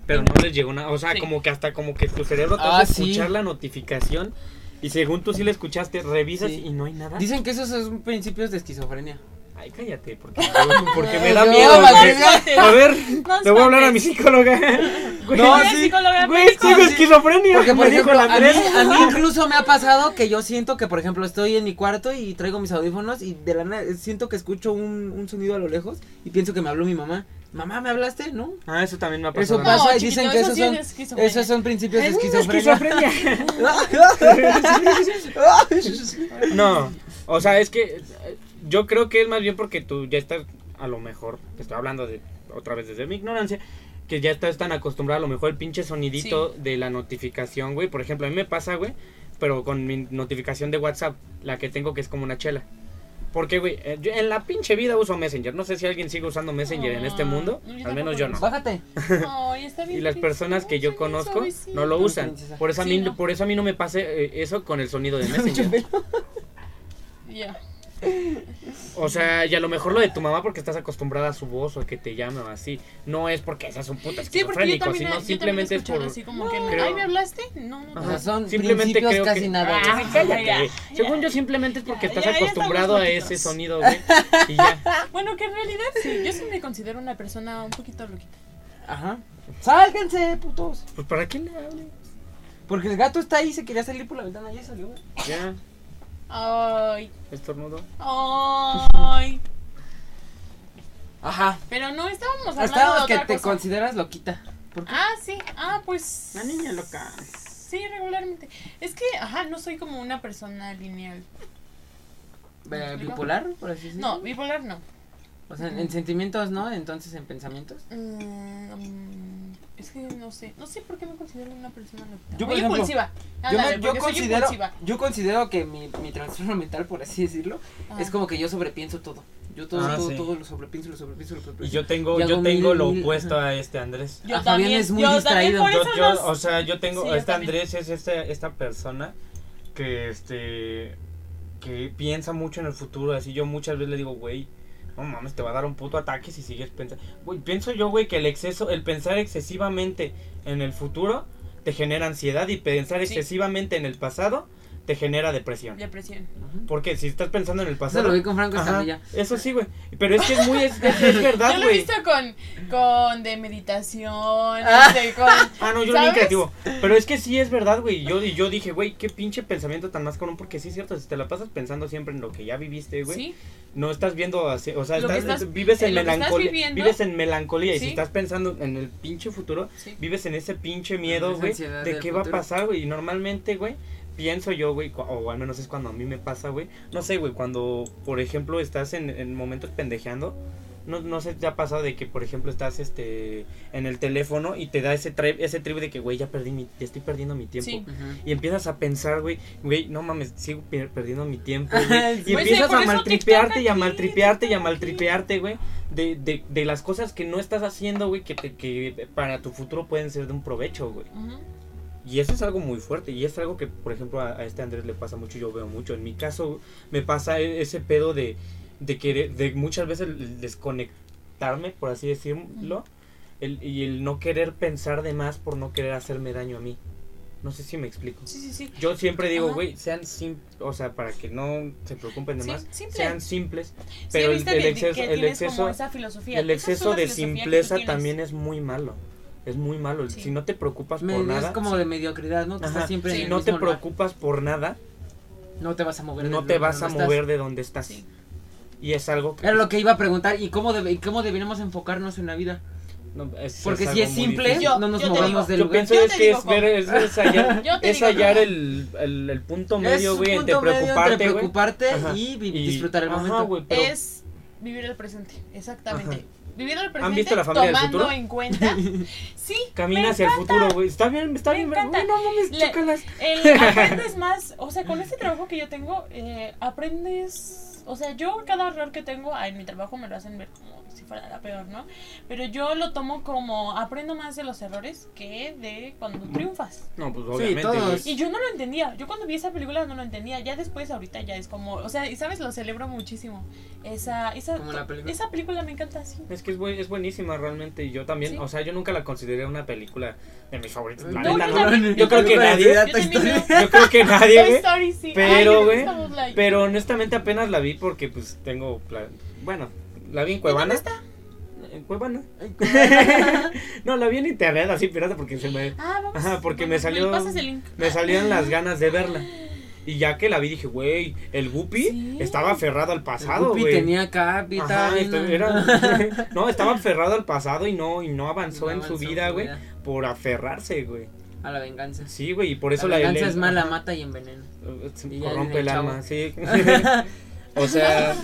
pero no les llegó nada. O sea, Sí. como que hasta como que tu cerebro te Ah, hace sí. escuchar la notificación y según tú sí la escuchaste, revisas Sí. y no hay nada. Dicen que esos son principios de esquizofrenia. Ay, cállate, porque, porque me da miedo. A ver, No le voy a hablar a mi psicóloga. Güey, No, sí. psicóloga, Güey, tengo esquizofrenia. Porque, por ejemplo, a mí, Andrés. a mí incluso me ha pasado que yo siento que, por ejemplo, estoy en mi cuarto y traigo mis audífonos y de la nada siento que escucho un, un sonido a lo lejos y pienso que me habló mi mamá. Mamá, ¿me hablaste? ¿No? Ah, eso también me ha Eso pasado. pasa No, y chiquito, dicen que eso esos sí son, es esquizofrenia. esos son principios de Es una esquizofrenia. No, o sea, es que yo creo que es más bien porque tú ya estás, a lo mejor, te estoy hablando de otra vez desde mi ignorancia, que ya estás tan acostumbrado a lo mejor el pinche sonidito de la notificación, güey. Por ejemplo, a mí me pasa, güey, pero con mi notificación de WhatsApp, la que tengo que es como una chela. Porque, güey, eh, en la pinche vida uso Messenger. No sé si alguien sigue usando Messenger en este Ah, mundo. Al menos yo no. Bájate. Ay, está bien Y las personas que yo conozco no lo usan. Por eso a Sí, mí, no. por eso a mí no me pase eh, eso con el sonido de Messenger. Ya. O sea, y a lo mejor lo de tu mamá porque estás acostumbrada a su voz o a que te llame o así. No es porque seas un puta Sí, esquizofrénico, también, sino yo simplemente es por... así como que, creo- ay, ¿me hablaste? No, no, no. son Simplemente creo casi que... nada. Ah, cállate. Ya, ya. Según yo simplemente es porque Ya, estás ya, ya estamos acostumbrado a ese sonido, güey. Y ya. Bueno, que en realidad sí, yo sí me considero una persona un poquito loquita. Ajá. Sálganse, putos. Pues para quién le hable. Porque el gato está ahí, se quería salir por la ventana, ya salió. Ya, Ay, estornudo. ay. Ajá. Pero no estábamos hablando Estábamos de que te cosa. consideras loquita. ¿Por qué? Ah, sí. Ah, pues. La niña loca. Sí, regularmente. Es que, ajá, no soy como una persona lineal. Eh, ¿Bipolar, por así decirlo? No, bipolar no. O sea, en, en sentimientos, ¿no? Entonces, en pensamientos. Mm, mm, es que no sé. No sé por qué me considero una persona loquita. Yo, por ejemplo, impulsiva. Yo, me- yo considero, impulsiva. yo considero que mi, mi trastorno mental, por así decirlo, Ah. es como que yo sobrepienso todo. Yo todo, Ah, todo, sí. todo lo sobrepienso, lo sobrepienso, lo sobrepienso. Y yo tengo, Y yo tengo mil, lo mil, opuesto ajá. a este Andrés. Yo Ah, Fabián también, es muy yo distraído. Yo, yo, o sea, yo tengo, Sí, este. Andrés es este, esta persona que, este, que piensa mucho en el futuro, así yo muchas veces le digo, güey, no mames, te va a dar un puto ataque si sigues pensando. Güey, pienso yo, güey, que el exceso, el pensar excesivamente en el futuro te genera ansiedad y pensar Sí. excesivamente en el pasado te genera depresión. Depresión. Porque si estás pensando en el Eso pasado... lo vi con Franco Ajá, Escamilla. eso sí, güey. Pero es que es muy, es, es- es verdad, Yo lo he güey. visto con, con de meditación, Ah. este, con... Ah, no, yo bien ¿sabes? creativo. Pero es que sí es verdad, güey. Yo, y yo dije, güey, qué pinche pensamiento tan más común. Porque sí es cierto, si te la pasas pensando siempre en lo que ya viviste, güey. Sí, No estás viendo así, o sea, Lo estás- estás- vives en lo melancolía. viviendo. Vives en melancolía. Y si estás pensando en el pinche futuro, sí. vives en ese pinche miedo, güey. De qué va a pasar, güey. Y normalmente, güey. Pienso yo, güey, cu- o al menos es cuando a mí me pasa, güey. No sé, güey, cuando, por ejemplo, estás en, en momentos pendejeando. No, no sé, te ha pasado de que, por ejemplo, estás este en el teléfono y te da ese tri- ese trip de que, güey, ya perdí mi, ya estoy perdiendo mi tiempo. Sí. Y empiezas a pensar, güey, güey, no mames, sigo per- perdiendo mi tiempo, güey. Y Pues, empiezas a maltripearte y a maltripearte y a maltripearte, güey. De, de, de las cosas que no estás haciendo, güey, que, te, que para tu futuro pueden ser de un provecho, güey. Ujú. Y eso es algo muy fuerte. Y es algo que, por ejemplo, a, a este Andrés le pasa mucho, yo veo mucho. En mi caso, me pasa e- ese pedo de, de querer, de muchas veces desconectarme, por así decirlo. El, y el no querer pensar de más por no querer hacerme daño a mí. No sé si me explico. Sí, sí, sí. Yo siempre digo, güey, sean simples, o sea, para que no se preocupen de más, simple. sean simples. Pero el, el exceso, el exceso, como esa filosofía. el exceso de simpleza también es muy malo. Es muy malo. Sí. Si no te preocupas Me- por es nada, como de mediocridad, ¿no? Estás siempre si en no te lugar. preocupas por nada, No te vas a mover. no de te donde vas a estás. mover de donde estás. Sí. Y es algo que Era lo que iba a preguntar. ¿Y cómo, debe, y cómo deberíamos enfocarnos en la vida? no, es- Porque es si es simple. Yo- no nos movemos del Yo lugar. pienso Yo es te que es ver, es, es hallar, es hallar el, el, el punto Es medio, un güey, entre punto medio preocuparte, entre preocuparte y, Y- disfrutar el ajá, momento. güey, pero- Es vivir el presente, exactamente. Ajá. El presente visto La familia del futuro? en cuenta. Sí, Camina me hacia el futuro, güey. Está bien, está Me bien. No mames, Le- chócalas. El, aprendes más, o sea, con este trabajo que yo tengo, eh, aprendes, o sea, yo cada error que tengo, ah, en mi trabajo me lo hacen ver como si fuera la peor, ¿no? Pero yo lo tomo como aprendo más de los errores que de cuando triunfas. No, pues Sí, obviamente. todos. güey. Y yo no lo entendía. Yo cuando vi esa película no lo entendía. Ya después, ahorita ya es como. O sea, y sabes, lo celebro muchísimo. Esa, esa, Como la película. esa película me encanta así. Es que es, buen- es buenísima realmente y yo también, Sí. o sea, yo nunca la consideré una película de mis favoritos. No, yo no. también, Yo creo que nadie, Yo creo- que nadie, sí. Pero, güey, Pero honestamente apenas la vi porque pues tengo, pla- bueno, la vi en Cuevana. En Cuevana. no, la vi en internet así pirata porque se me, Ah, vamos. Ajá, porque Bueno, me salió- pasas el link. me salían las ganas de verla. Y ya que la vi dije, güey, el Guppy Sí. estaba aferrado al pasado, Guppy güey. tenía capita. Ajá, este, era- no, estaba aferrado al pasado y no y no avanzó en su vida, güey, por aferrarse, güey. A la venganza. Sí, güey, y por eso la la venganza es mala, mata y envenena. se Y ya corrompe el el alma, sí. o sea,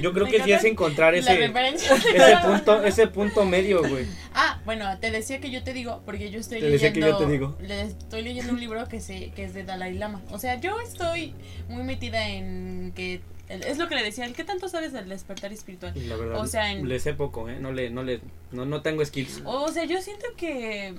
yo creo Me que sí es encontrar ese ese punto ese punto medio, güey. Ah, bueno, te decía que yo te digo, porque yo estoy Te decía que leyendo. yo te digo. le- estoy leyendo un libro que se, que es de Dalai Lama. O sea, yo estoy muy metida en que es lo que le decía, el qué tanto sabes del despertar espiritual. La verdad, O sea, en- le sé poco, eh, no le no le no, no tengo skills. O sea, yo siento que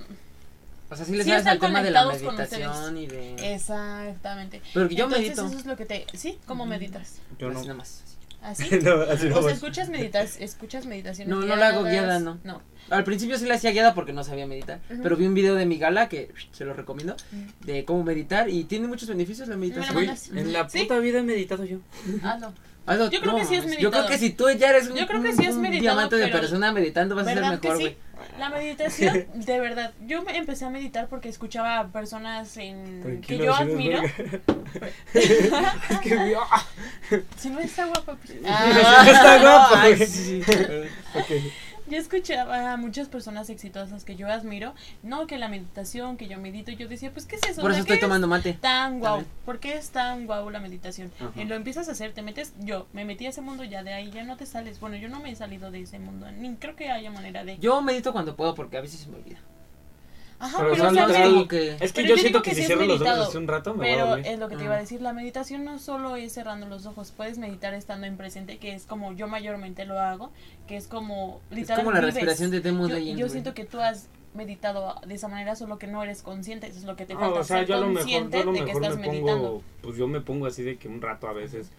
O sea, sí le Sí sabes al tema de la meditación y de. exactamente. Pero yo Entonces, medito. eso es lo que te ¿Sí? ¿Cómo meditas? Yo no. nada más. ¿Así? No, así no o sea, escuchas meditas, escuchas meditaciones No, no la hago guiada, no. No. Al principio sí la hacía guiada porque no sabía meditar. Pero vi un video de mi gala que se lo recomiendo. Ujú. De cómo meditar y tiene muchos beneficios la meditación. Güey, mandas. en la Sí. puta vida he meditado yo. Hazlo. Hazlo- Yo creo que sí es Yo creo que si tú ya eres un, Yo creo que sí es un meditado, diamante de persona meditando vas a ser ¿Verdad que mejor, sí? güey. La meditación, de verdad, yo me empecé a meditar porque escuchaba a personas en que yo admiro. es que ah, Si no está guapa, pues- Ah, está Ay, güey. sí, sí. Yo escuchaba a muchas personas exitosas que yo admiro, no que la meditación, que yo medito, y yo decía, pues ¿qué es eso? Por eso estoy ¿qué tomando mate. tan guau? También. ¿Por qué es tan guau la meditación? Ajá. Y lo empiezas a hacer, te metes, yo me metí a ese mundo, ya de ahí ya no te sales. Bueno, yo no me he salido de ese mundo, ni creo que haya manera de... Yo medito cuando puedo porque a veces se me olvida. Ajá, Pero, pero, o sea, que- Es que Pero yo yo siento que, que si es cierro los ojos meditado, hace un rato me voy a Pero dormir. es lo que te Ah. iba a decir, la meditación no solo es cerrando los ojos, puedes meditar estando en presente, que es como yo mayormente lo hago, que es como Es literal como la vives. respiración de Demon Yo, yo siento que tú has meditado de esa manera, solo que no eres consciente, eso es lo que te No, falta, o sea, ser yo a lo mejor, consciente yo lo de que mejor estás me meditando. pongo, pues yo me pongo así de que un rato a veces.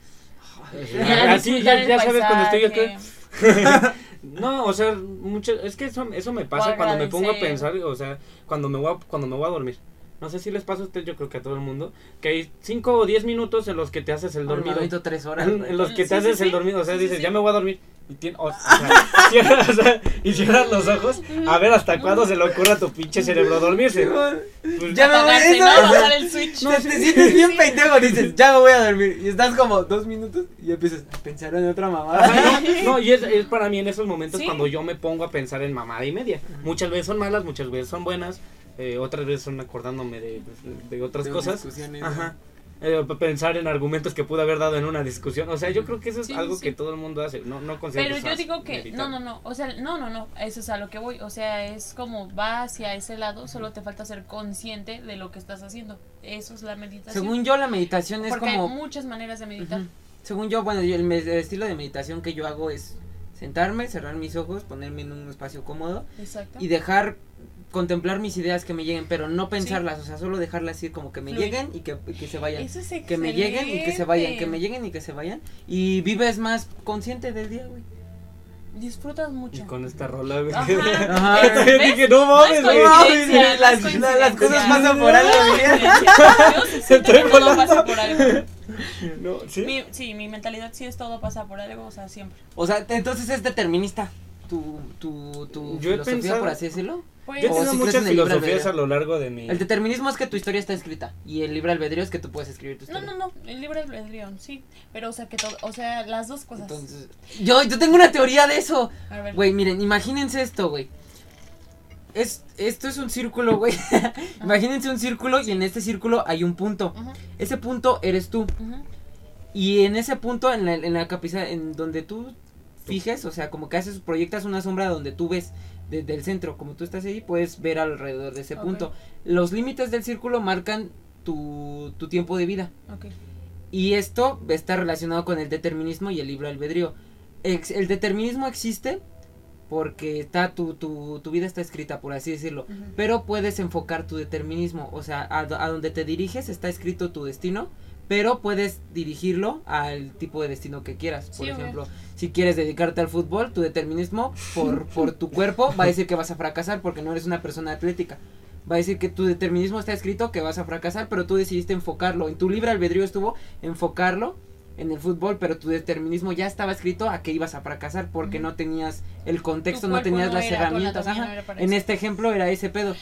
Así, ya, el ya sabes cuando estoy acá. no, o sea, mucho, es que eso, eso me pasa cuando me pongo a pensar, o sea, cuando me voy a, cuando me voy a dormir. No sé si les pasa a ustedes, yo creo que a todo el mundo, que hay 5 o 10 minutos en los que te haces el Dormido. tres horas. En, los que te Sí, haces sí. el dormido, o sea, Sí, sí, dices, sí. ya me voy a dormir. Y, o- o sea, cierras, o sea, y cierras los ojos a ver hasta cuándo se le ocurre a tu pinche cerebro dormirse. Pues, Ya me voy Apagarse, eso. ¿no? Bajar el switch. No, te sientes bien pendejo, dices, ya me voy a dormir. Y estás como dos minutos y empiezas a pensar en otra mamada. Ajá, no, no, y es, es para mí en esos momentos Sí. cuando yo me pongo a pensar en mamada y media. Muchas veces son malas, muchas veces son buenas, eh, otras veces son acordándome de, de otras De cosas. Ajá. Eh, pensar en argumentos que pude haber dado en una discusión. O sea, yo creo que eso es Sí, algo sí. que todo el mundo hace. No, no considero Pero yo digo que, meditar. no, no, no, o sea, no, no, no, eso es a lo que voy, o sea, es como va hacia ese lado, solo te falta ser consciente de lo que estás haciendo, eso es la meditación. Según yo, la meditación es Porque como. hay muchas maneras de meditar. Ujú. Según yo, bueno, yo, el, el estilo de meditación que yo hago es sentarme, cerrar mis ojos, ponerme en un espacio cómodo Exacto. y dejar contemplar mis ideas que me lleguen, pero no pensarlas, o sea, solo dejarlas ir como que me lleguen y que, y que se vayan. Eso es Que me lleguen y que se vayan, que me lleguen y que se vayan. Y vives más consciente del día, güey. Disfrutas Y mucho. con esta rola, güey. Ajá. Ajá. Dije, no mames, es güey. no las, coincidencia. las cosas pasan por algo, güey. sí siento Estoy volando. por algo. No, ¿sí? Mi, sí, mi mentalidad sí es todo pasa por algo, o sea, siempre. O sea, entonces es determinista. Tu, tu, tu Yo he filosofía, pensado- por así decirlo. Pues, Yo he tenido muchas filosofías a lo largo de mi... El determinismo es que tu historia está escrita. Y el libre albedrío es que tú puedes escribir tu no, historia. no, no, el libre albedrío, sí, pero o sea, que todo, o sea, las dos cosas. Entonces, yo, yo tengo una teoría de eso. a ver. Güey, miren, imagínense esto, güey. Es, esto es un círculo, güey. imagínense un círculo y en este círculo hay un punto. Ese punto eres tú. Y en ese punto, en la, en la capiza, en donde tú fijes, o sea, como que haces, proyectas una sombra donde tú ves desde el centro, como tú estás ahí, puedes ver alrededor de ese punto. Los límites del círculo marcan tu, tu tiempo de vida. Ok. Y esto está relacionado con el determinismo y el libre albedrío. Ex- el determinismo existe porque está tu, tu, tu vida está escrita, por así decirlo. Pero puedes enfocar tu determinismo, o sea, a, a donde te diriges está escrito tu destino, pero puedes dirigirlo al tipo de destino que quieras. Por Sí, ejemplo, si quieres dedicarte al fútbol, tu determinismo por, por tu cuerpo va a decir que vas a fracasar porque no eres una persona atlética. Va a decir que tu determinismo está escrito que vas a fracasar, pero tú decidiste enfocarlo. En tu libre albedrío estuvo enfocarlo en el fútbol, pero tu determinismo ya estaba escrito a que ibas a fracasar porque no tenías el contexto, no tenías no las herramientas. ajá. no En este ejemplo era ese pedo.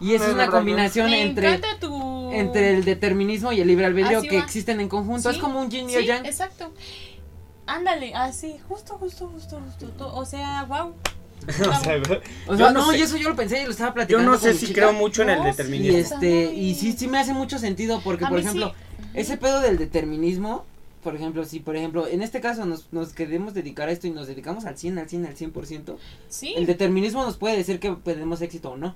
Y esa es una combinación Me entre, tu... entre el determinismo y el libre albedrío Así que va. existen en conjunto. Sí, Es como un yin y Sí, yang. exacto. Ándale, así, justo, justo, justo, justo. tú- O sea, wow. O sea, O sea, yo no no, sé. y eso yo lo pensé y lo estaba yo platicando. no con sé si chica. creo mucho en el No, sí. Y determinismo. este, y sí, sí me hace mucho sentido porque, A por sí. ejemplo, ese pedo del determinismo, por ejemplo, si por ejemplo, en este caso nos, nos queremos dedicar a esto y nos dedicamos al 100, al 100, al 100%, Sí. el determinismo nos puede decir que tenemos éxito o no.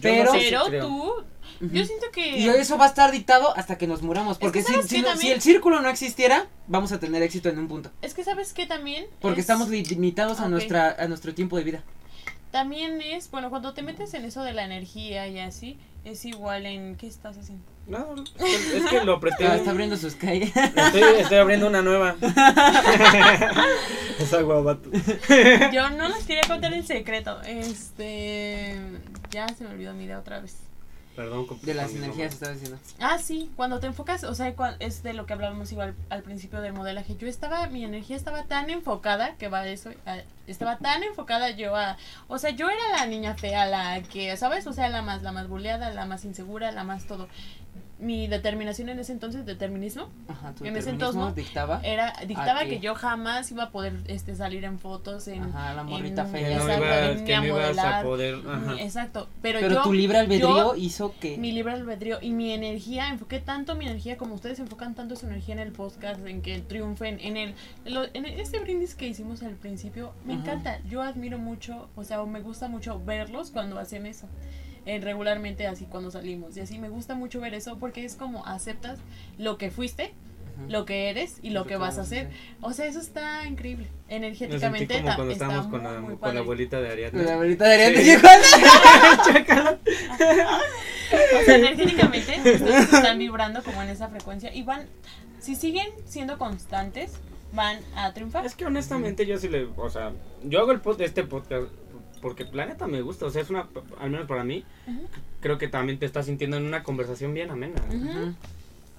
Pero- no sé Pero creo. tú, yo siento que... Y eso va a estar dictado hasta que nos muramos, porque que si, ¿sabes si, qué no- también? si el círculo no existiera, vamos a tener éxito en un punto, Es que sabes que también... porque es- estamos limitados a nuestra a nuestro tiempo de vida. También es, bueno, cuando te metes en eso de la energía y así, es igual en... ¿Qué estás haciendo? No, es que lo apreté. Ah, está abriendo sus calles. Estoy, estoy abriendo una nueva. Esa guabato. Yo no les quería contar el secreto. Este... Ya se me olvidó mi idea otra vez. Perdón. De las energías estaba diciendo. Ah, sí, cuando te enfocas, o sea, cua- es de lo que hablábamos igual al principio del modelaje. Yo estaba, mi energía estaba tan enfocada, que va a eso, a- estaba tan enfocada yo a, o sea, yo era la niña fea, la que, ¿sabes? O sea, la más, la más buleada, la más insegura, la más todo. Mi determinación en ese entonces, determinismo, Ajá, tu En ese entonces, dictaba. era, dictaba que- que yo jamás iba a poder este, salir en fotos, en... Ajá, la morrita en- Que fea. no, Exacto, ibas, que no mi ibas a modelar. poder. Ajá. Exacto, pero, Pero yo... tu libre albedrío yo- hizo que. mi libre albedrío y mi energía, enfoqué tanto mi energía como ustedes enfocan tanto su energía en el podcast, en que triunfen, en el, en, lo- en este brindis que hicimos al principio, me Ajá. encanta, yo admiro mucho, o sea, me gusta mucho verlos cuando hacen eso, eh, regularmente así cuando salimos, y así me gusta mucho ver eso porque es como aceptas lo que fuiste, lo que eres y lo que vas a hacer, o sea, eso está increíble, energéticamente como cuando está estábamos con muy, la, muy con la abuelita de Ariadne. La abuelita de Ariadne Sí. O sea, energéticamente ustedes están vibrando como en esa frecuencia y van, si siguen siendo constantes, van a triunfar. Es que honestamente yo sí le, o sea, yo hago el pod, este podcast porque Planeta me gusta, o sea, es una, al menos para mí, creo que también te estás sintiendo en una conversación bien amena.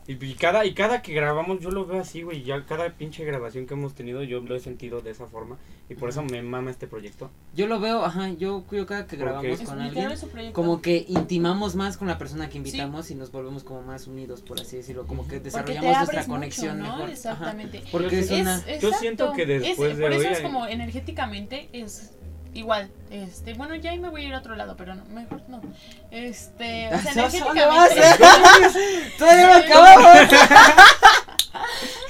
Y, y cada, y cada que grabamos yo lo veo así, güey, ya cada pinche grabación que hemos tenido yo lo he sentido de esa forma y por eso me mama este proyecto. Yo lo veo, ajá, yo, yo cada que ¿Por grabamos con alguien, es su proyecto. como que intimamos más con la persona que invitamos y nos volvemos como más unidos, por así decirlo, como que desarrollamos nuestra conexión ¿no? mejor. Ajá. Exactamente. Porque es Yo una... Yo siento que después es, de por eso hoy es como energéticamente es igual. Este, bueno, ya ahí me voy a ir a otro lado, pero no, mejor no. Este, o sea, ¿A dónde vas? energéticamente. ¡Todavía no acabamos!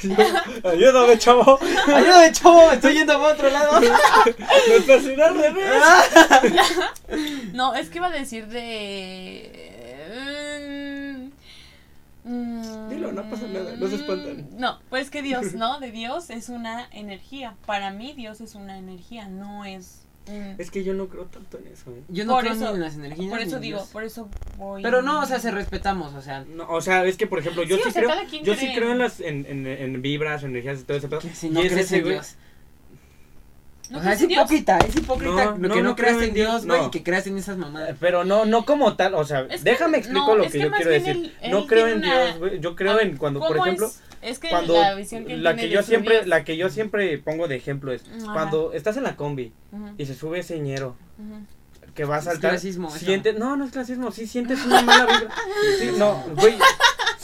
Ayúdame, chavo. ¡Ayúdame, chavo! ¡Me estoy yendo para otro lado! Me persiné al revés. No, es que iba a decir de. mm, mm, Dilo, no pasa nada, no se espantan. No, pues que Dios, ¿no? De Dios es una energía. Para mí, Dios es una energía, no es. Un- Es que yo no creo tanto en eso, ¿eh? Yo no Por creo eso- ni en las energías. Por eso digo, Dios. por eso voy. Pero no, o sea, se respetamos, o sea. No, o sea, es que por ejemplo, yo Sí, sí, o sea, creo, yo sí creo en las en, en, en vibras, energías y todo ese pedo. que si Y no es crees ese en güey- Dios. ¿No o sea, es Dios? hipócrita, es hipócrita No, lo no, que no, no creas en Dios, güey, no. y que creas en esas mamadas. Eh, Pero no, no como tal, o sea, Es que- déjame explico no, lo es que, que yo quiero decir. no creo en una- Dios, güey. Yo creo Ah, en cuando, por ¿cómo ejemplo, es? Es que cuando la visión que la tiene que yo siempre, Dios- la que yo siempre pongo de ejemplo es Ajá. cuando estás en la combi y se sube ese ñero que va a Es saltar, clasismo, eso. sientes, no, no es clasismo, sí sientes una mala vibra. Sí, no, güey,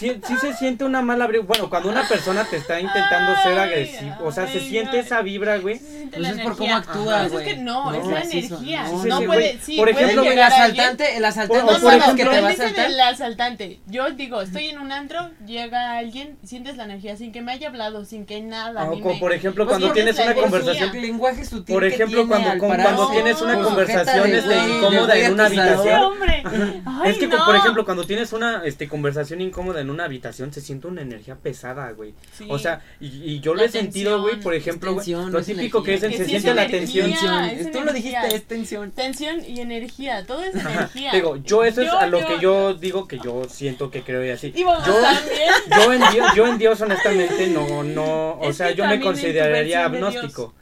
sí, sí se siente una mala vibra. Bueno, cuando una persona te está intentando ser agresivo, o sea, se siente ay. esa vibra, güey. Pues es por cómo actúa, Pues güey. es que no, No, es la energía. no, No, sí, puede, sí, Por puede ejemplo, el asaltante, el asaltante, Por- No, por no, ejemplo- no, que te va a dice asaltar. del asaltante. Yo digo, estoy en un antro, llega alguien, sientes la energía sin que me haya hablado, sin que nada. Ah, como me- por ejemplo, Pues cuando tienes una energía. conversación El lenguaje sutil Por ejemplo, cuando, tienes una conversación incómoda en una habitación. es que, por ejemplo, cuando tienes una este, conversación incómoda en una habitación se siente una energía pesada, güey. Sí. O sea, y, y yo lo he sentido, güey, por ejemplo, güey, tensión, lo es típico que es, Que se sí siente la energía. tensión. es Tú lo dijiste, es tensión. tensión y energía, todo es Ajá. energía. Digo, yo eso es Yo- a lo yo- que yo digo que yo siento que creo y así. Y Yo, también. yo en Dios, yo en Dios honestamente no, no, o Es sea, yo me consideraría agnóstico.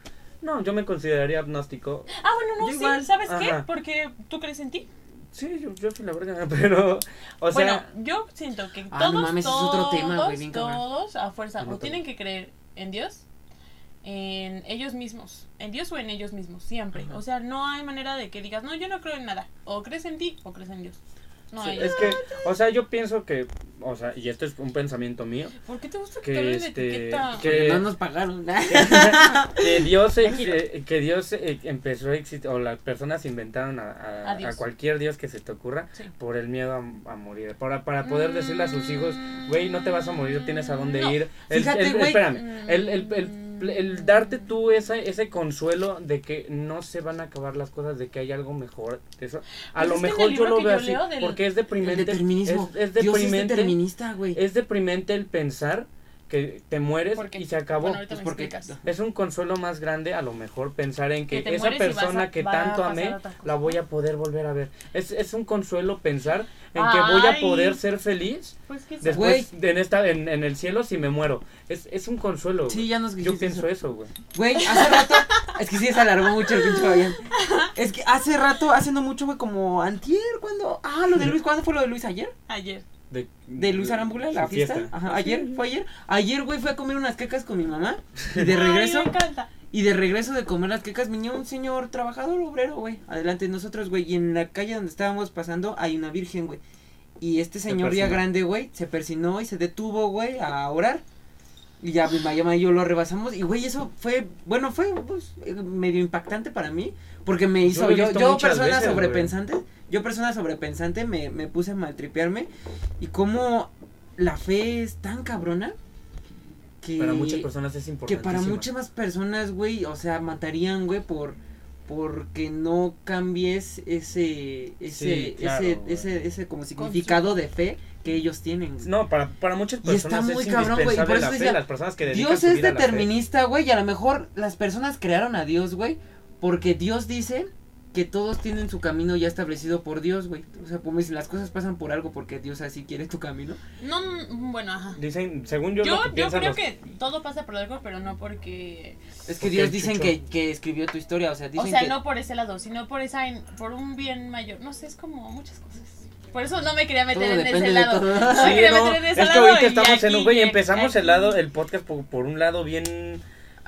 No, yo me consideraría agnóstico. Ah, bueno, no, Yo sí, igual. ¿sabes qué? Porque tú crees en ti. Sí, yo, yo soy la verga, pero, o bueno, yo siento que Ah, no todos, es todos, otro tema, güey, bien cabrón. todos a fuerza o tienen que creer en Dios, en ellos mismos, en Dios o en ellos mismos, siempre. Ajá. O sea, no hay manera de que digas, no, yo no creo en nada. O crees en ti o crees en Dios. No sí, hay. es que, o sea, yo pienso que, o sea, y esto es un pensamiento mío, ¿Por qué te gusta que, de este, etiqueta? que- No nos pagaron. que Dios eh, que Dios eh, empezó a existir o las personas inventaron a, a- A Dios. a cualquier Dios que se te ocurra Sí. por el miedo a, a morir para para poder decirle a sus hijos güey no te vas a morir tienes a dónde No. ir el, Fíjate, el- güey. espérame el, el, el, Mm. El darte tú ese ese consuelo de que no se van a acabar las cosas de que hay algo mejor eso a Pues lo mejor el yo lo veo así del- porque es El deprimente determinismo. es, es Dios es deprimente determinista, güey. es deprimente el pensar que te mueres y se acabó Bueno, Pues porque- es un consuelo más grande a lo mejor pensar en que, esa persona a- que tanto amé la voy a poder volver a ver. Es, es un consuelo pensar en que voy a poder ser feliz Pues que después de en esta en, en el cielo si me muero. Es, es un consuelo. Sí, ya nos Yo dijiste pienso eso. eso, güey. Güey, hace rato. es que sí, se alargó mucho el pinche Fabián. Es que hace rato, hace no mucho, güey, como antier, cuando. Ah, lo de Luis, ¿cuándo fue lo de Luis? ¿Ayer? ayer. De, De Luis Arámbula, la fiesta. Ajá, ayer, fue ayer. Ayer, güey, fui a comer unas quecas con mi mamá. Y de regreso. Ay, me encanta. Y de regreso de comer las quecas venía un señor trabajador obrero, güey. Adelante de nosotros, güey. Y en la calle donde estábamos pasando hay una virgen, güey. Y este señor ya grande, güey, se persinó y se detuvo, güey, a orar. Y ya mi mamá y yo lo rebasamos. Y, güey, eso fue, bueno, fue pues, eh, medio impactante para mí. Porque me hizo, yo, persona veces, sobrepensante, yo persona sobrepensante me, me puse a maltripearme. Y cómo la fe es tan cabrona. Que Para muchas personas es que importante. para muchas más personas, güey, o sea, matarían, güey, por porque no cambies ese ese Sí, claro, ese, ese ese como significado de fe que ellos tienen. güey. No, para, para muchas Y está personas muy es cabrón, güey, por eso la fe, las personas que Dios es determinista, güey, y a lo mejor las personas crearon a Dios, güey, porque Dios dice que todos tienen su camino ya establecido por Dios, güey. O sea, dicen, las cosas pasan por algo porque Dios así quiere tu camino. No, mm, bueno, ajá. Dicen, según yo, Yo, lo que yo creo los- que todo pasa por algo, pero no porque... Es que Dios dicen que, que escribió tu historia, o sea, dicen o sea, que no por ese lado, sino por esa por un bien mayor. No sé, es como muchas cosas. Por eso no me quería meter Todo en ese de lado. todo. No me Sí, quería no, meter en ese es que lado ahorita y estamos en un güey, y empezamos el lado, el podcast por, por un lado bien,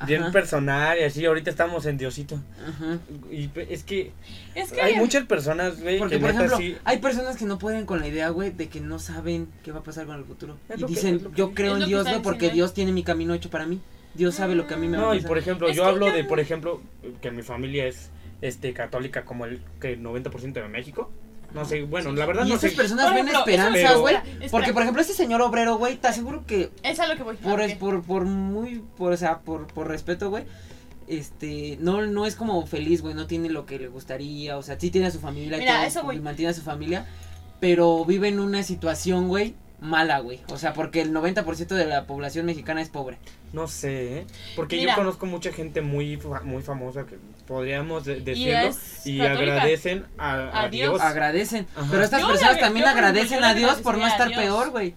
bien personal y así, ahorita estamos en Diosito. Ajá. Y es que Es que hay muchas personas, güey, Porque, que por ejemplo, sí. hay personas que no pueden con la idea, güey, de que no saben qué va a pasar con el futuro. Es y dicen, que- yo creo en Dios, güey, porque. Dios tiene mi camino hecho para mí. Dios sabe lo que a mí me va a No, y pasar. por ejemplo, Es yo hablo yo de, no- por ejemplo, que mi familia es este católica como el que 90% de México. No sé, bueno, la verdad y no esas sé. personas Por ven ejemplo, esperanza, pero- güey. Porque, por ejemplo, ese señor obrero, güey, te aseguro que Es a lo que voy. por, es- por, por muy, por, o sea, por, por respeto, güey, este, no, no es como feliz, güey, no tiene lo que le gustaría, o sea, sí tiene a su familia y Mira, todo, eso mantiene a su familia, pero vive en una situación, güey, mala, güey, o sea, porque el 90% de la población mexicana es pobre. No sé, ¿eh? porque Mira. yo conozco mucha gente muy fa- muy famosa que podríamos de- Y decirlo es y, agradecen a, a A Dios. Dios. Agradecen, Ajá. pero estas Yo personas también agradecen a Dios por no estar Dios. peor, güey.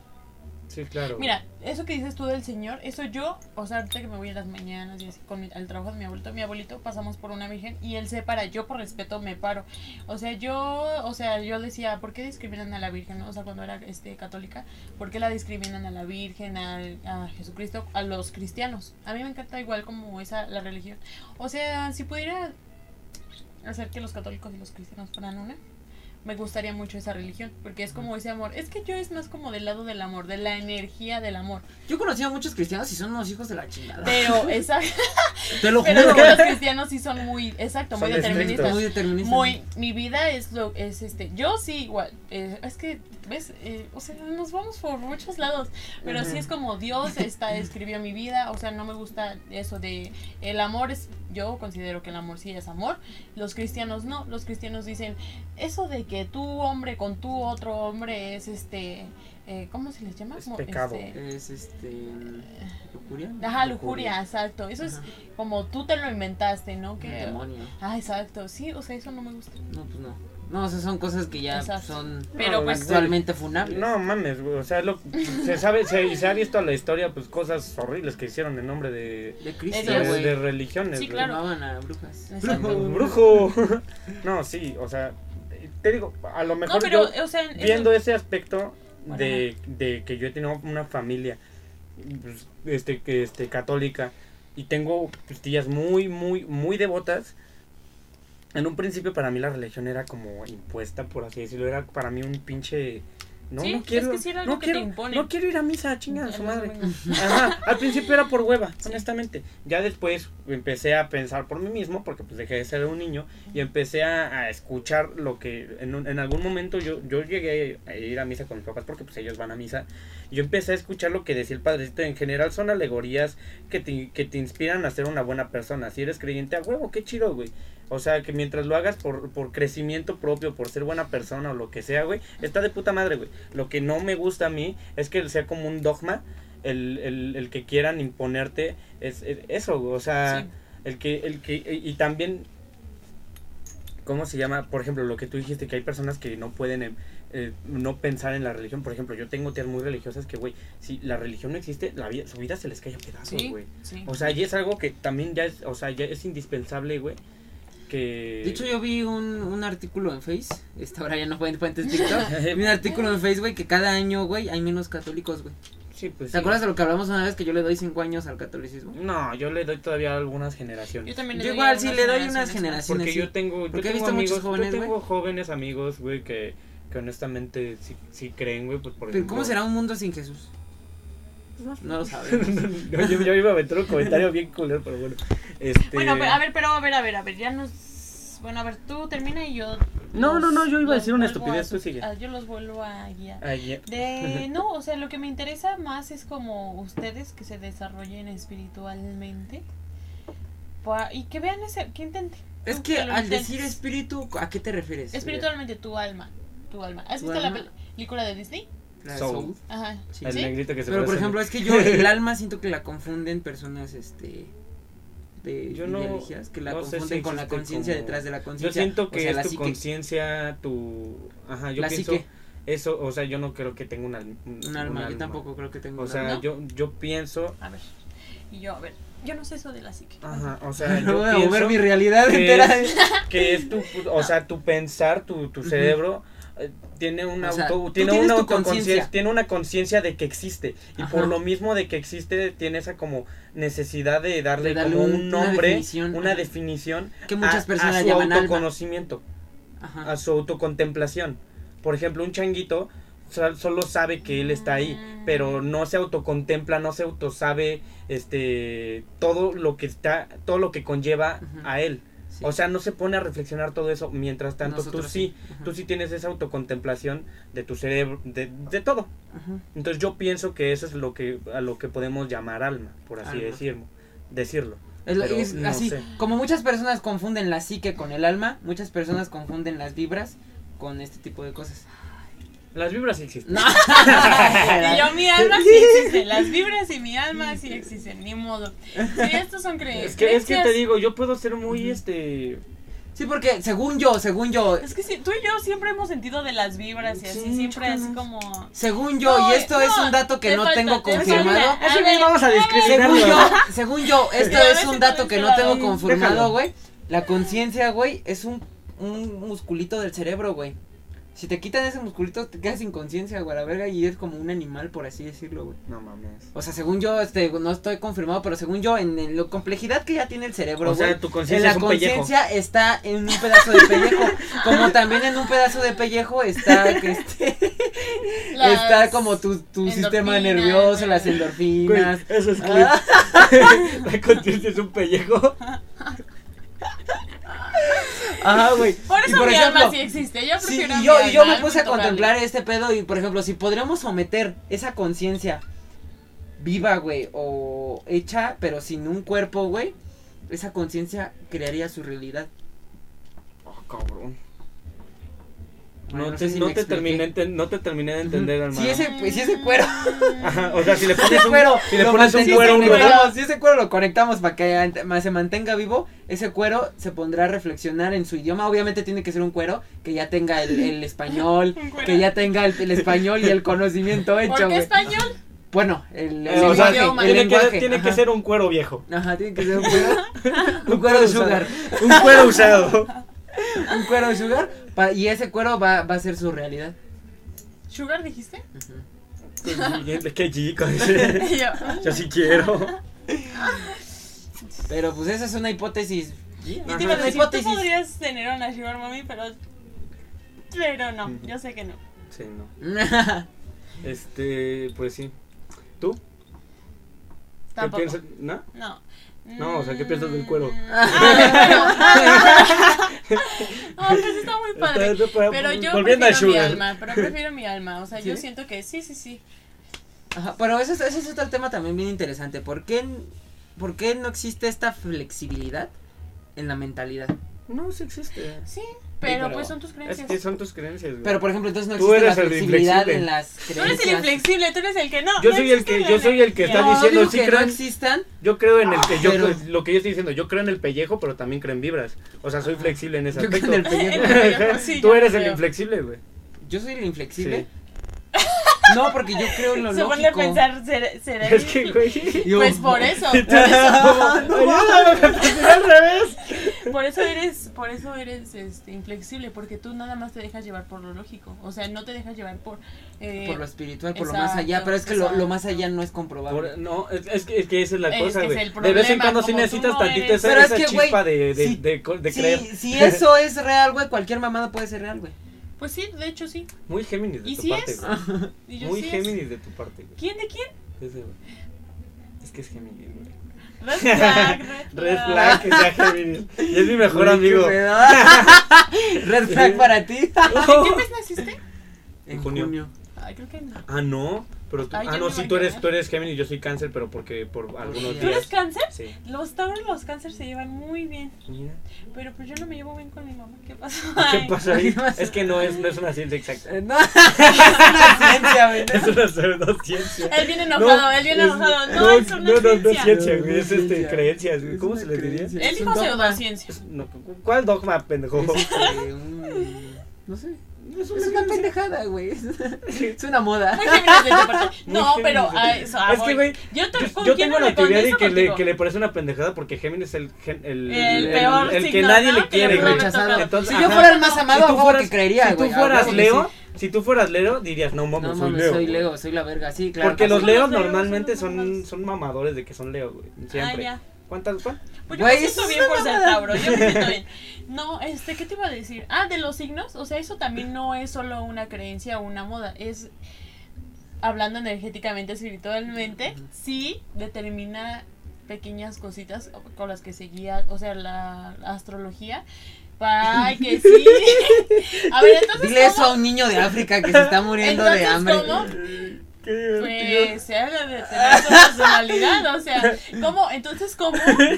Sí, claro. Mira, eso que dices tú del Señor, eso yo, o sea, ahorita que me voy a las mañanas y así con mi- al trabajo de mi abuelito, mi abuelito pasamos por una virgen y él se para, yo por respeto me paro. O sea, yo, o sea, yo decía, ¿por qué discriminan a la virgen? no? O sea, cuando era este católica, ¿por qué la discriminan a la virgen, a, Jesucristo, a los cristianos? A mí me encanta igual como esa la religión. O sea, si pudiera hacer que los católicos y los cristianos fueran una, me gustaría mucho esa religión, porque es como ese amor. Es que yo es más como del lado del amor, de la energía del amor. Yo he conocido a muchos cristianos y son unos hijos de la chingada. Pero, exacto, Te lo pero juro. que los cristianos sí son muy, exacto, muy deterministas. Muy deterministas. Muy, mi vida es lo, es este, yo sí igual, eh, es que, ves, Eh, o sea, nos vamos por muchos lados, pero sí es como Dios está, escribió mi vida, o sea, no me gusta eso de, el amor es, yo considero que el amor sí es amor, los cristianos no, los cristianos dicen, eso de que tu hombre con tu otro hombre es este, eh, ¿cómo se les llama? Es pecado. este, Es este. ¿Lujuria? Ajá, Lujuria. lujuria, exacto. Eso es como tú te lo inventaste, ¿no? Que, demonio. ah, exacto. Sí, o sea, eso no me gusta. No, pues no. No, o sea, son cosas que ya Exacto. son Pero No, pues actualmente funables. No mames, güey. O sea, lo, se sabe, se, se ha visto a la historia, pues cosas horribles que hicieron en nombre de, De Cristo, de, religiones. Sí, claro. Quemaban a brujas. Exacto. Brujo. No, sí, o sea, te digo, a lo mejor no, pero, yo o sea, eso- viendo ese aspecto de, de que yo he tenido una familia pues, este que este católica y tengo pues, tías muy muy muy devotas en un principio para mí la religión era como impuesta por así decirlo era para mí un pinche no Sí, no es quiero que sí era algo no que te quiero no quiero ir a misa chinga a su madre. Ajá, al principio era por hueva, honestamente. Ya después empecé a pensar por mí mismo, porque pues dejé de ser un niño, y empecé a, a escuchar lo que en, un- en algún momento yo, yo llegué a ir a misa con mis papás, porque pues ellos van a misa, y yo empecé a escuchar lo que decía el padrecito. En general son alegorías que te, que te inspiran a ser una buena persona. Si eres creyente, a huevo, qué chido, güey. O sea, que mientras lo hagas por, por crecimiento propio, por ser buena persona o lo que sea, güey, está de puta madre, güey. Lo que no me gusta a mí es que sea como un dogma el, el, el que quieran imponerte es, es eso, güey, o sea, Sí. el que, el que, y, y también, ¿cómo se llama? Por ejemplo, lo que tú dijiste, que hay personas que no pueden eh, eh, no pensar en la religión, por ejemplo, yo tengo tías muy religiosas que, güey, si la religión no existe, la vida, su vida se les cae a pedazos, Sí, güey. sí. O sea, y es algo que también ya es, o sea, ya es indispensable, güey, que... De hecho, yo vi un, un artículo en Face. Esta ahora ya no pueden fuentes TikTok. vi un artículo en Face, güey, que cada año, güey, hay menos católicos, güey. sí, pues, ¿Te sí. acuerdas de lo que hablamos una vez que yo le doy cinco años al catolicismo? No, yo le doy todavía algunas generaciones. Yo también le Yo doy igual sí le doy unas generaciones. Porque sí. yo tengo, yo Porque he tengo visto muchos amigos, jóvenes, yo tengo güey. jóvenes amigos, güey, que, que honestamente sí, sí creen, güey, pues por Pero ejemplo. ¿cómo será un mundo sin Jesús? No lo sabemos. No, yo, yo iba a meter un comentario bien culero, pero bueno. Este... Bueno, a ver, pero a ver, a ver, a ver, ya nos... Bueno, a ver, tú termina y yo... No, los- no, no, yo iba a decir una estupidez, a tú sigue. ah, yo los vuelvo a guiar. Ya. De, no, o sea, lo que me interesa más es como ustedes que se desarrollen espiritualmente pa- y que vean ese, que intenten. Es que al intentes. decir espíritu, ¿a qué te refieres? Espiritualmente tu alma, tu alma. ¿Has ¿Tu visto la alma? película de Disney? La Soul. soul. Ajá. Sí. El ¿Sí? negrito que se Pero por ejemplo, es que yo el alma siento que la confunden personas, este... De Yo no- religiosas, que la no confunden si con la conciencia como- detrás de la Yo conciencia. siento o que sea, la es tu conciencia, tu... Ajá, yo La pienso... psique. Eso, o sea, yo no creo que tenga un, al- Un alma, yo tampoco creo que tenga O un sea, alma. ¿No? yo, yo pienso... A ver. Y yo, a ver, yo no sé eso de la psique. Ajá, o sea, No yo voy a mover mi realidad que entera. es, que es tu, o sea, tu pensar, tu, tu cerebro tiene una O sea, auto, tú tiene una autoconciencia, tiene una conciencia de que existe y Ajá. por lo mismo de que existe tiene esa como necesidad de darle, De darle como un- un una nombre, definición, una definición Que muchas a- personas a su llaman autoconocimiento, Ajá. a su autocontemplación. Por ejemplo, un changuito so- solo sabe que él está ahí, pero no se autocontempla, no se autosabe este todo lo que está todo lo que conlleva a él. Sí. O sea, no se pone a reflexionar todo eso, mientras tanto Nosotros tú sí, tú sí tienes esa autocontemplación de tu cerebro, de, de todo. Ajá. Entonces yo pienso que eso es lo que a lo que podemos llamar alma, por así Alma. decirlo, decirlo. Es, lo- Pero es no así, sé. como muchas personas confunden la psique con el alma, muchas personas confunden las vibras con este tipo de cosas. Las vibras sí existen. No. Y yo, mi alma sí existe. Las vibras y mi alma sí existen. Ni modo. Sí, estos son cre Es que es que te creencias- digo, yo puedo ser muy este Sí, porque según yo, según yo, Es que sí, tú y yo siempre hemos sentido de las vibras y así, Sí, siempre así como... según yo, No, y esto es un dato que te no falta, tengo te confirmado. falta. Eso bien vamos a discriminarlo. Según yo, según yo, esto es un dato que no tengo confirmado, güey. La conciencia, güey, es un, un musculito del cerebro, güey. Si te quitan ese musculito, te quedas sin conciencia, güey, la verga, y es como un animal, por así decirlo, güey. No mames. O sea, según yo, este, no estoy confirmado, pero según yo, en, en la complejidad que ya tiene el cerebro, O sea, tu en conciencia la es un pellejo. conciencia está en un pedazo de pellejo, como también en un pedazo de pellejo está, que este, Las está como tu, tu sistema nervioso, las Güey, endorfinas. eso es Ah. clip. La conciencia es un pellejo. Ajá, güey. Por Y eso mi alma sí existe. Yo Sí, a mi yo, y alma, yo me puse a contemplar este pedo y, por ejemplo, si podríamos someter esa conciencia viva, güey, o hecha, pero sin un cuerpo, güey, esa conciencia crearía su realidad. Oh, cabrón. No, te, si no, terminé, no te terminé de entender, hermano. Si ese, pues, si ese cuero, Ajá, o sea, si le pones un, cuero, si le pones un cuero si ese cuero lo conectamos para que se mantenga vivo, ese cuero se pondrá a reflexionar en su idioma. Obviamente tiene que ser un cuero que ya tenga el, el español, que ya tenga el, el español y el conocimiento hecho, ¿Por qué español? Bueno, el, el Eh, o sea, el tiene, que, tiene que ser un cuero viejo. Ajá, tiene que ser un cuero, un cuero de sugar, Un cuero usado. Un cuero de sugar, pa- y ese cuero va, va a ser su realidad. ¿Sugar dijiste? Qué chico. yo, Yo sí quiero. Pero pues esa es una hipótesis. Yo Ajá, te iba a una decir, tú hipótesis. podrías tener una sugar mommy, pero... Pero no, yo sé que no. Sí, no. Este, pues sí. ¿Tú? ¿Qué Tampoco. piensas? ¿No? No. No, o sea, ¿qué piensas del cuero? Ah. No, pues está muy padre. Está- está- Pero yo volviendo a prefiero mi Sugar. alma, pero prefiero mi alma. O sea, yo siento que sí, sí, sí. Pero pero ese, es- ese es otro tema también bien interesante. ¿Por qué, ¿Por qué no existe esta flexibilidad en la mentalidad? No, sí existe. Sí, pero, pero pues son tus Es creencias. que son tus creencias, güey. Pero por ejemplo, entonces no Tú existe la eres el flexibilidad inflexible. en las Tú creencias. eres el inflexible, tú eres el que no. Yo no soy el que- yo soy el que está No, diciendo, sí que creo no existan. Yo creo en el que yo Pero- lo que yo estoy diciendo, yo creo en el pellejo, pero también creo en vibras. O sea, soy flexible en ese Yo creo aspecto. en el pellejo. En el pellejo, sí, Tú eres el creo. inflexible, güey. Yo soy el inflexible. Sí. No, porque yo creo en lo Se pone a lógico. pensar, ¿seré, será Es que, güey. Pues por eso, por eso, pusiste al revés. Por eso eres, por eso eres este, inflexible, porque tú nada más te dejas llevar por lo lógico, o sea, no te dejas llevar por, eh, Por lo espiritual, por lo más allá. Pero es que lo, lo más allá no es comprobable. Por- no, es, es que, es que esa es la Es cosa, güey. De vez en cuando sí necesitas no tantito eres- esa, Pero es esa que, güey, chispa de, de, de, co- de si, creer. si eso es real, güey, cualquier mamada puede ser real, güey. Pues sí, de hecho sí. Muy Géminis de ¿Y tu si parte, es? güey. Muy sí es. Géminis de tu parte, güey. ¿Quién de quién? Ese, güey. Es que es Géminis, güey. Red flag, Red flag que sea Géminis. Y es mi mejor Güey, amigo. Red flag para ti. ¿En qué mes naciste? En junio. Ay, creo que no. Ah, no. Pero tú, Ay, ah, no, sí, tú eres, tú eres Géminis, yo soy cáncer, pero porque por algunos ¿Tú ¿Tú días. eres cáncer? Sí. Los tauros y los cáncer se llevan muy bien. Mira. Pero pues yo no me llevo bien con mi mamá. ¿Qué pasó? ¿Qué Ay. pasa ahí? Es que no es, no es una ciencia exacta. Eh, No, es una ciencia, güey. Es una pseudociencia. Él viene enojado, él viene enojado. No, es una no, no, no es ciencia. ciencia, güey. Es No, no es este, ciencia. creencias, güey. Es ¿Cómo se le diría? Él Es dijo pseudociencia. No, ¿Cuál dogma, pendejo? Es este, No sé. Es una pendejada, güey. Es una moda. No, pero a eso, a Es que, güey, Yo, te- Yo, ¿con yo quién tengo la teoría de que le, que le parece una pendejada porque Géminis es el, gen- el, El peor el que nadie ¿no? le quiere, güey. Rechazado. Entonces, si yo fuera el más amado, Si fueras- que creería, Si tú fueras Leo, sí. si tú fueras Leo, dirías, no mames, No soy mames, Leo. soy güey". Leo, soy la verga, sí, claro. Porque los Leos normalmente son son, mamadores de que son Leo, güey. Ah, Siempre. ¿Cuántas? ¿Cuál? Pues yo Güey, me siento bien por una ser mamada. Tauro, yo me siento bien. No, este, ¿qué te iba a decir? Ah, de los signos, o sea, eso también no es solo una creencia o una moda, es hablando energéticamente, espiritualmente, sí determina pequeñas cositas con las que se guía, o sea, la, la astrología. Ay, que sí. A ver, entonces, Dile eso a un niño de África que se está muriendo de hambre. ¿cómo? Qué divertido. Pues se habla de tener tu personalidad, o sea, ¿cómo? Entonces, ¿cómo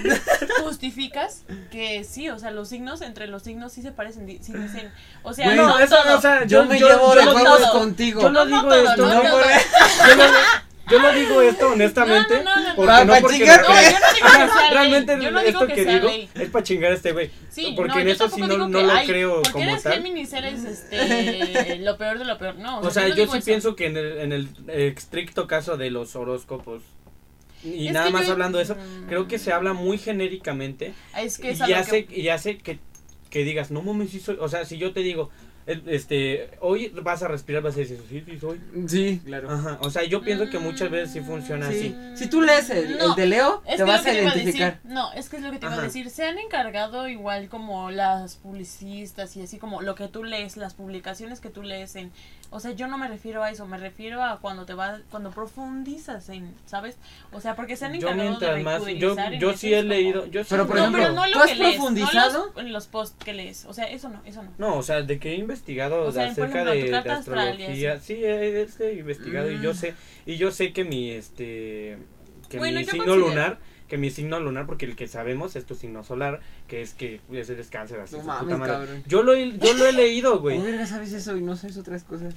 justificas que sí, o sea, los signos, entre los signos sí se parecen, sí dicen, o sea, Güey, no, no, eso todo. no, o sea, Yo, yo, me yo, llevo yo de no todo. contigo. yo No, no digo todo, esto, no no, por- lo, yo lo digo esto honestamente, No, no, no, no. porque no porque No, yo no digo que sea ley. Realmente Yo no digo esto que que, sea digo ley. es para chingar a este güey. Sí, porque no, en eso sí no, no lo creo porque como eres tal. Géminis, eres este, lo peor de lo peor, no. O sea, yo sí eso. pienso que en el, en el estricto caso de los horóscopos, y Es nada más yo- hablando de eso, Mm. creo que se habla muy genéricamente Es que y es lo hace, que- y hace que, que digas, no mames, sí soy, o sea, si yo te digo, este, hoy vas a respirar, vas a decir, sí, sí soy. Sí, claro. Ajá, o sea, yo pienso que muchas veces sí funciona Sí. así. Si tú lees el, No, el de Leo, Es te que vas a identificar. decir, no, es que es lo que te iba a decir. Se han encargado igual como las publicistas y así como lo que tú lees, las publicaciones que tú lees en, o sea, yo no me refiero a eso, me refiero a cuando te vas, cuando profundizas en, ¿sabes? O sea, porque se han Yo encargado mientras de más, yo, recudrizar en yo eso, sí he como- leído, yo sí Pero, por no, ejemplo, pero no lo ¿tú has que lees, profundizado? no los, en los posts que lees, o sea, eso no, eso no. No, o sea, de que he investigado O sea, por acerca ejemplo, de, de astrología, sí, he, he investigado y yo Mm. sé, y yo sé que mi, este, que Bueno, mi signo considero- lunar que mi signo lunar, porque el que sabemos es tu signo solar, que es que es el cáncer, así. No mames, puta madre. cabrón. Yo lo, he- yo lo he leído, güey. ¿Cómo verga sabes eso y no sabes otras cosas?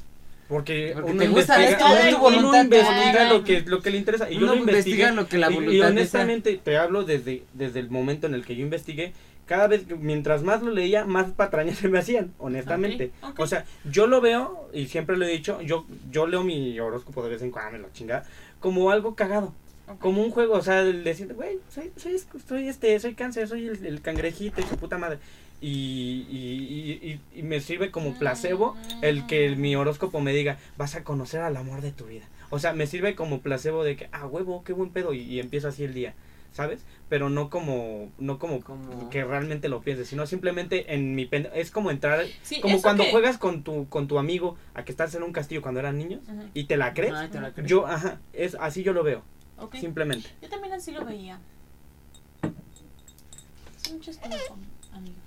Porque, Porque uno te gusta investiga, esto, es tu uno voluntad, investiga cada lo que, lo que le interesa. Y yo Uno lo investigué. investiga lo que la voluntad y, honestamente, te hablo desde, desde el momento en el que yo investigué. Cada vez, mientras más lo leía, más patrañas se me hacían, honestamente. O sea, yo lo veo, y siempre lo he dicho, yo, yo leo mi horóscopo de vez en cuando, me lo chingada, como algo cagado. Como un juego, o sea, el decir, güey, soy, soy, soy este, soy cáncer, soy el, el cangrejito y su puta madre. Y, y, y, y- y me sirve como placebo el que mi horóscopo me diga, vas a conocer al amor de tu vida. O sea, me sirve como placebo de que, ah, huevo, qué buen pedo, y, y empiezo así el día, ¿sabes? Pero no como, no como, Como- que realmente lo pienses, sino simplemente en mi pen- es como entrar, Sí, como cuando que- juegas con tu, con tu amigo a que estás en un castillo cuando eran niños y te la crees. Ay, te la crees. Yo, ajá, es así yo lo veo, simplemente. Yo también así lo veía. Son muchas cosas con amigos.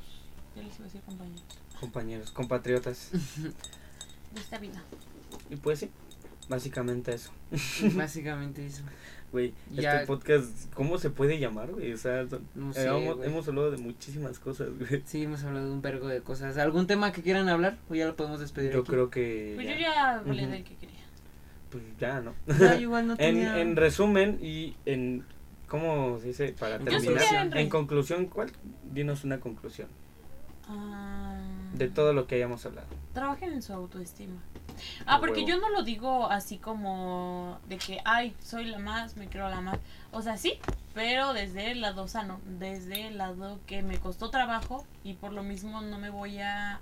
Yo les iba a decir compañeros. Compañeros, compatriotas. De esta vida. Y pues sí, básicamente eso. Básicamente eso. Güey, Ya- este podcast, ¿cómo se puede llamar, güey? O sea, No eh, sé, hemos, hemos hablado de muchísimas cosas, güey. Sí, hemos hablado de un vergo de cosas. ¿Algún tema que quieran hablar? ¿O ya lo podemos despedir? Yo aquí? creo que... Pues ya. yo ya hablé Ujú. del que quería. Pues ya, ¿no? Ya, igual no En, tenía... en resumen y en... ¿Cómo se dice? Para En terminar. conclusión. en conclusión, ¿cuál? Dinos una conclusión Ah, de todo lo que hayamos hablado. Trabajen en su autoestima. Ah, porque huevo. yo no lo digo así como de que, ay, soy la más, me creo la más. O sea, sí, pero desde el lado sano, desde el lado que me costó trabajo y por lo mismo no me voy a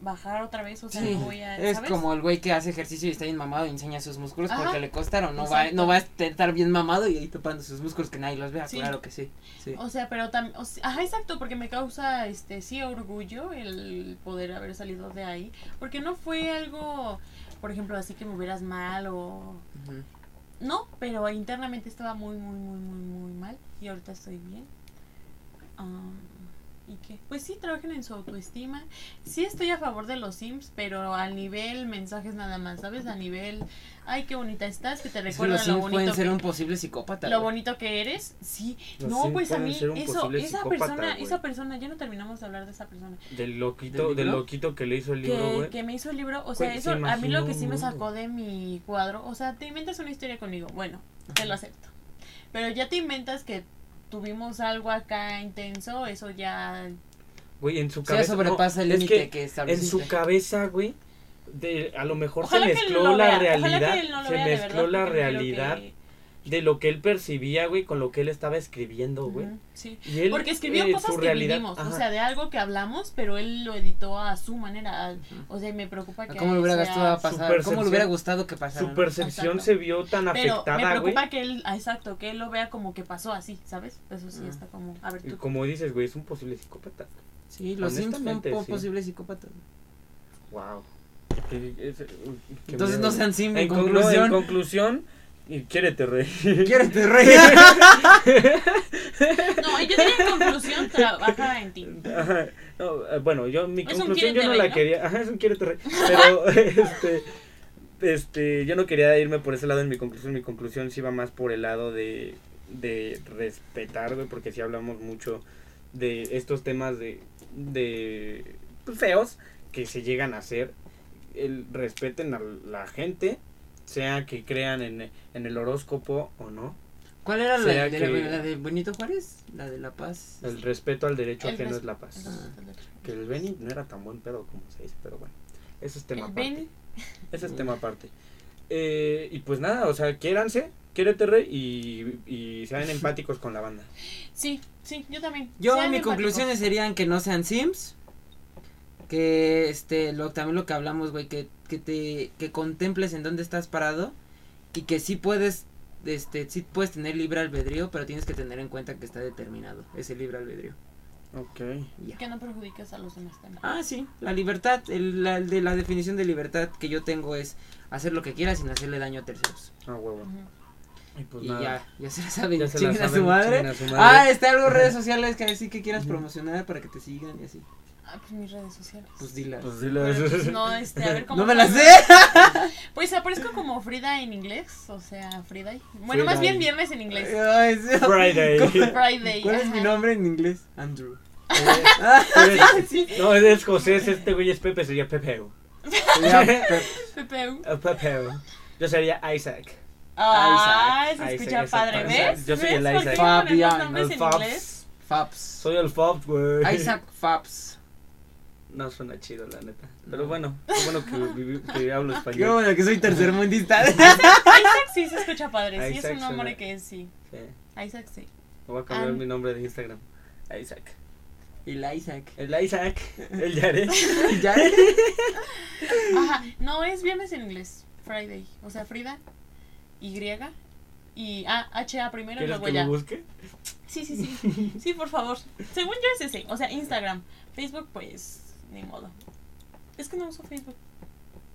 bajar otra vez, o sea, Sí, no voy a... es ¿sabes? como el güey que hace ejercicio y está bien mamado y enseña sus músculos Ajá. porque le costaron. No va, no va a estar bien mamado y ahí topando sus músculos que nadie los vea. Sí. Claro que sí. sí. O sea, pero también, ajá, exacto, porque me causa, este, sí, orgullo el poder haber salido de ahí, porque no fue algo, por ejemplo, así que me hubieras mal o, no, pero internamente estaba muy, muy, muy, muy, muy mal y ahorita estoy bien. Am, ¿Y qué? Pues sí, trabajen en su autoestima. Sí estoy a favor de los Sims, pero al nivel mensajes nada más, ¿sabes? A nivel, ay, qué bonita estás, que te Es que recuerda los lo Sims bonito pueden ser que- un posible psicópata. lo bonito que eres, sí. Los no, Sims pues a mí, eso, esa persona, esa persona, ya no terminamos de hablar de esa persona. Del loquito, ¿Del loquito que le hizo el libro, Que, güey. que me hizo el libro, o sea, eso se a mí lo que sí me sacó de mi cuadro, o sea, te inventas una historia conmigo, bueno, te lo acepto. Pero ya te inventas que tuvimos algo acá intenso, eso ya... Güey, en su Sí, ya cabeza. sobrepasa el es límite que, En estableciste. su cabeza, güey, de, a lo mejor Ojalá se que mezcló la realidad. que se mezcló la realidad que- de lo que él percibía, güey, con lo que él estaba escribiendo, güey. Ujú, sí. Y él, Porque escribió eh, cosas su que realidad, vivimos, o ajá. sea, de algo que hablamos, pero él lo editó a su manera. a- O sea, y me preocupa ¿A que ¿Cómo le hubiera gustado pasar? ¿Cómo le hubiera gustado que pasara? Su percepción Exacto. se vio tan Pero me afectada, güey. preocupa que él, ah, exacto, que él lo vea como que pasó así, ¿sabes? Eso sí Ah. está como, a ver Y tú. como dices, güey, es un posible psicópata. Sí, los Sims son sí. posibles psicópatas. Wow. Entonces no sean Sim, en, en, conclusión. en conclusión, y quiérete, rey. Quiérete, rey. No, yo diría en conclusión, trabaja en ti. Ajá. No, eh, bueno, yo mi Es conclusión yo no rey, la ¿no? quería, ajá, es un quiérete rey, pero este este yo no quería irme por ese lado en mi conclusión, mi conclusión sí va más por el lado de de respetar, güey, porque sí hablamos mucho de estos temas de de pues, feos que se llegan a hacer, el respeten a la gente, sea que crean en, en el horóscopo o no, ¿Cuál era la de, que- la, la de Benito Juárez? La de La Paz. el respeto al derecho El ajeno es la paz. Ah. Que el Benny no era tan buen pedo como se dice, pero bueno. Ese es tema El aparte. Ben, Ese es tema aparte. Eh, y pues nada, o sea, quiéranse, quiérete re y, y sean empáticos con la banda. sí, sí, yo también. Yo, Sean mis conclusiones serían que no sean Sims. Que este, lo, también lo que hablamos, güey, que, que te, que contemples en dónde estás parado. Y que sí puedes, este, sí puedes tener libre albedrío, pero tienes que tener en cuenta que está determinado ese libre albedrío. Ok. Ya. Que no perjudiques a los demás también. Ah, sí, la libertad, el, la, de la definición de libertad que yo tengo es hacer lo que quieras sin hacerle daño a terceros. Ah, huevo. Y pues y nada. ya, ya se la saben, Ya se la chinguen a su madre. chinguen a su Ah, está algo redes sociales que así que quieras promocionar para que te sigan y así. Ah, pues mis redes sociales. Pues dila. Pues dilo. Pero, pues, no, este, a ver cómo. no me la se sé. Pues aparezco como Frida en inglés, o sea, Friday. Bueno, más bien viernes en inglés. Friday. Friday. ¿Cuál es mi nombre en inglés? Andrew. No, es José, es este güey es Pepe, sería Pepeu. Pepeu. Pepeu. Yo sería Isaac. Ah, Isaac, se escucha Isaac, padre. ¿ves? Yo soy el ¿Ves por Isaac. nombres el Fabs. Fabs. Soy el Fob, güey. Isaac Fabs. No suena chido, la neta. Pero bueno, qué bueno que, viví- que hablo Qué español. bueno que soy tercermundista. Isaac sí se escucha padre, sí es un nombre suena- que sí. Sí. Isaac sí. Voy a cambiar mi nombre de Instagram. Isaac. El Isaac. El Isaac. El Yaret. ¿Ya? Ajá, no es viernes en inglés, Friday. O sea, Frida, Y, y A, H, A primero y ¿Quieres luego que ya. lo busque? Sí, sí, sí. Sí, por favor. Según yo es ese. O sea, Instagram. Facebook, pues, ni modo. Es que no uso Facebook.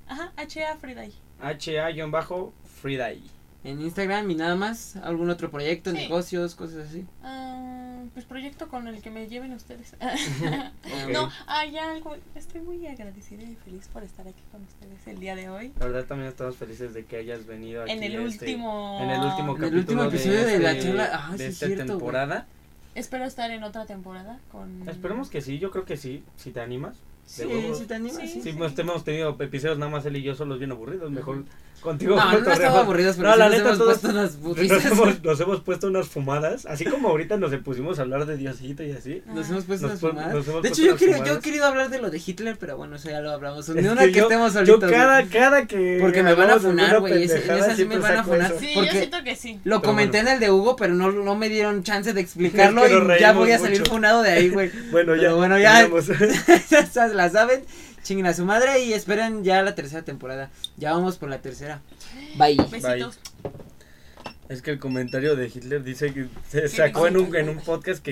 Ajá, H, A, Friday. HA-Friday. En Instagram y nada más. ¿Algún otro proyecto, Sí. negocios, cosas así? Ah, pues proyecto con el que me lleven ustedes. Ok. No, hay algo. Estoy muy agradecida y feliz por estar aquí con ustedes el día de hoy. La verdad también estamos felices de que hayas venido aquí En el este- último. en el último En el capítulo último episodio de la este- charla- ah, sí de es esta cierto, temporada. Espero estar en otra temporada con. Esperemos que sí, yo creo que sí, si te animas. Sí, si te animas, Sí, sí. Sí, pues hemos tenido episodios nada más él y yo solos bien aburridos, mejor contigo. No, no estamos aburridos, pero No, sí la nos neta, hemos todos- puesto unas Nos hemos, nos hemos puesto unas fumadas, así como ahorita nos pusimos a hablar de Diosito y así. Nos hemos puesto Nos unas fumadas. nos hemos De hecho, yo, quiero, yo he querido hablar de lo de Hitler, pero bueno, eso ya lo hablamos. Es Ni una que que, yo- estemos Yo solitos. cada, güey. cada que. Porque me van a funar, güey, ese- en pendejada, esa sí me van a funar. Sí, yo siento que sí. Lo comenté en el de Hugo, pero no, no me dieron chance de explicarlo y ya voy a salir funado de ahí, güey. Bueno, ya. Bueno, ya. Esas la saben. Chinguen a su madre y esperen ya la tercera temporada. Ya vamos por la tercera. Bye. Besitos. Es que el comentario de Hitler dice que se ¿Qué sacó en un, en un podcast que